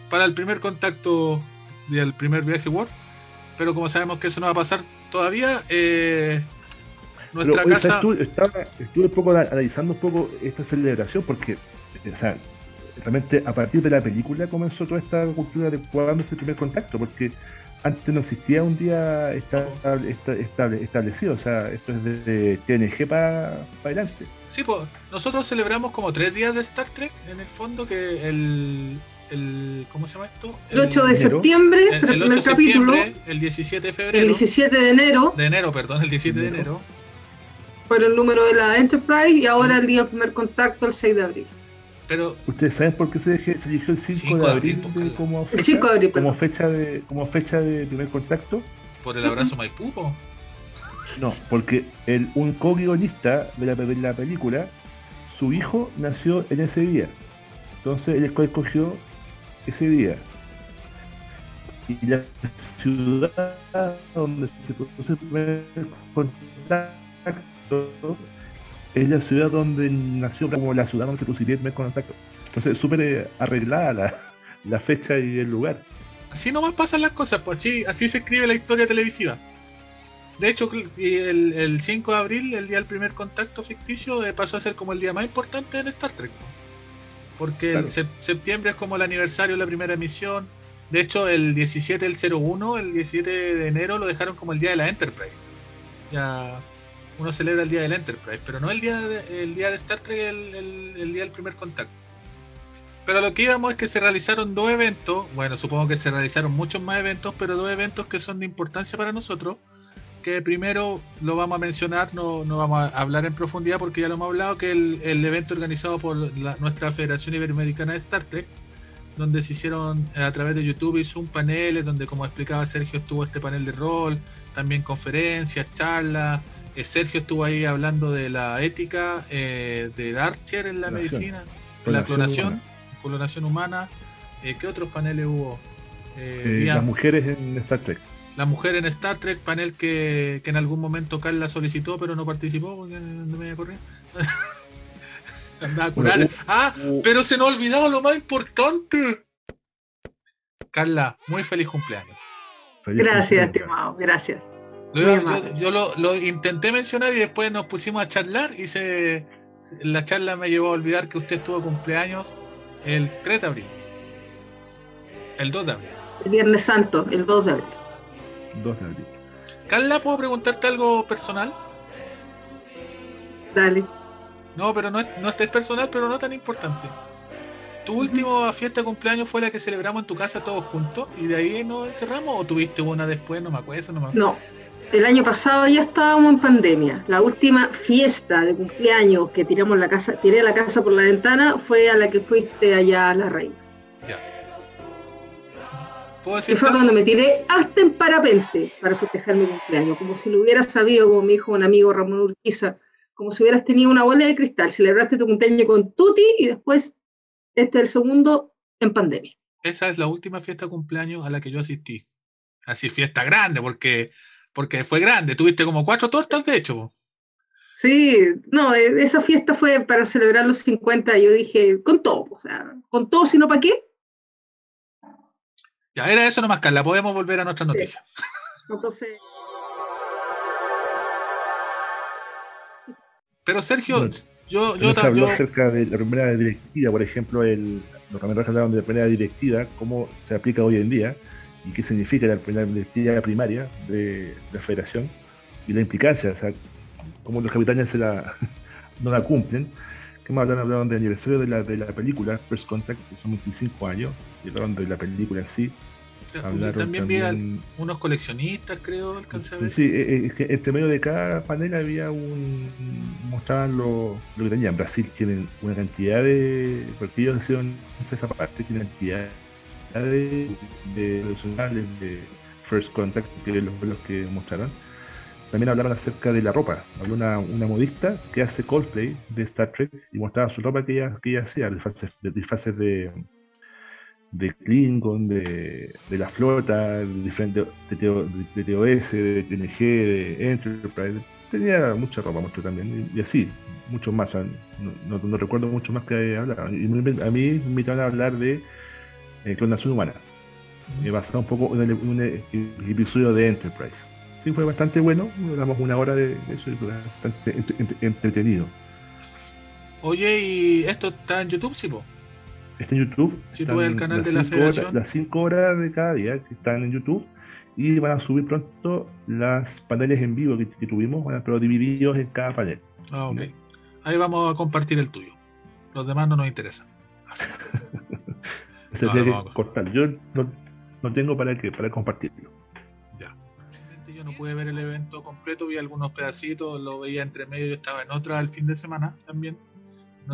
Speaker 1: para el primer contacto del primer viaje World. Pero como sabemos que eso no va a pasar todavía, eh, nuestra
Speaker 4: Pero,
Speaker 1: casa...
Speaker 4: ¿sabes tú? Estaba- estuve un poco ana- analizando un poco esta celebración porque, eh, o sea, realmente a partir de la película comenzó toda esta cultura de cuándo es el primer contacto, porque antes no existía un día esta- esta- estable- establecido, o sea, esto es de TNG para adelante.
Speaker 1: Sí, pues nosotros celebramos como tres días de Star Trek, en el fondo, que el... el ¿Cómo se llama esto?
Speaker 3: El 8 de
Speaker 4: enero.
Speaker 3: septiembre,
Speaker 1: el,
Speaker 3: el
Speaker 1: el 8
Speaker 3: primer
Speaker 1: de
Speaker 3: capítulo.
Speaker 1: septiembre, el 17 de
Speaker 3: El
Speaker 1: febrero,
Speaker 3: 17 de enero
Speaker 1: de enero, perdón, el 17 de enero.
Speaker 3: fue el número de la Enterprise y ahora el día del primer contacto, el 6 de abril.
Speaker 1: Pero
Speaker 4: ¿Ustedes saben por qué se, eligió el 5,
Speaker 1: 5
Speaker 4: de
Speaker 1: de
Speaker 4: abril de- como
Speaker 3: El
Speaker 4: fecha,
Speaker 3: 5 de abril,
Speaker 4: como fecha de como fecha de primer contacto?
Speaker 1: por el abrazo Maipú, po.
Speaker 4: No, porque el, un co-guionista de la, de la película, su hijo nació en ese día. Entonces él esco- escogió ese día. Y la ciudad donde se produce el primer contacto es la ciudad donde nació como la ciudad donde se produciría el primer contacto. Entonces súper eh, arreglada la, la fecha y el lugar.
Speaker 1: Así nomás pasan las cosas, pues así, así se escribe la historia televisiva. De hecho, el, el 5 de abril, el día del primer contacto ficticio, eh, pasó a ser como el día más importante en Star Trek. Porque
Speaker 4: Claro.
Speaker 1: el sep- septiembre es como el aniversario de la primera emisión. De hecho, el 17 del 01, el 17 de enero, lo dejaron como el día de la Enterprise. Ya uno celebra el día del Enterprise, pero no el día de, el día de Star Trek, el, el- el día del primer contacto. Pero lo que íbamos es que se realizaron dos eventos, bueno, supongo que se realizaron muchos más eventos, pero dos eventos que son de importancia para nosotros, que primero lo vamos a mencionar, no, no vamos a hablar en profundidad porque ya lo hemos hablado, que el, el evento organizado por la- nuestra Federación Iberoamericana de Star Trek, donde se hicieron a través de YouTube y Zoom paneles, donde como explicaba Sergio estuvo este panel de rol, también conferencias, charlas, eh, Sergio estuvo ahí hablando de la ética eh, de Archer en la
Speaker 4: Clonación.
Speaker 1: medicina, la clonación,
Speaker 4: humana.
Speaker 1: clonación humana. Eh, ¿Qué otros paneles hubo? Eh,
Speaker 4: Eh, las mujeres en Star Trek.
Speaker 1: La mujer en Star Trek, panel que, que en algún momento Carla solicitó, pero no participó porque no me iba a correr. Andaba a curar.
Speaker 4: Bueno,
Speaker 1: ah,
Speaker 4: uh,
Speaker 1: pero se nos ha olvidado lo más importante. Carla, muy feliz cumpleaños.
Speaker 4: Feliz
Speaker 3: Gracias, estimado, gracias.
Speaker 1: Lo- yo lo, lo intenté mencionar y después nos pusimos a charlar y se, se- la charla me llevó a olvidar que usted estuvo de cumpleaños el 3 de abril. El 2 de abril.
Speaker 3: El Viernes Santo, el 2 de abril.
Speaker 4: 2 de abril.
Speaker 1: Carla, ¿puedo preguntarte algo personal?
Speaker 3: Dale.
Speaker 1: No, pero no, es- no es personal, pero no tan importante. ¿Tu última fiesta de cumpleaños fue la que celebramos en tu casa todos juntos y de ahí nos encerramos o tuviste una después? No me acuerdo, no me acuerdo.
Speaker 3: No, el año pasado ya estábamos en pandemia. La última fiesta de cumpleaños que tiramos la casa, tiré la casa por la ventana fue a la que fuiste allá a la reina.
Speaker 1: ¿Puedo
Speaker 3: Que fue cuando me tiré hasta en parapente para festejar mi cumpleaños, como si lo hubieras sabido, como me dijo un amigo Ramón Urquiza, como si hubieras tenido una bola de cristal, celebraste tu cumpleaños con Tuti y después este es el segundo en pandemia.
Speaker 1: Esa es la última fiesta de cumpleaños a la que yo asistí. Así, fiesta grande, porque, porque fue grande. Tuviste como cuatro tortas, de hecho.
Speaker 3: Sí, no, eh, esa fiesta fue para celebrar los 50, yo dije, con todo, o sea, con todo, sino para qué.
Speaker 1: Ya era eso nomás, Carla. Podemos volver a nuestra noticia.
Speaker 3: Entonces,
Speaker 1: Pero Sergio,
Speaker 4: Bueno,
Speaker 1: yo, yo,
Speaker 4: También se habló
Speaker 1: yo-
Speaker 4: acerca de la primera directiva, por ejemplo, el, lo que me hablaron de la primera directiva, cómo se aplica hoy en día y qué significa la primera directiva primaria de la federación y la implicancia, o sea, cómo los capitanes se la, no la cumplen. Que me hablaron, hablaron del aniversario de la, de la película First Contact, que son 25 años, y hablaron de la película en sí. Hablaron
Speaker 1: también vi
Speaker 4: también-
Speaker 1: unos coleccionistas, creo, alcancé a ver.
Speaker 4: Sí, eh, eh, es que entre medio de cada panel había un. mostraban lo, lo que tenían. Brasil tienen una cantidad de. porque ellos hicieron esa parte, tienen cantidad de, de profesionales de First Contact, que los, los que mostraron. También hablaron acerca de la ropa. Había una, una modista que hace cosplay de Star Trek y mostraba su ropa que ella, que ella hacía, disfraces disfraces de, de Klingon, de, de la flota, de diferentes de, de TOS, de TNG, de Enterprise. Tenía mucha ropa, mucho también, y, y así, mucho más. no, no- no recuerdo mucho más que hablar. Y me- a mí me invitaron a hablar de eh, clonación humana. Me basado un poco en el, un episodio de Enterprise. Sí, fue bastante bueno. Hablamos una hora de eso y fue bastante ent- ent- entretenido.
Speaker 1: Oye, ¿y esto está en YouTube, sí, po?
Speaker 4: Está en YouTube.
Speaker 1: Sí, tú el canal de la
Speaker 4: horas-
Speaker 1: Federación.
Speaker 4: las 5 horas de cada día que están en YouTube. Y van a subir pronto las paneles en vivo que, que tuvimos, pero divididos en cada panel.
Speaker 1: Ah, ok. Ahí vamos a compartir el tuyo. Los demás no nos interesan.
Speaker 4: Se
Speaker 1: No, no,
Speaker 4: que cortar. Yo no, no tengo para qué, para compartirlo.
Speaker 1: Ya. Yo no pude ver el evento completo, vi algunos pedacitos, lo veía entre medio, yo estaba en otra el fin de semana también.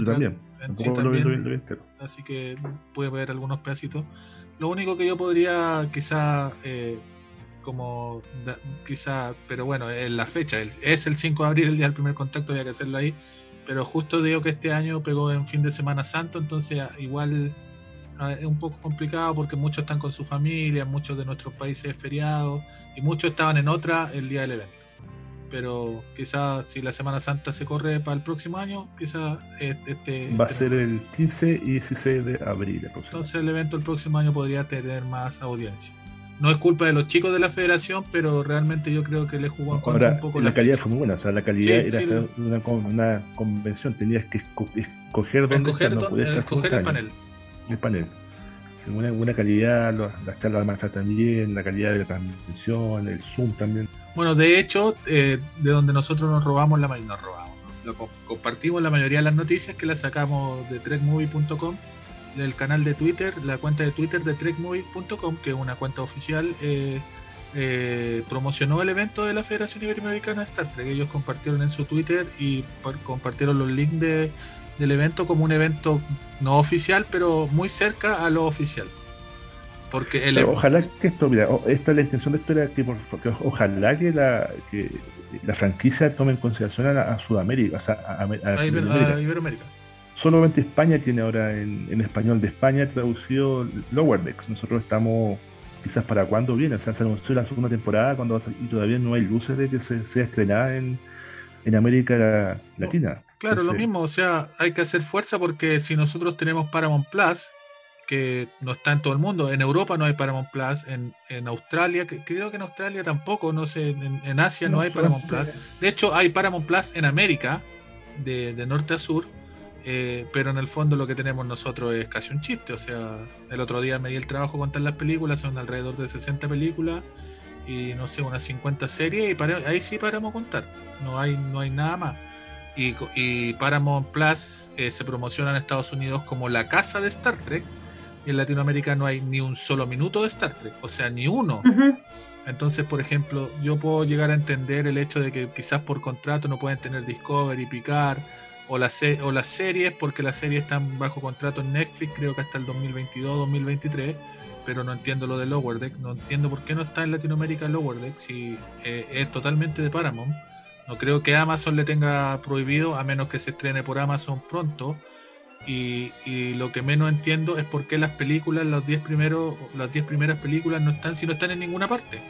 Speaker 4: Yo también.
Speaker 1: sí,
Speaker 4: lo
Speaker 1: también.
Speaker 4: lo vi- lo
Speaker 1: así que pude ver algunos pedacitos. Lo único que yo podría quizá, eh, como da- quizá, pero bueno, es la fecha, el- es el 5 de abril, el día del primer contacto, había que hacerlo ahí, pero justo digo que este año pegó en fin de Semana Santo, entonces ah, igual ah, es un poco complicado porque muchos están con su familia, muchos de nuestros países es feriado y muchos estaban en otra el día del evento. Pero quizás si la Semana Santa se corre para el próximo año, quizás este
Speaker 4: Va a ser el 15 y 16 de abril.
Speaker 1: entonces el evento el próximo año podría tener más audiencia. No es culpa de los chicos de la federación, pero realmente yo creo que le jugó
Speaker 4: Ahora,
Speaker 1: un poco
Speaker 4: la,
Speaker 1: la,
Speaker 4: calidad
Speaker 1: fecha.
Speaker 4: fue muy buena. O sea, la calidad
Speaker 1: Sí,
Speaker 4: era
Speaker 1: sí, lo-
Speaker 4: una, una convención. Tenías que esco- escoger dónde
Speaker 1: Escoger,
Speaker 4: estar, no
Speaker 1: escoger el
Speaker 4: simultáneo.
Speaker 1: panel.
Speaker 4: el panel. Una buena calidad, las charlas marcha también, la calidad de la transmisión, el Zoom también.
Speaker 1: Bueno, de hecho, eh, de donde nosotros nos robamos la mayoría, nos robamos, compartimos la mayoría de las noticias que las sacamos de trekmovie.com el canal de Twitter, la cuenta de Twitter de trekmovie.com, que es una cuenta oficial, eh, eh, promocionó el evento de la Federación Iberoamericana Star Trek. Ellos compartieron en su Twitter y compartieron los links de- del evento como un evento no oficial, pero muy cerca a lo oficial. Porque el
Speaker 4: Pero ojalá que esto, mira, esta la intención de esto era que, por que ojalá que la, que la franquicia tome en consideración a, la- a Sudamérica, o sea, a, a-
Speaker 1: Iber- Iberoamérica.
Speaker 4: Solamente España tiene ahora en, en español de España traducido Lower Decks. Nosotros estamos quizás para cuándo viene, o sea, se anunció la segunda temporada cuando va a salir, y todavía no hay luces de que se sea estrenada en, en América Latina.
Speaker 1: Claro, lo mismo, o sea, hay que hacer fuerza porque si nosotros tenemos Paramount Plus, que no está en todo el mundo, en Europa no hay Paramount Plus, en, en Australia, que, creo que en Australia tampoco, no sé, en, en Asia no, hay Paramount Plus. De hecho, hay Paramount Plus en América, de, de norte a sur, eh, pero en el fondo lo que tenemos nosotros es casi un chiste. O sea, el otro día me di el trabajo contar las películas, son alrededor de 60 películas y no sé, unas 50 series, y ahí sí paramos a contar. No hay, no hay nada más. Y, y Paramount Plus eh, se promociona en Estados Unidos como la casa de Star Trek. Y en Latinoamérica no hay ni un solo minuto de Star Trek, o sea, ni uno. Entonces, por ejemplo, yo puedo llegar a entender el hecho de que quizás por contrato no pueden tener Discovery, Picard o, las se- o las series, porque las series están bajo contrato en Netflix, creo que hasta el 2022-2023, pero no entiendo lo de Lower Deck, no entiendo por qué no está en Latinoamérica Lower Deck si eh, es totalmente de Paramount. No creo que Amazon le tenga prohibido, a menos que se estrene por Amazon pronto. Y, y lo que menos entiendo es por qué las películas, los 10 primeros, las 10 primeras películas no están si no están en ninguna parte.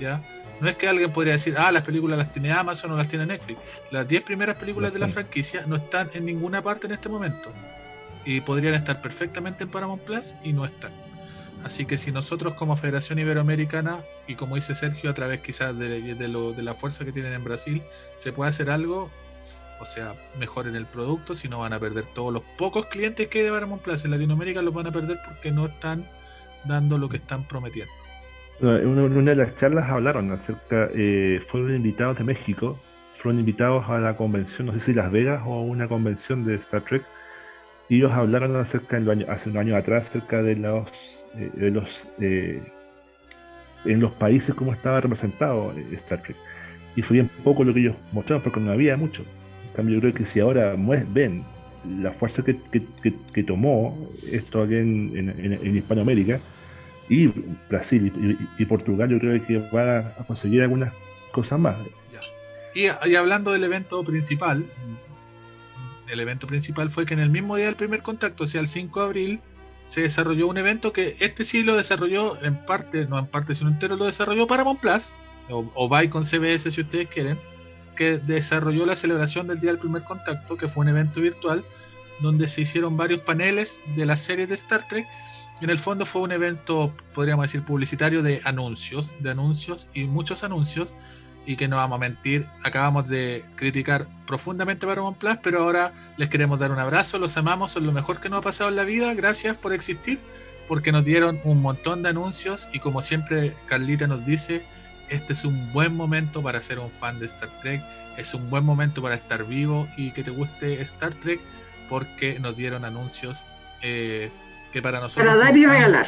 Speaker 1: ¿Ya? No es que alguien podría decir, ah, las películas las tiene Amazon o las tiene Netflix. Las 10 primeras películas de la franquicia no están en ninguna parte en este momento. Y podrían estar perfectamente en Paramount Plus y no están. Así que si nosotros como Federación Iberoamericana, y como dice Sergio, a través quizás de, lo- de la fuerza que tienen en Brasil, se puede hacer algo, o sea, mejoren el producto, si no van a perder todos los pocos clientes que hay de Paramount Plus en Latinoamérica, los van a perder porque no están dando lo que están prometiendo.
Speaker 4: En una, de las charlas hablaron acerca, eh, fueron invitados de México, fueron invitados a la convención, no sé si Las Vegas o una convención de Star Trek, y ellos hablaron acerca, años- hace unos años atrás, acerca de los, eh, de los eh, en los países cómo estaba representado eh, Star Trek. Y fue bien poco lo que ellos mostraron porque no había mucho. En yo creo que si ahora ven la fuerza que, que- tomó esto aquí en, en- en- en Hispanoamérica, y Brasil y, y- Portugal, yo creo que van a, a conseguir algunas cosas más.
Speaker 1: Y, y hablando del evento principal, el evento principal fue que en el mismo día del primer contacto, o sea, el 5 de abril, se desarrolló un evento que este sí lo desarrolló en parte, no en parte, sino entero, lo desarrolló Paramount Plus, o, o by CBS si ustedes quieren, que desarrolló la celebración del día del primer contacto, que fue un evento virtual, donde se hicieron varios paneles de las series de Star Trek. En el fondo fue un evento, podríamos decir, publicitario de anuncios, de anuncios y muchos anuncios y que no vamos a mentir, acabamos de criticar profundamente Paramount Plus, pero ahora les queremos dar un abrazo, los amamos, son lo mejor que nos ha pasado en la vida, gracias por existir, porque nos dieron un montón de anuncios y como siempre Carlita nos dice, este es un buen momento para ser un fan de Star Trek, es un buen momento para estar vivo y que te guste Star Trek, porque nos dieron anuncios eh, que para nosotros...
Speaker 3: Para dar y regalar.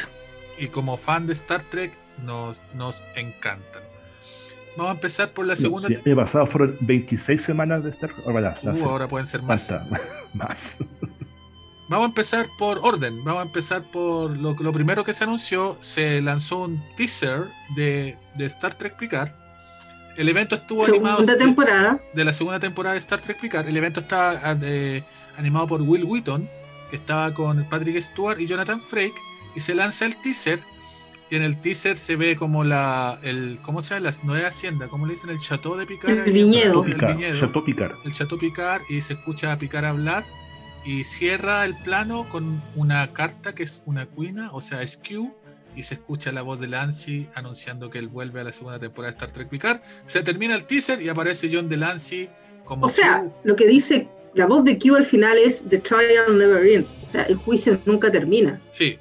Speaker 1: y como fan de Star Trek nos, nos encantan. Vamos a empezar por la
Speaker 4: No,
Speaker 1: segunda.
Speaker 4: sí, el año pasado fueron 26 semanas de Star Trek. Ahora,
Speaker 1: Uh, ahora pueden ser más.
Speaker 4: más.
Speaker 1: Vamos a empezar por orden. Vamos a empezar por lo, lo primero que se anunció. Se lanzó un teaser de, de Star Trek Picard. El evento estuvo animado
Speaker 3: Segunda
Speaker 1: de,
Speaker 3: temporada.
Speaker 1: de la segunda temporada de Star Trek Picard. El evento estaba ah, de- animado por Will Wheaton, que estaba con Patrick Stewart y Jonathan Frakes. Y se lanza el teaser. Y en el teaser se ve como la. El, ¿Cómo se llama? La nueva hacienda. ¿Cómo le dicen? El chateau de Picard.
Speaker 3: El viñedo.
Speaker 1: El
Speaker 4: Picard,
Speaker 1: viñedo
Speaker 4: Chateau Picard.
Speaker 1: el Chateau Picard y se escucha a Picard hablar y cierra el plano con una carta que es una cuina, o sea, es Q, y se escucha la voz de Lancy anunciando que él vuelve a la segunda temporada de Star Trek Picard. Se termina el teaser y aparece John de Lancy como
Speaker 3: O sea,
Speaker 1: Q.
Speaker 3: lo que dice la voz de Q al final es The trial never ends. O sea, el juicio nunca termina.
Speaker 1: Sí,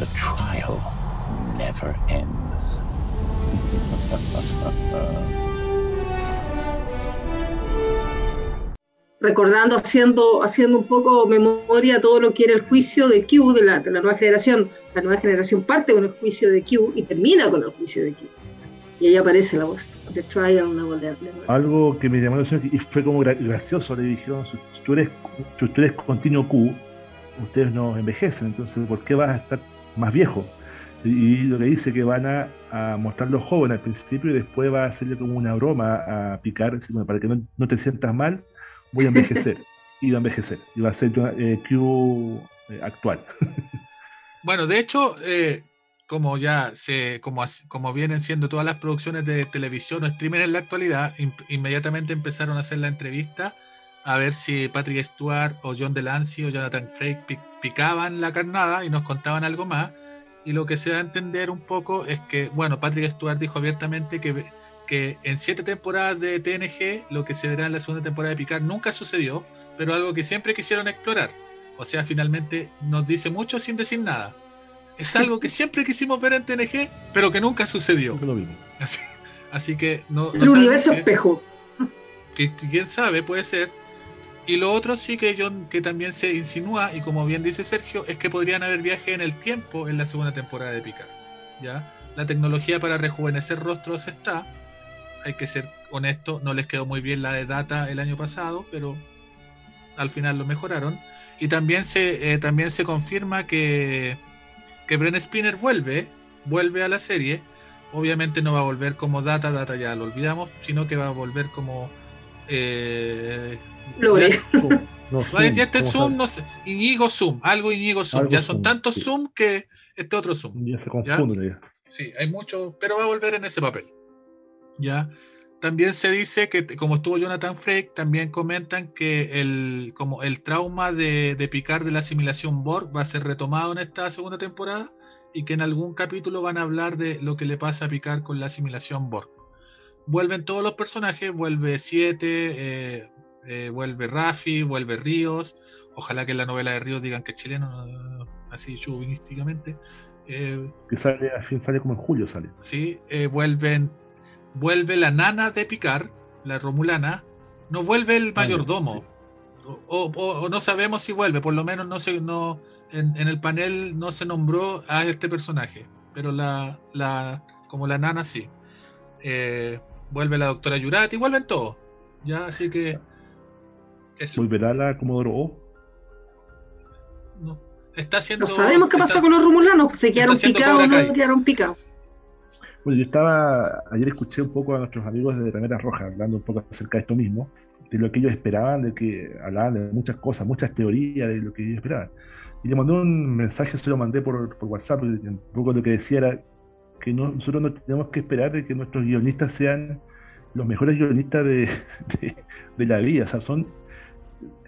Speaker 9: The trial never ends.
Speaker 3: recordando, haciendo, haciendo un poco memoria todo lo que era el juicio de Q de la, de la nueva generación. La nueva generación parte con el juicio de Q y termina con el juicio de Q. Y ahí aparece la voz de Trial Never Never.
Speaker 4: Algo que me llamó la atención y fue como gra- gracioso, le dijeron, si tú eres, si tú eres continuo Q, ustedes no envejecen, entonces ¿por qué vas a estar más viejo? Y, lo que dice que van a, a mostrarlo joven al principio y después va a hacerle como una broma a picar, para que no, no te sientas mal, voy a envejecer. y va a envejecer. Y va a ser eh, Q eh, actual.
Speaker 1: Bueno, de hecho, eh, como ya se, como, como vienen siendo todas las producciones de televisión o streaming en la actualidad, in- inmediatamente empezaron a hacer la entrevista a ver si Patrick Stewart o John Delancey o Jonathan pi- picaban la carnada y nos contaban algo más. Y lo que se da a entender un poco es que, bueno, Patrick Stewart dijo abiertamente que, que en siete temporadas de TNG, lo que se verá en la segunda temporada de Picard nunca sucedió, pero algo que siempre quisieron explorar. O sea, finalmente nos dice mucho sin decir nada. Es algo que siempre quisimos ver en TNG, pero que nunca sucedió.
Speaker 4: Lo.
Speaker 1: Así, así que no, no
Speaker 3: El
Speaker 1: sabemos
Speaker 3: universo espejo.
Speaker 1: que, que quién sabe, puede ser. Y lo otro sí que John, que también se insinúa, y como bien dice Sergio, es que podrían haber viajes en el tiempo en la segunda temporada de Picard. ¿ya? La tecnología para rejuvenecer rostros está. Hay que ser honesto, no les quedó muy bien la de Data el año pasado, pero al final lo mejoraron. Y también se, eh, también se confirma que, que Bren Spinner vuelve, vuelve a la serie. Obviamente no va a volver como Data, Data ya lo olvidamos, sino que va a volver como... eh,
Speaker 3: Lore.
Speaker 4: No,
Speaker 1: Va,
Speaker 4: Zoom,
Speaker 1: no sé, Iñigo Zoom, algo Iñigo Zoom.
Speaker 4: Algo
Speaker 1: ya son
Speaker 4: Zoom,
Speaker 1: tantos
Speaker 4: sí.
Speaker 1: Zoom que este otro Zoom.
Speaker 4: Ya se confunden ya.
Speaker 1: Sí, hay mucho, pero va a volver en ese papel. Ya. También se dice que, como estuvo Jonathan Frakes, también comentan que el, como el trauma de, de picar de la asimilación Borg va a ser retomado en esta segunda temporada y que en algún capítulo van a hablar de lo que le pasa a picar con la asimilación Borg. Vuelven todos los personajes, vuelve Siete, eh, eh, vuelve Rafi, vuelve Ríos. Ojalá que en la novela de Ríos digan que es chileno, no, así chauvinísticamente. Eh,
Speaker 4: Que sale, al fin sale como en julio sale.
Speaker 1: ¿sí? Eh, vuelven, vuelve la nana de Picard, la Romulana, no vuelve el mayordomo. O, o- o no sabemos si vuelve, por lo menos no se, no, en, en el panel no se nombró a este personaje, pero la, la como la nana sí. Eh, vuelve la doctora Yurati, vuelven todos. Ya, así que eso.
Speaker 4: Volverá la Comodoro O.
Speaker 1: no. Está haciendo.
Speaker 3: No sabemos qué
Speaker 1: está-
Speaker 3: pasó con los romulanos, pues, se quedaron picados o no quedaron picados.
Speaker 4: Bueno, yo estaba, ayer escuché un poco a nuestros amigos de Remeras Rojas hablando un poco acerca de esto mismo, de lo que ellos esperaban, de que hablaban de muchas cosas, muchas teorías de lo que ellos esperaban. Y le mandé un mensaje, se lo mandé por, por WhatsApp, y un poco lo que decía era que no- nosotros no tenemos que esperar de que nuestros guionistas sean los mejores guionistas de, de- de la vida, o sea, son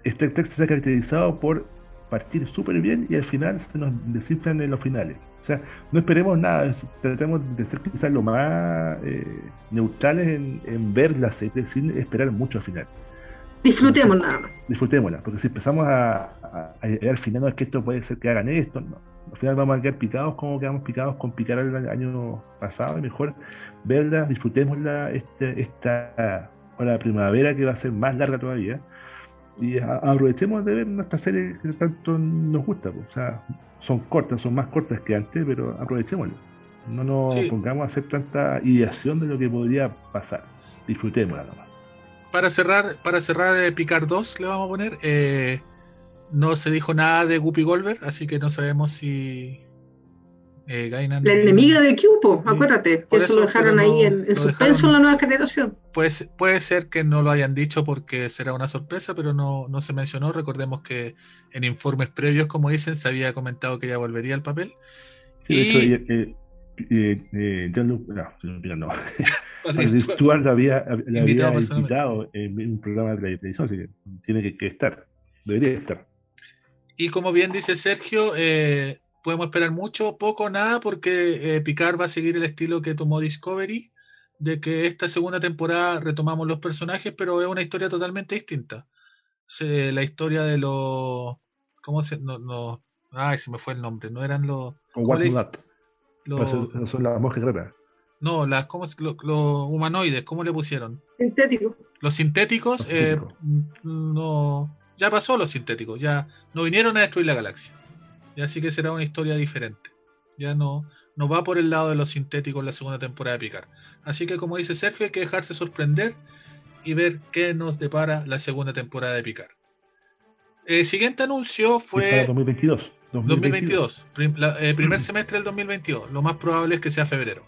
Speaker 4: Trek se ha caracterizado por partir súper bien y al final se nos desinflan en los finales. O sea, no esperemos nada, tratemos de ser quizás lo más eh, neutrales en, en ver la serie sin esperar mucho al final.
Speaker 3: Más.
Speaker 4: Disfrutémosla, porque si empezamos a llegar al final, no es que esto puede ser que hagan esto, no. Al final vamos a quedar picados como quedamos picados con picar el año pasado, y mejor verla, disfrutémosla este, esta hora de primavera que va a ser más larga todavía. Y a- aprovechemos de ver nuestra serie que tanto nos gusta. pues. O sea, son cortas, son más cortas que antes, pero aprovechémoslo. No nos
Speaker 1: Sí.
Speaker 4: pongamos a hacer tanta ideación de lo que podría pasar. Disfrutémosla nomás.
Speaker 1: para cerrar, para cerrar eh, Picard 2 le vamos a poner. eh, no se dijo nada de Guppy Goldberg, así que no sabemos si eh,
Speaker 3: La enemiga de Cupo, acuérdate, que
Speaker 1: Por
Speaker 3: eso,
Speaker 1: eso,
Speaker 3: lo dejaron
Speaker 1: no-
Speaker 3: ahí en, suspenso
Speaker 1: dejaron-
Speaker 3: en la nueva generación.
Speaker 1: Pues, puede ser que no lo hayan dicho porque será una sorpresa, pero no, no se mencionó. Recordemos que en informes previos, como dicen, se había comentado que ya volvería al papel.
Speaker 4: Sí, de
Speaker 1: Y-
Speaker 4: eh, eh, Jean-Luc- no, no. La había, la
Speaker 1: Invitado
Speaker 4: había
Speaker 1: personalmente.
Speaker 4: invitado en un programa de televisión, así que tiene que, que estar. Debería estar.
Speaker 1: Y como bien dice Sergio, eh, podemos esperar mucho, poco, nada, porque eh, Picard va a seguir el estilo que tomó Discovery, de que esta segunda temporada retomamos los personajes, pero es una historia totalmente distinta. Se- la historia de los... ¿Cómo se...? No, no, ay, se me fue el nombre, no eran los... Los-
Speaker 4: son las monjas guerreras.
Speaker 1: No, las, ¿cómo es? Lo- los humanoides, ¿cómo le pusieron?
Speaker 3: Sintético.
Speaker 1: Los sintéticos,
Speaker 4: Los
Speaker 1: eh,
Speaker 4: sintéticos.
Speaker 1: no. Ya pasó los sintéticos, ya no vinieron a destruir la galaxia. Ya sí que será una historia diferente. Ya no, no va por el lado de los sintéticos la segunda temporada de Picard. Así que, como dice Sergio, hay que dejarse sorprender y ver qué nos depara la segunda temporada de Picard. El siguiente anuncio
Speaker 4: para
Speaker 1: fue
Speaker 4: 2022.
Speaker 1: 2022, prim- la- eh, primer semestre del 2022. Lo más probable es que sea febrero.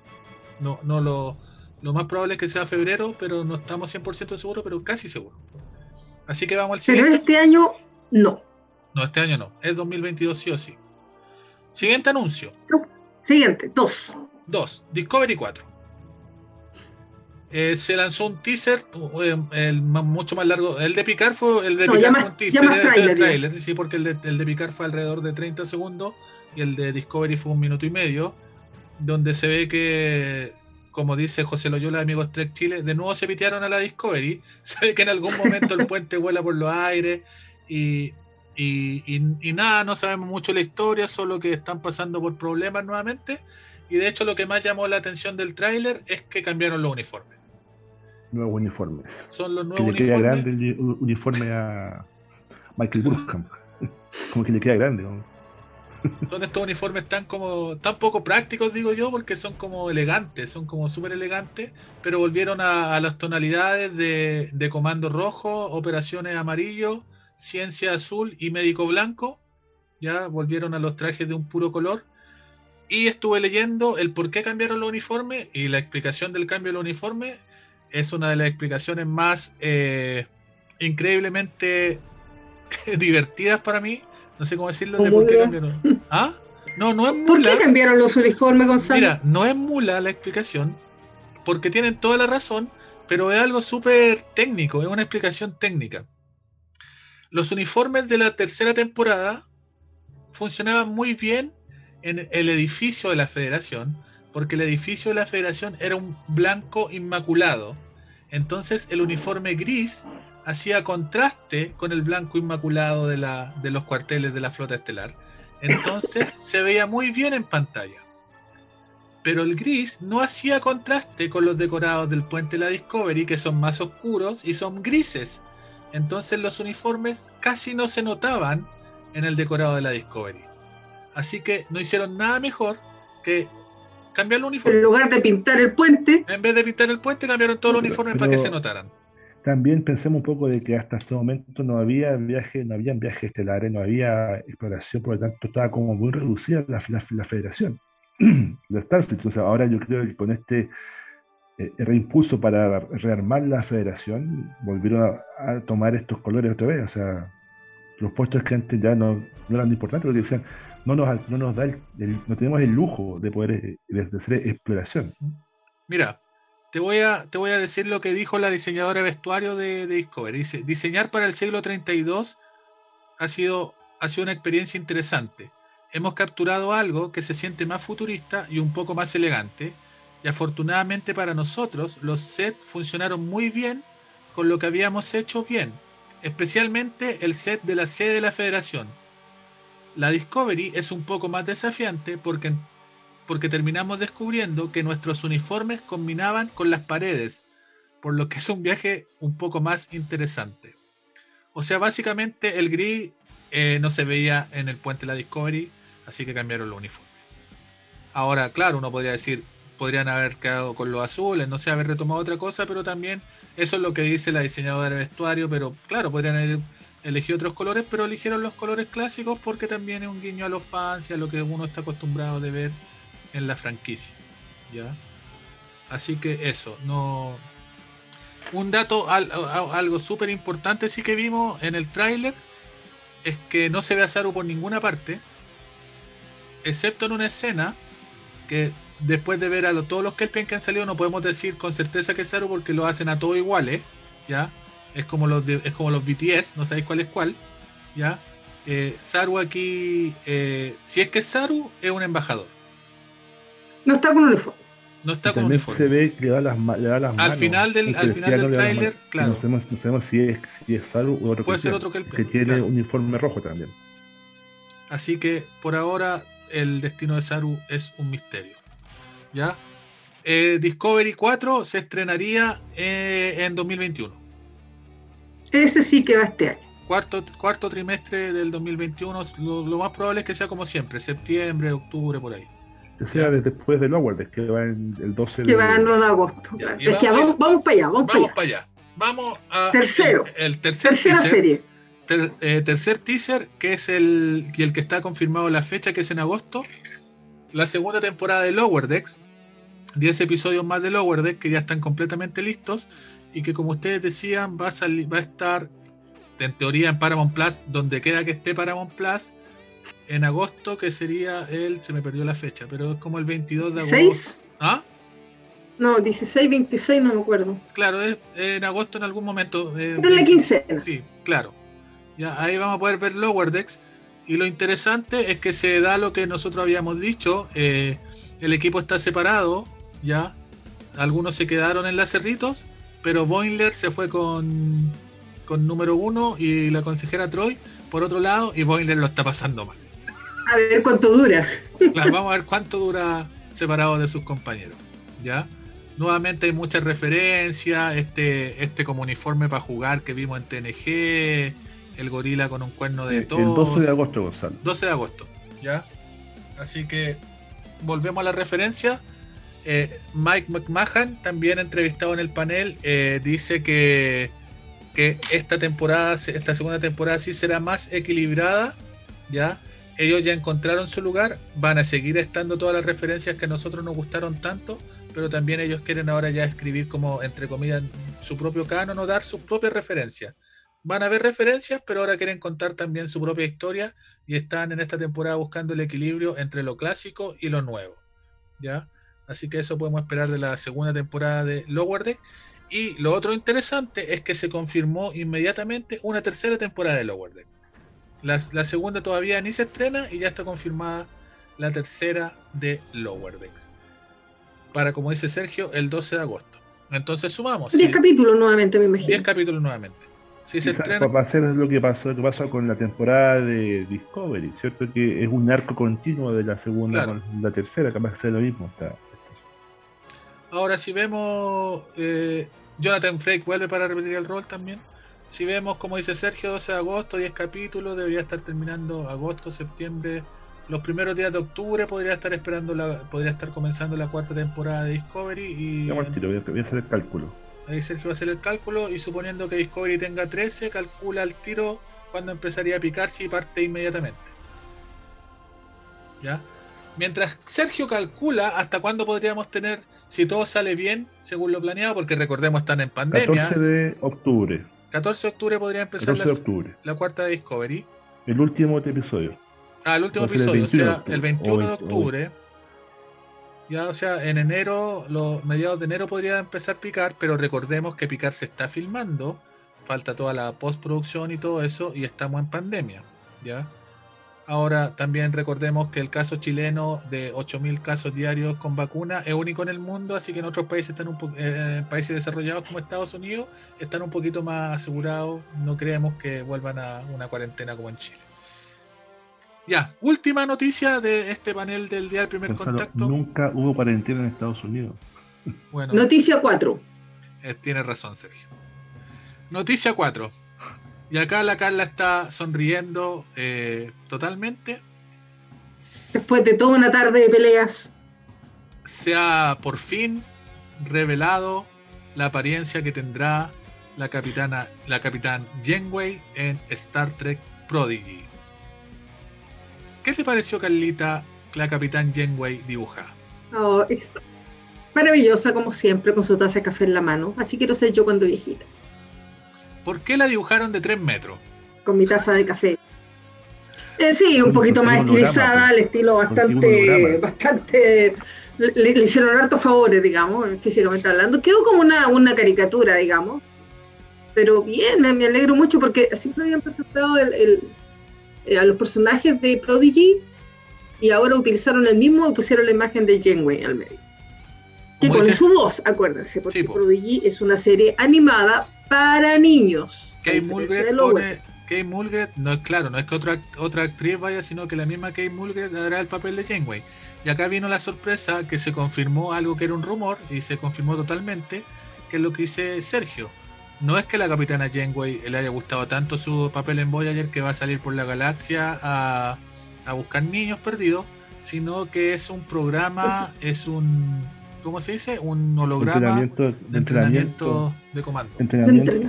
Speaker 1: No, no lo, lo más probable es que sea febrero, pero no estamos 100% seguros, pero casi seguro. Así que vamos al
Speaker 3: Pero
Speaker 1: siguiente.
Speaker 3: este año no.
Speaker 1: No, este año no. Es 2022 sí o sí. Siguiente anuncio.
Speaker 3: Siguiente, dos.
Speaker 1: 2. Discovery 4. Eh, se lanzó un teaser, eh, el mucho más largo. El de Picard fue el de
Speaker 3: No,
Speaker 1: Picard fue un teaser, el de
Speaker 3: tráiler, ya.
Speaker 1: tráiler, sí, porque el de, el de Picard fue alrededor de 30 segundos y el de Discovery fue un minuto y medio, donde se ve que, como dice José Loyola Amigos Trek Chile, de nuevo se pitearon a la Discovery. Se ve que en algún momento el puente vuela por los aires y, y, y- y nada, no sabemos mucho la historia, solo que están pasando por problemas nuevamente. Y de hecho lo que más llamó la atención del tráiler es que cambiaron los uniformes.
Speaker 4: Nuevos uniformes.
Speaker 1: Son los
Speaker 4: Que
Speaker 1: nuevos
Speaker 4: le queda
Speaker 1: uniformes.
Speaker 4: grande el uni- uniforme a Michael Burkham. Como que le queda grande. ¿no?
Speaker 1: Son estos uniformes tan como tan poco prácticos, digo yo, porque son como elegantes, son como súper elegantes, pero volvieron a, a las tonalidades de, de comando rojo, operaciones amarillo, ciencia azul y médico blanco. Ya volvieron a los trajes de un puro color. Y estuve leyendo el por qué cambiaron los uniformes y la explicación del cambio de los uniformes es una de las explicaciones más eh, increíblemente divertidas para mí. No sé cómo decirlo, de
Speaker 3: ¿Cómo
Speaker 1: por qué cambiaron. ¿Ah? No, no es
Speaker 3: ¿Por qué
Speaker 1: mula.
Speaker 3: cambiaron los uniformes, Gonzalo?
Speaker 1: Mira, no es mula la explicación, porque tienen toda la razón, pero es algo súper técnico, es una explicación técnica. Los uniformes de la tercera temporada funcionaban muy bien en el edificio de la Federación, porque el edificio de la Federación era un blanco inmaculado. Entonces el uniforme gris hacía contraste con el blanco inmaculado de, la, de los cuarteles de la flota estelar. Entonces se veía muy bien en pantalla. Pero el gris no hacía contraste con los decorados del puente de la Discovery, que son más oscuros y son grises. Entonces los uniformes casi no se notaban en el decorado de la Discovery. Así que no hicieron nada mejor que cambiar los
Speaker 3: En
Speaker 1: uniformes.
Speaker 3: lugar de pintar el puente,
Speaker 1: En vez de pintar el puente, cambiaron todos los uniformes para que se notaran.
Speaker 4: También pensemos un poco de que hasta este momento no había viaje, no habían viajes estelares, no había exploración, por lo tanto estaba como muy reducida la, la- la federación, la Starfleet. Entonces ahora yo creo que con este reimpulso para rearmar la federación, volvieron a, a tomar estos colores otra vez. O sea, los puestos que antes ya no, no eran importantes porque decían, no nos, no nos da el- el- no tenemos el lujo de poder eh, de, hacer exploración.
Speaker 1: Mira, te voy, a, te voy a decir lo que dijo la diseñadora vestuario de, de Discovery. Dice, diseñar para el siglo 32 ha sido, ha sido una experiencia interesante. Hemos capturado algo que se siente más futurista y un poco más elegante. Y afortunadamente para nosotros, los sets funcionaron muy bien con lo que habíamos hecho bien. Especialmente el set de la sede de la Federación. La Discovery es un poco más desafiante porque porque terminamos descubriendo que nuestros uniformes combinaban con las paredes, por lo que es un viaje un poco más interesante. O sea, básicamente el gris eh, no se veía en el puente de la Discovery, así que cambiaron los uniformes. Ahora, claro, uno podría decir, podrían haber quedado con los azules, no sé, haber retomado otra cosa, pero también eso es lo que dice la diseñadora de vestuario, pero claro, podrían haber elegido otros colores, pero eligieron los colores clásicos porque también es un guiño a los fans y a lo que uno está acostumbrado de ver en la franquicia. ¿Ya? Así que eso, no. Un dato, algo súper importante sí que vimos en el tráiler es que no se ve a Saru por ninguna parte, excepto en una escena que después de ver a lo- todos los Kelpien que han salido no podemos decir con certeza que es Saru porque lo hacen a todos iguales, ¿ya? Es como los de- es como los BTS, no sabéis cuál es cuál, ¿ya? Eh, Saru aquí, eh, si es que es Saru, es un embajador.
Speaker 3: no está con uniforme.
Speaker 1: No está
Speaker 4: Y
Speaker 1: con
Speaker 4: también
Speaker 1: uniforme.
Speaker 4: se ve que le da las, le da las manos.
Speaker 1: final del- al final del tráiler, claro.
Speaker 4: No sabemos, no sabemos si es, si es Saru o otro
Speaker 1: Puede ser otro
Speaker 4: que tiene
Speaker 1: claro.
Speaker 4: uniforme rojo también.
Speaker 1: Así que por ahora el destino de Saru es un misterio. ¿Ya? eh, Discovery 4 se estrenaría eh, en 2021.
Speaker 3: Ese sí que va este año.
Speaker 1: Cuarto, cuarto trimestre del 2021. Lo, lo más probable es que sea como siempre, septiembre, octubre, por ahí.
Speaker 4: Que sea de- después del Lower Decks, que va en el 12
Speaker 3: Que
Speaker 4: de
Speaker 3: va en 9 de agosto.
Speaker 1: Ya,
Speaker 3: Es que
Speaker 1: vamos-
Speaker 3: vamos, vamos para allá, vamos,
Speaker 1: Vamos
Speaker 3: para
Speaker 1: para
Speaker 3: allá.
Speaker 1: allá. Vamos a.
Speaker 3: Tercero.
Speaker 1: El, el tercer
Speaker 3: Tercera
Speaker 1: teaser,
Speaker 3: serie.
Speaker 1: ter- eh, tercer teaser, que es el, y el que está confirmado la fecha, que es en agosto. La segunda temporada de Lower Decks. 10 episodios más de Lower Decks que ya están completamente listos. Y que, como ustedes decían, va a, salir, va a estar en teoría en Paramount Plus, donde queda que esté Paramount Plus. En agosto, que sería el. Se me perdió la fecha, pero es como el 22 de agosto. ¿Ah?
Speaker 3: No, 16, 26, no me acuerdo.
Speaker 1: Claro, es en agosto en algún momento. eh,
Speaker 3: Pero en la quincena.
Speaker 1: Sí, claro. Ya ahí vamos a poder ver Lower Decks. Y lo interesante es que se da lo que nosotros habíamos dicho. eh, el equipo está separado, ya. Algunos se quedaron en las cerritos, pero Boimler se fue con, con número uno y la consejera Troy por otro lado, y Boimler lo está pasando mal.
Speaker 3: A ver cuánto dura.
Speaker 1: Claro, vamos a ver cuánto dura separado de sus compañeros. ¿Ya? Nuevamente hay muchas referencias. Este, este como uniforme para jugar que vimos en TNG. El gorila con un cuerno de
Speaker 4: el
Speaker 1: tos.
Speaker 4: 12 de agosto, Gonzalo.
Speaker 1: 12 de agosto. ¿Ya? Así que volvemos a la referencia. Eh, Mike McMahon, también entrevistado en el panel, eh, dice que, esta temporada, esta segunda temporada sí será más equilibrada. ¿Ya? ellos ya encontraron su lugar, van a seguir estando todas las referencias que a nosotros nos gustaron tanto, pero también ellos quieren ahora ya escribir como, entre comillas, su propio canon o dar sus propias referencias. Van a haber referencias, pero ahora quieren contar también su propia historia y están en esta temporada buscando el equilibrio entre lo clásico y lo nuevo. ¿Ya? Así que eso podemos esperar de la segunda temporada de Lower Deck. Y lo otro interesante es que se confirmó inmediatamente una tercera temporada de Lower Deck. La, la, segunda todavía ni se estrena y ya está confirmada la tercera de Lower Decks. Para, como dice Sergio, el 12 de agosto. Entonces sumamos.
Speaker 3: 10 sí, capítulos nuevamente, me imagino.
Speaker 1: 10 capítulos nuevamente. Si se estrena...
Speaker 4: Va a ser lo que pasó, lo que pasó con la temporada de Discovery, ¿cierto? Que es un arco continuo de la segunda
Speaker 1: Claro.
Speaker 4: con la tercera, capaz de ser lo mismo. Está.
Speaker 1: Ahora, si vemos. Eh, Jonathan Frake vuelve para repetir el rol también. Si vemos, como dice Sergio, 12 de agosto, 10 capítulos, debería estar terminando agosto, septiembre, los primeros días de octubre podría estar esperando la, podría estar comenzando la cuarta temporada de Discovery y
Speaker 4: Ya, voy, a, voy a hacer el cálculo.
Speaker 1: ahí Sergio va a hacer el cálculo y suponiendo que Discovery tenga 13, calcula el tiro cuando empezaría a picar si parte inmediatamente. ¿Ya? Mientras Sergio calcula hasta cuándo podríamos tener, si todo sale bien, según lo planeado, porque recordemos están en pandemia.
Speaker 4: 14 de octubre.
Speaker 1: 14 de octubre podría empezar
Speaker 4: 14 de
Speaker 1: la,
Speaker 4: octubre.
Speaker 1: la cuarta de Discovery.
Speaker 4: El último episodio.
Speaker 1: Ah, el último
Speaker 4: el
Speaker 1: episodio, o
Speaker 4: 21
Speaker 1: sea, el 21 de
Speaker 4: octubre.
Speaker 1: Ya, o sea, en enero, los mediados de enero podría empezar picar, pero recordemos que picar se está filmando, falta toda la postproducción y todo eso, y estamos en pandemia, ¿ya? Ahora también recordemos que el caso chileno de 8.000 casos diarios con vacuna es único en el mundo, así que en otros países, están un po- eh, países desarrollados como Estados Unidos están un poquito más asegurados, no creemos que vuelvan a una cuarentena como en Chile. Ya, última noticia de este panel del día del primer
Speaker 4: Gonzalo,
Speaker 1: contacto.
Speaker 4: nunca hubo cuarentena en Estados Unidos.
Speaker 1: Bueno,
Speaker 3: Noticia 4.
Speaker 1: eh, tiene razón, Sergio. Noticia 4. Y acá la Carla está sonriendo eh, totalmente.
Speaker 3: Después de toda una tarde de peleas.
Speaker 1: Se ha por fin revelado la apariencia que tendrá la capitana, la capitán Janeway en Star Trek Prodigy. ¿Qué te pareció, Carlita, la capitán Janeway dibujada?
Speaker 3: Oh, es maravillosa como siempre, con su taza de café en la mano. Así quiero ser yo cuando viejita,
Speaker 1: ¿Por qué la dibujaron de 3 metros?
Speaker 3: con mi taza de café. Eh, sí, un poquito más estilizada,
Speaker 4: pues.
Speaker 3: al estilo bastante, bastante. Le, le hicieron hartos favores, digamos, físicamente hablando. Quedó como una, una caricatura, digamos. Pero bien, me, me alegro mucho porque siempre habían presentado el- el- eh, a los personajes de Prodigy y ahora utilizaron el mismo y pusieron la imagen de Janeway al medio. Que con
Speaker 1: dice-
Speaker 3: su voz, acuérdense, porque
Speaker 1: Sí, po.
Speaker 3: Prodigy es una serie animada para niños.
Speaker 1: Kate
Speaker 3: Lower.
Speaker 1: pone, Kate Mulgrew, no es claro, no es que otra, otra actriz vaya, sino que la misma Kate Mulgrew hará el papel de Janeway. Y acá vino la sorpresa que se confirmó algo que era un rumor y se confirmó totalmente, que es lo que dice Sergio. No es que la capitana Janeway le haya gustado tanto su papel en Voyager que va a salir por la galaxia a, a buscar niños perdidos, sino que es un programa, es un, ¿cómo se dice? Un holograma
Speaker 4: Entrenamiento,
Speaker 1: de entrenamiento de comando.
Speaker 4: entrenamiento de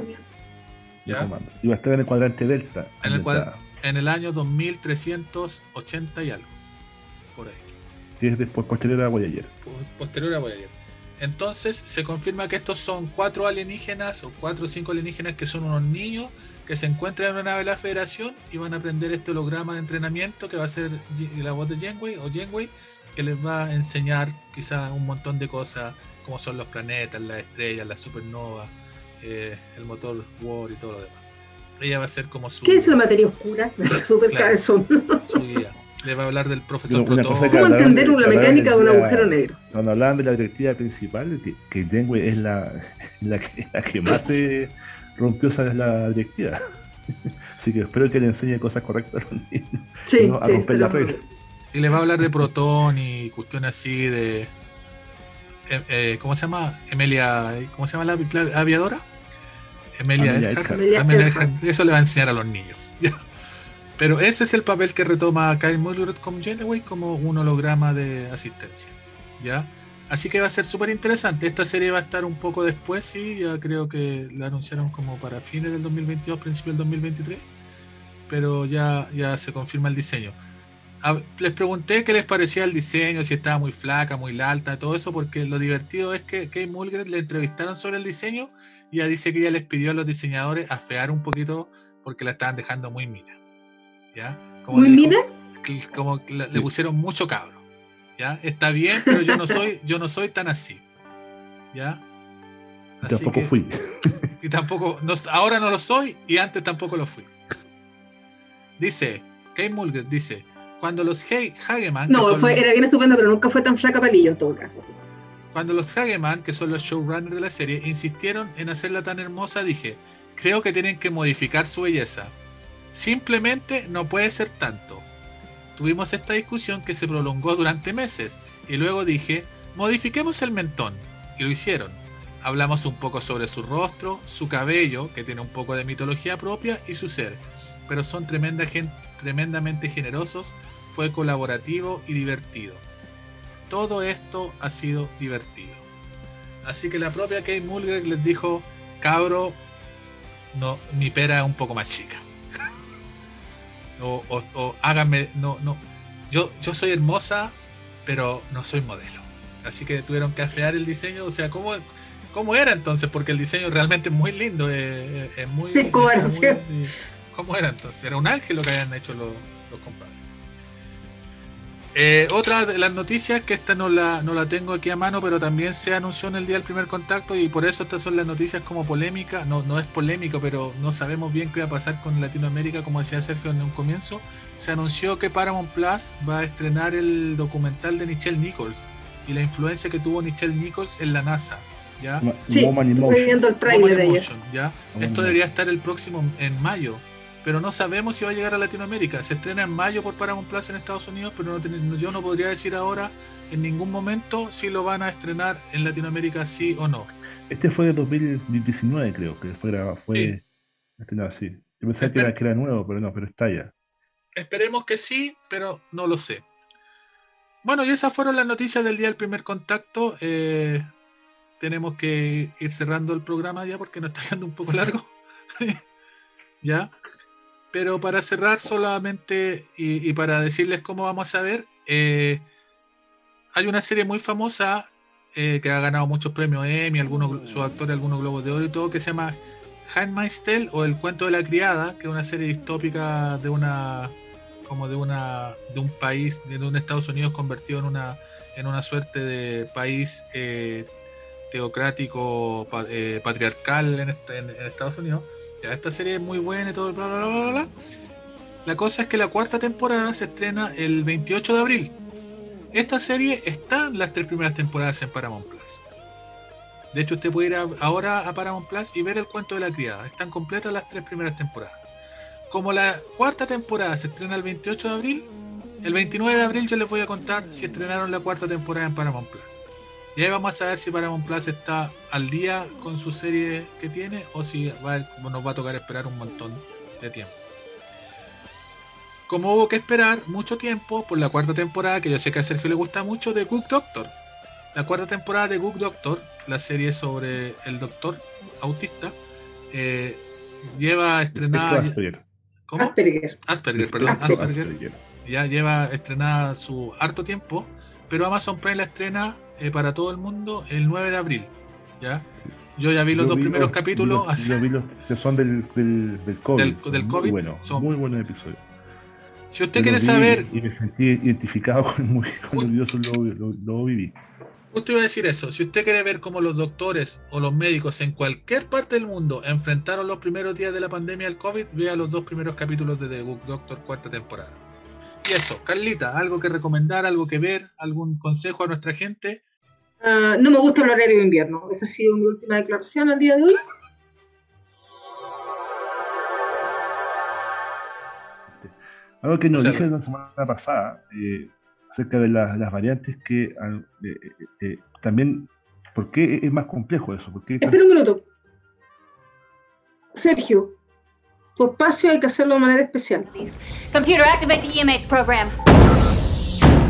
Speaker 4: comando. Y va a estar en el cuadrante Delta.
Speaker 1: En el, cuad-
Speaker 4: ambientada,
Speaker 1: en el año 2380 y algo. Por ahí.
Speaker 4: Que es después posterior a Voyager.
Speaker 1: po- Posterior a Voyager. Entonces se confirma que estos son cuatro alienígenas o cuatro o cinco alienígenas que son unos niños que se encuentran en una nave de la Federación y van a aprender este holograma de entrenamiento que va a ser la voz de Janeway o Janeway que les va a enseñar quizás un montón de cosas como son los planetas, las estrellas, las supernovas, eh, el motor War y todo lo demás. Ella va a ser como su,
Speaker 3: ¿Qué es la materia oscura? Súper
Speaker 1: Claro.
Speaker 3: cabezón.
Speaker 1: su guía. Le va a hablar del profesor
Speaker 4: que
Speaker 3: ¿Cómo
Speaker 4: hablaron
Speaker 3: entender
Speaker 4: de-
Speaker 3: una mecánica de un agujero negro?
Speaker 4: Cuando hablaban de la directiva principal, que, que es la, la, que, la que más se rompió esa es la directiva. Así que espero que le enseñe cosas correctas a los niños,
Speaker 3: Sí,
Speaker 4: no a
Speaker 3: sí,
Speaker 4: romper la
Speaker 3: pero-
Speaker 4: regla.
Speaker 1: Y les va a hablar de Proton y cuestiones así de. eh, eh, ¿Cómo se llama? Emilia. ¿Cómo se llama la, la aviadora? Emilia. Eso le va a enseñar a los niños. Pero ese es el papel que retoma Kyle Mulgrew como Janeway como un holograma de asistencia. ¿Ya? Así que va a ser súper interesante. Esta serie va a estar un poco después, sí. Ya creo que la anunciaron como para fines del 2022, principios del 2023. Pero ya, ya se confirma el diseño. A- les pregunté qué les parecía el diseño, si estaba muy flaca, muy alta, todo eso, porque lo divertido es que Kate Mulgrew le entrevistaron sobre el diseño y ella dice que ella les pidió a los diseñadores afear un poquito porque la estaban dejando muy mina. ¿Ya? Como
Speaker 3: ¿Muy mina?
Speaker 1: Como la- le pusieron mucho cabro. ¿Ya? Está bien, pero yo no soy, yo no soy tan así. ¿Ya?
Speaker 4: Y
Speaker 1: Así
Speaker 4: tampoco
Speaker 1: que-
Speaker 4: fui.
Speaker 1: y tampoco, no- ahora no lo soy y antes tampoco lo fui. Dice, Kate Mulgrew dice, cuando los Hageman,
Speaker 3: No, fue,
Speaker 1: los-
Speaker 3: era bien estupendo, pero nunca fue tan flaca palillo en todo caso. sí.
Speaker 1: cuando los Hageman, que son los showrunners de la serie, insistieron en hacerla tan hermosa, dije, creo que tienen que modificar su belleza. Simplemente no puede ser tanto. Tuvimos esta discusión que se prolongó durante meses y luego dije, modifiquemos el mentón. Y lo hicieron. Hablamos un poco sobre su rostro, su cabello, que tiene un poco de mitología propia, y su ser. Pero son tremenda gen- tremendamente generosos, fue colaborativo y divertido. Todo esto ha sido divertido. Así que la propia Kate Mulgrew les dijo, cabro, no, mi pera es un poco más chica. o, o- o háganme, no, no. Yo, yo soy hermosa, pero no soy modelo. Así que tuvieron que afear el diseño. O sea, ¿cómo, cómo era entonces? Porque el diseño realmente es muy lindo. Es, es muy.
Speaker 3: ¿Cómo era
Speaker 1: entonces? Era un ángel lo que habían hecho los, los compadres. Eh, otra de las noticias, que esta no la, no la tengo aquí a mano, pero también se anunció en el día del primer contacto y por eso estas son las noticias como polémica. No, no es polémico, pero no sabemos bien qué va a pasar con Latinoamérica, como decía Sergio en un comienzo. Se anunció que Paramount Plus va a estrenar el documental de Nichelle Nichols y la influencia que tuvo Nichelle Nichols en la NASA. ¿ya?
Speaker 3: Sí, estoy viendo el trailer de ella.
Speaker 1: Motion, ¿ya? Esto debería estar el próximo en mayo, pero no sabemos si va a llegar a Latinoamérica. Se estrena en mayo por Paramount Plus en Estados Unidos, pero no ten- yo no podría decir ahora en ningún momento si lo van a estrenar en Latinoamérica sí o no.
Speaker 4: Este fue de 2019, creo que fue, grabado- fue
Speaker 1: Sí.
Speaker 4: estrenado así. Yo pensaba que era, que era nuevo, pero no, pero está ya.
Speaker 1: Esperemos que sí, pero no lo sé. Bueno, y esas fueron las noticias del día del primer contacto. Eh, tenemos que ir cerrando el programa ya porque nos está quedando un poco largo. ya. Pero para cerrar solamente y, para decirles cómo vamos a ver, eh, hay una serie muy famosa eh, que ha ganado muchos premios Emmy, algunos sus actores, algunos globos de oro y todo, que se llama Handmaid's Tale o El cuento de la criada, que es una serie distópica de una como de una de un país, de un Estados Unidos convertido en una en una suerte de país eh, teocrático pa- patriarcal en Estados Unidos. Esta serie es muy buena y todo, bla, bla, bla, bla, bla. La cosa es que la cuarta temporada se estrena el 28 de abril. Esta serie está las tres primeras temporadas en Paramount Plus. De hecho, usted puede ir ahora a Paramount Plus y ver el cuento de la criada. Están completas las tres primeras temporadas. como la cuarta temporada se estrena el 28 de abril, el 29 de abril yo les voy a contar si estrenaron la cuarta temporada en Paramount Plus. Y ahí vamos a saber si Paramount Plus está al día con su serie que tiene o si va a- nos va a tocar esperar un montón de tiempo. Como hubo que esperar mucho tiempo por la cuarta temporada, que yo sé que a Sergio le gusta mucho, de Cook Doctor. La cuarta temporada de Cook Doctor, la serie sobre el doctor autista, eh, lleva estrenada.
Speaker 4: Asperger.
Speaker 1: ¿Cómo?
Speaker 3: Asperger.
Speaker 1: Asperger, perdón,
Speaker 3: Asperger.
Speaker 1: Asperger. Ya lleva estrenada su harto tiempo, pero Amazon Prime la estrena eh, para todo el mundo el 9 de abril. ¿ya? Yo ya vi los
Speaker 4: Yo
Speaker 1: dos
Speaker 4: vi
Speaker 1: primeros
Speaker 4: los-
Speaker 1: capítulos.
Speaker 4: Yo, yo vi los que son del, del, del COVID.
Speaker 1: Del-
Speaker 4: son
Speaker 1: del
Speaker 4: muy
Speaker 1: COVID,
Speaker 4: buenos,
Speaker 1: son-
Speaker 4: muy buenos episodios.
Speaker 1: Si usted
Speaker 4: Yo
Speaker 1: quiere
Speaker 4: los
Speaker 1: saber,
Speaker 4: Y me sentí identificado con, muy, con los lo, lo, lo viví.
Speaker 1: justo iba a decir eso, si usted quiere ver cómo los doctores o los médicos en cualquier parte del mundo enfrentaron los primeros días de la pandemia del COVID, vea los dos primeros capítulos de The Book Doctor cuarta temporada. Y eso, Carlita, algo que recomendar, algo que ver, algún consejo a nuestra gente.
Speaker 3: Ah, no me gusta el horario de invierno. Esa ha sido mi última declaración al día de hoy.
Speaker 4: Algo que nos
Speaker 1: O sea,
Speaker 4: dije la semana pasada eh, acerca de las, las variantes que eh, eh, eh, también, ¿por qué es más complejo eso? ¿Por qué
Speaker 3: Espera un minuto. Sergio, tu espacio hay que hacerlo de manera especial.
Speaker 10: Computer, activate the EMH program.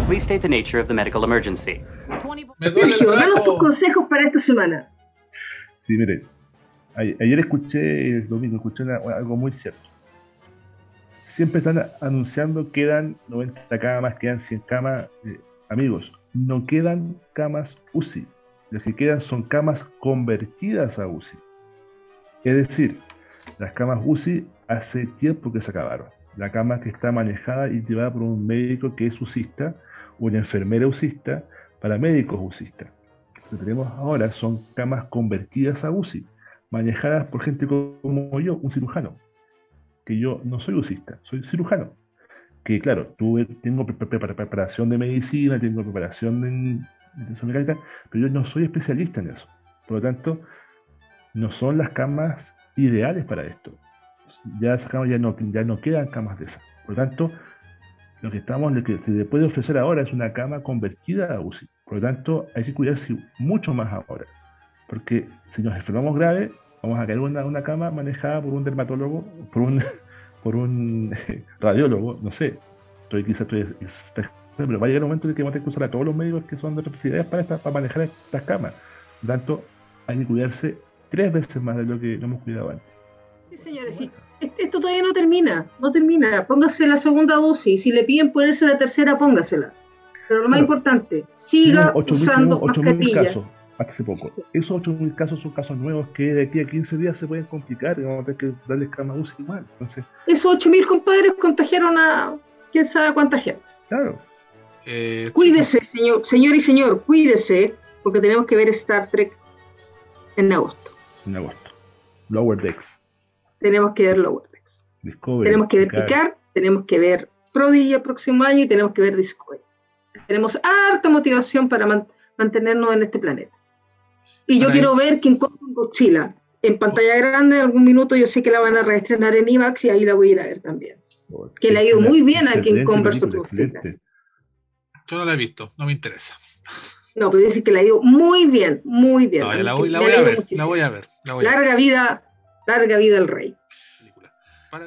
Speaker 11: Please state the nature of the medical emergency.
Speaker 1: Me duele el
Speaker 3: Sergio, danos tus
Speaker 1: brazo.
Speaker 3: consejos para esta semana.
Speaker 4: Sí, mire, ayer escuché, el domingo, escuché una- algo muy cierto. Siempre están anunciando quedan 90 camas, quedan 100 camas. Eh, amigos, no quedan camas UCI. Las que quedan son camas convertidas a UCI. Es decir, las camas UCI hace tiempo que se acabaron. La cama que está manejada y llevada por un médico que es UCista, una enfermera UCista, para médicos UCistas. Lo que tenemos ahora son camas convertidas a UCI, manejadas por gente como yo, un cirujano. Que yo no soy UCista, soy cirujano. Que claro, tengo pre- pre- pre- preparación de medicina, tengo preparación en intención mecánica, pero yo no soy especialista en eso. Por lo tanto, no son las camas ideales para esto. Ya esas camas ya no, ya no quedan camas de esas. Por lo tanto, lo que estamos, lo que se le puede ofrecer ahora es una cama convertida a UCI. Por lo tanto, hay que cuidarse mucho más ahora. Porque si nos enfermamos grave, vamos a caer en una, una cama manejada por un dermatólogo, por un, por un radiólogo, no sé. Estoy quizás estoy, pero va a llegar un momento en que vamos a tener que usar a todos los médicos que son de especialidades para, para manejar estas camas. Por lo tanto, hay que cuidarse tres veces más de lo que no hemos cuidado antes.
Speaker 3: Sí, señores, sí. Este- Esto todavía no termina, no termina. Póngase la segunda dosis. Si le piden ponerse la tercera, póngasela. Pero lo más importante, siga
Speaker 4: Tenemos 8.000
Speaker 3: usando
Speaker 4: tenemos 8.000
Speaker 3: mascarilla.
Speaker 4: casos hasta hace poco. Esos 8.000 casos son casos nuevos que de aquí a 15 días se pueden complicar y vamos a tener que darles cama UCI igual. Entonces,
Speaker 3: Esos 8.000 compadres contagiaron a quién sabe cuánta gente.
Speaker 4: claro.
Speaker 1: Eh,
Speaker 3: Cuídese, señor, señor y señor, cuídese, porque tenemos que ver Star Trek en agosto.
Speaker 4: en agosto. Lower Decks,
Speaker 3: Tenemos que ver Lower Decks.
Speaker 4: Discovery.
Speaker 3: Tenemos que ver
Speaker 4: Picard.
Speaker 3: Picard, tenemos que ver Prodigy el próximo año y tenemos que ver Discovery. Tenemos harta motivación para man- mantenernos en este planeta. Y yo quiero ver King Kong con Godzilla en pantalla grande en algún minuto. Yo sé que la van a reestrenar en IMAX y ahí la voy a ir a ver también. Que le ha ido muy bien a King Kong vs. Godzilla.
Speaker 1: Yo no la he visto, no me interesa.
Speaker 3: No, pero dice que la ha ido muy bien, muy bien.
Speaker 1: No, la
Speaker 3: Que
Speaker 1: voy, la
Speaker 3: le
Speaker 1: voy
Speaker 3: ha
Speaker 1: a
Speaker 3: ido
Speaker 1: ver, la
Speaker 3: muchísimo.
Speaker 1: voy a ver. La voy a ver.
Speaker 3: Larga vida, larga vida el rey.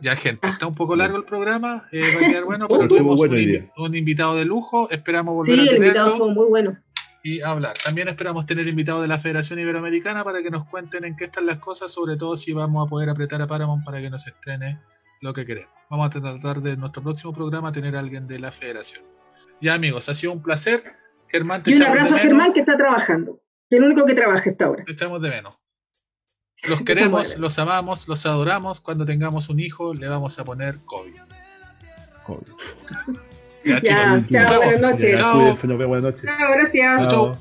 Speaker 1: Ya, gente, está un poco largo el programa. eh, va a quedar bueno, pero
Speaker 4: bueno
Speaker 1: un, invitado de lujo. Esperamos volver
Speaker 3: Sí,
Speaker 1: a
Speaker 3: el invitado
Speaker 1: tenerlo
Speaker 3: fue muy bueno.
Speaker 1: y hablar. También esperamos tener invitados de la Federación Iberoamericana para que nos cuenten en qué están las cosas, sobre todo si vamos a poder apretar a Paramount para que nos estrene lo que queremos. Vamos a tratar de en nuestro próximo programa tener a alguien de la Federación. Ya, amigos, ha sido un placer. Germán, te
Speaker 3: Y un abrazo a. Germán que está trabajando. El único que trabaja hasta ahora.
Speaker 1: Te echamos de menos. Los queremos, los amamos, los adoramos. Cuando tengamos un hijo, le vamos a poner COVID.
Speaker 4: Joder.
Speaker 1: Ya,
Speaker 3: Ya, chao, buenas noches.
Speaker 4: Ya,
Speaker 1: Chao.
Speaker 4: cuídense, nos vemos, buenas noches.
Speaker 3: Chao, gracias.
Speaker 1: Chao.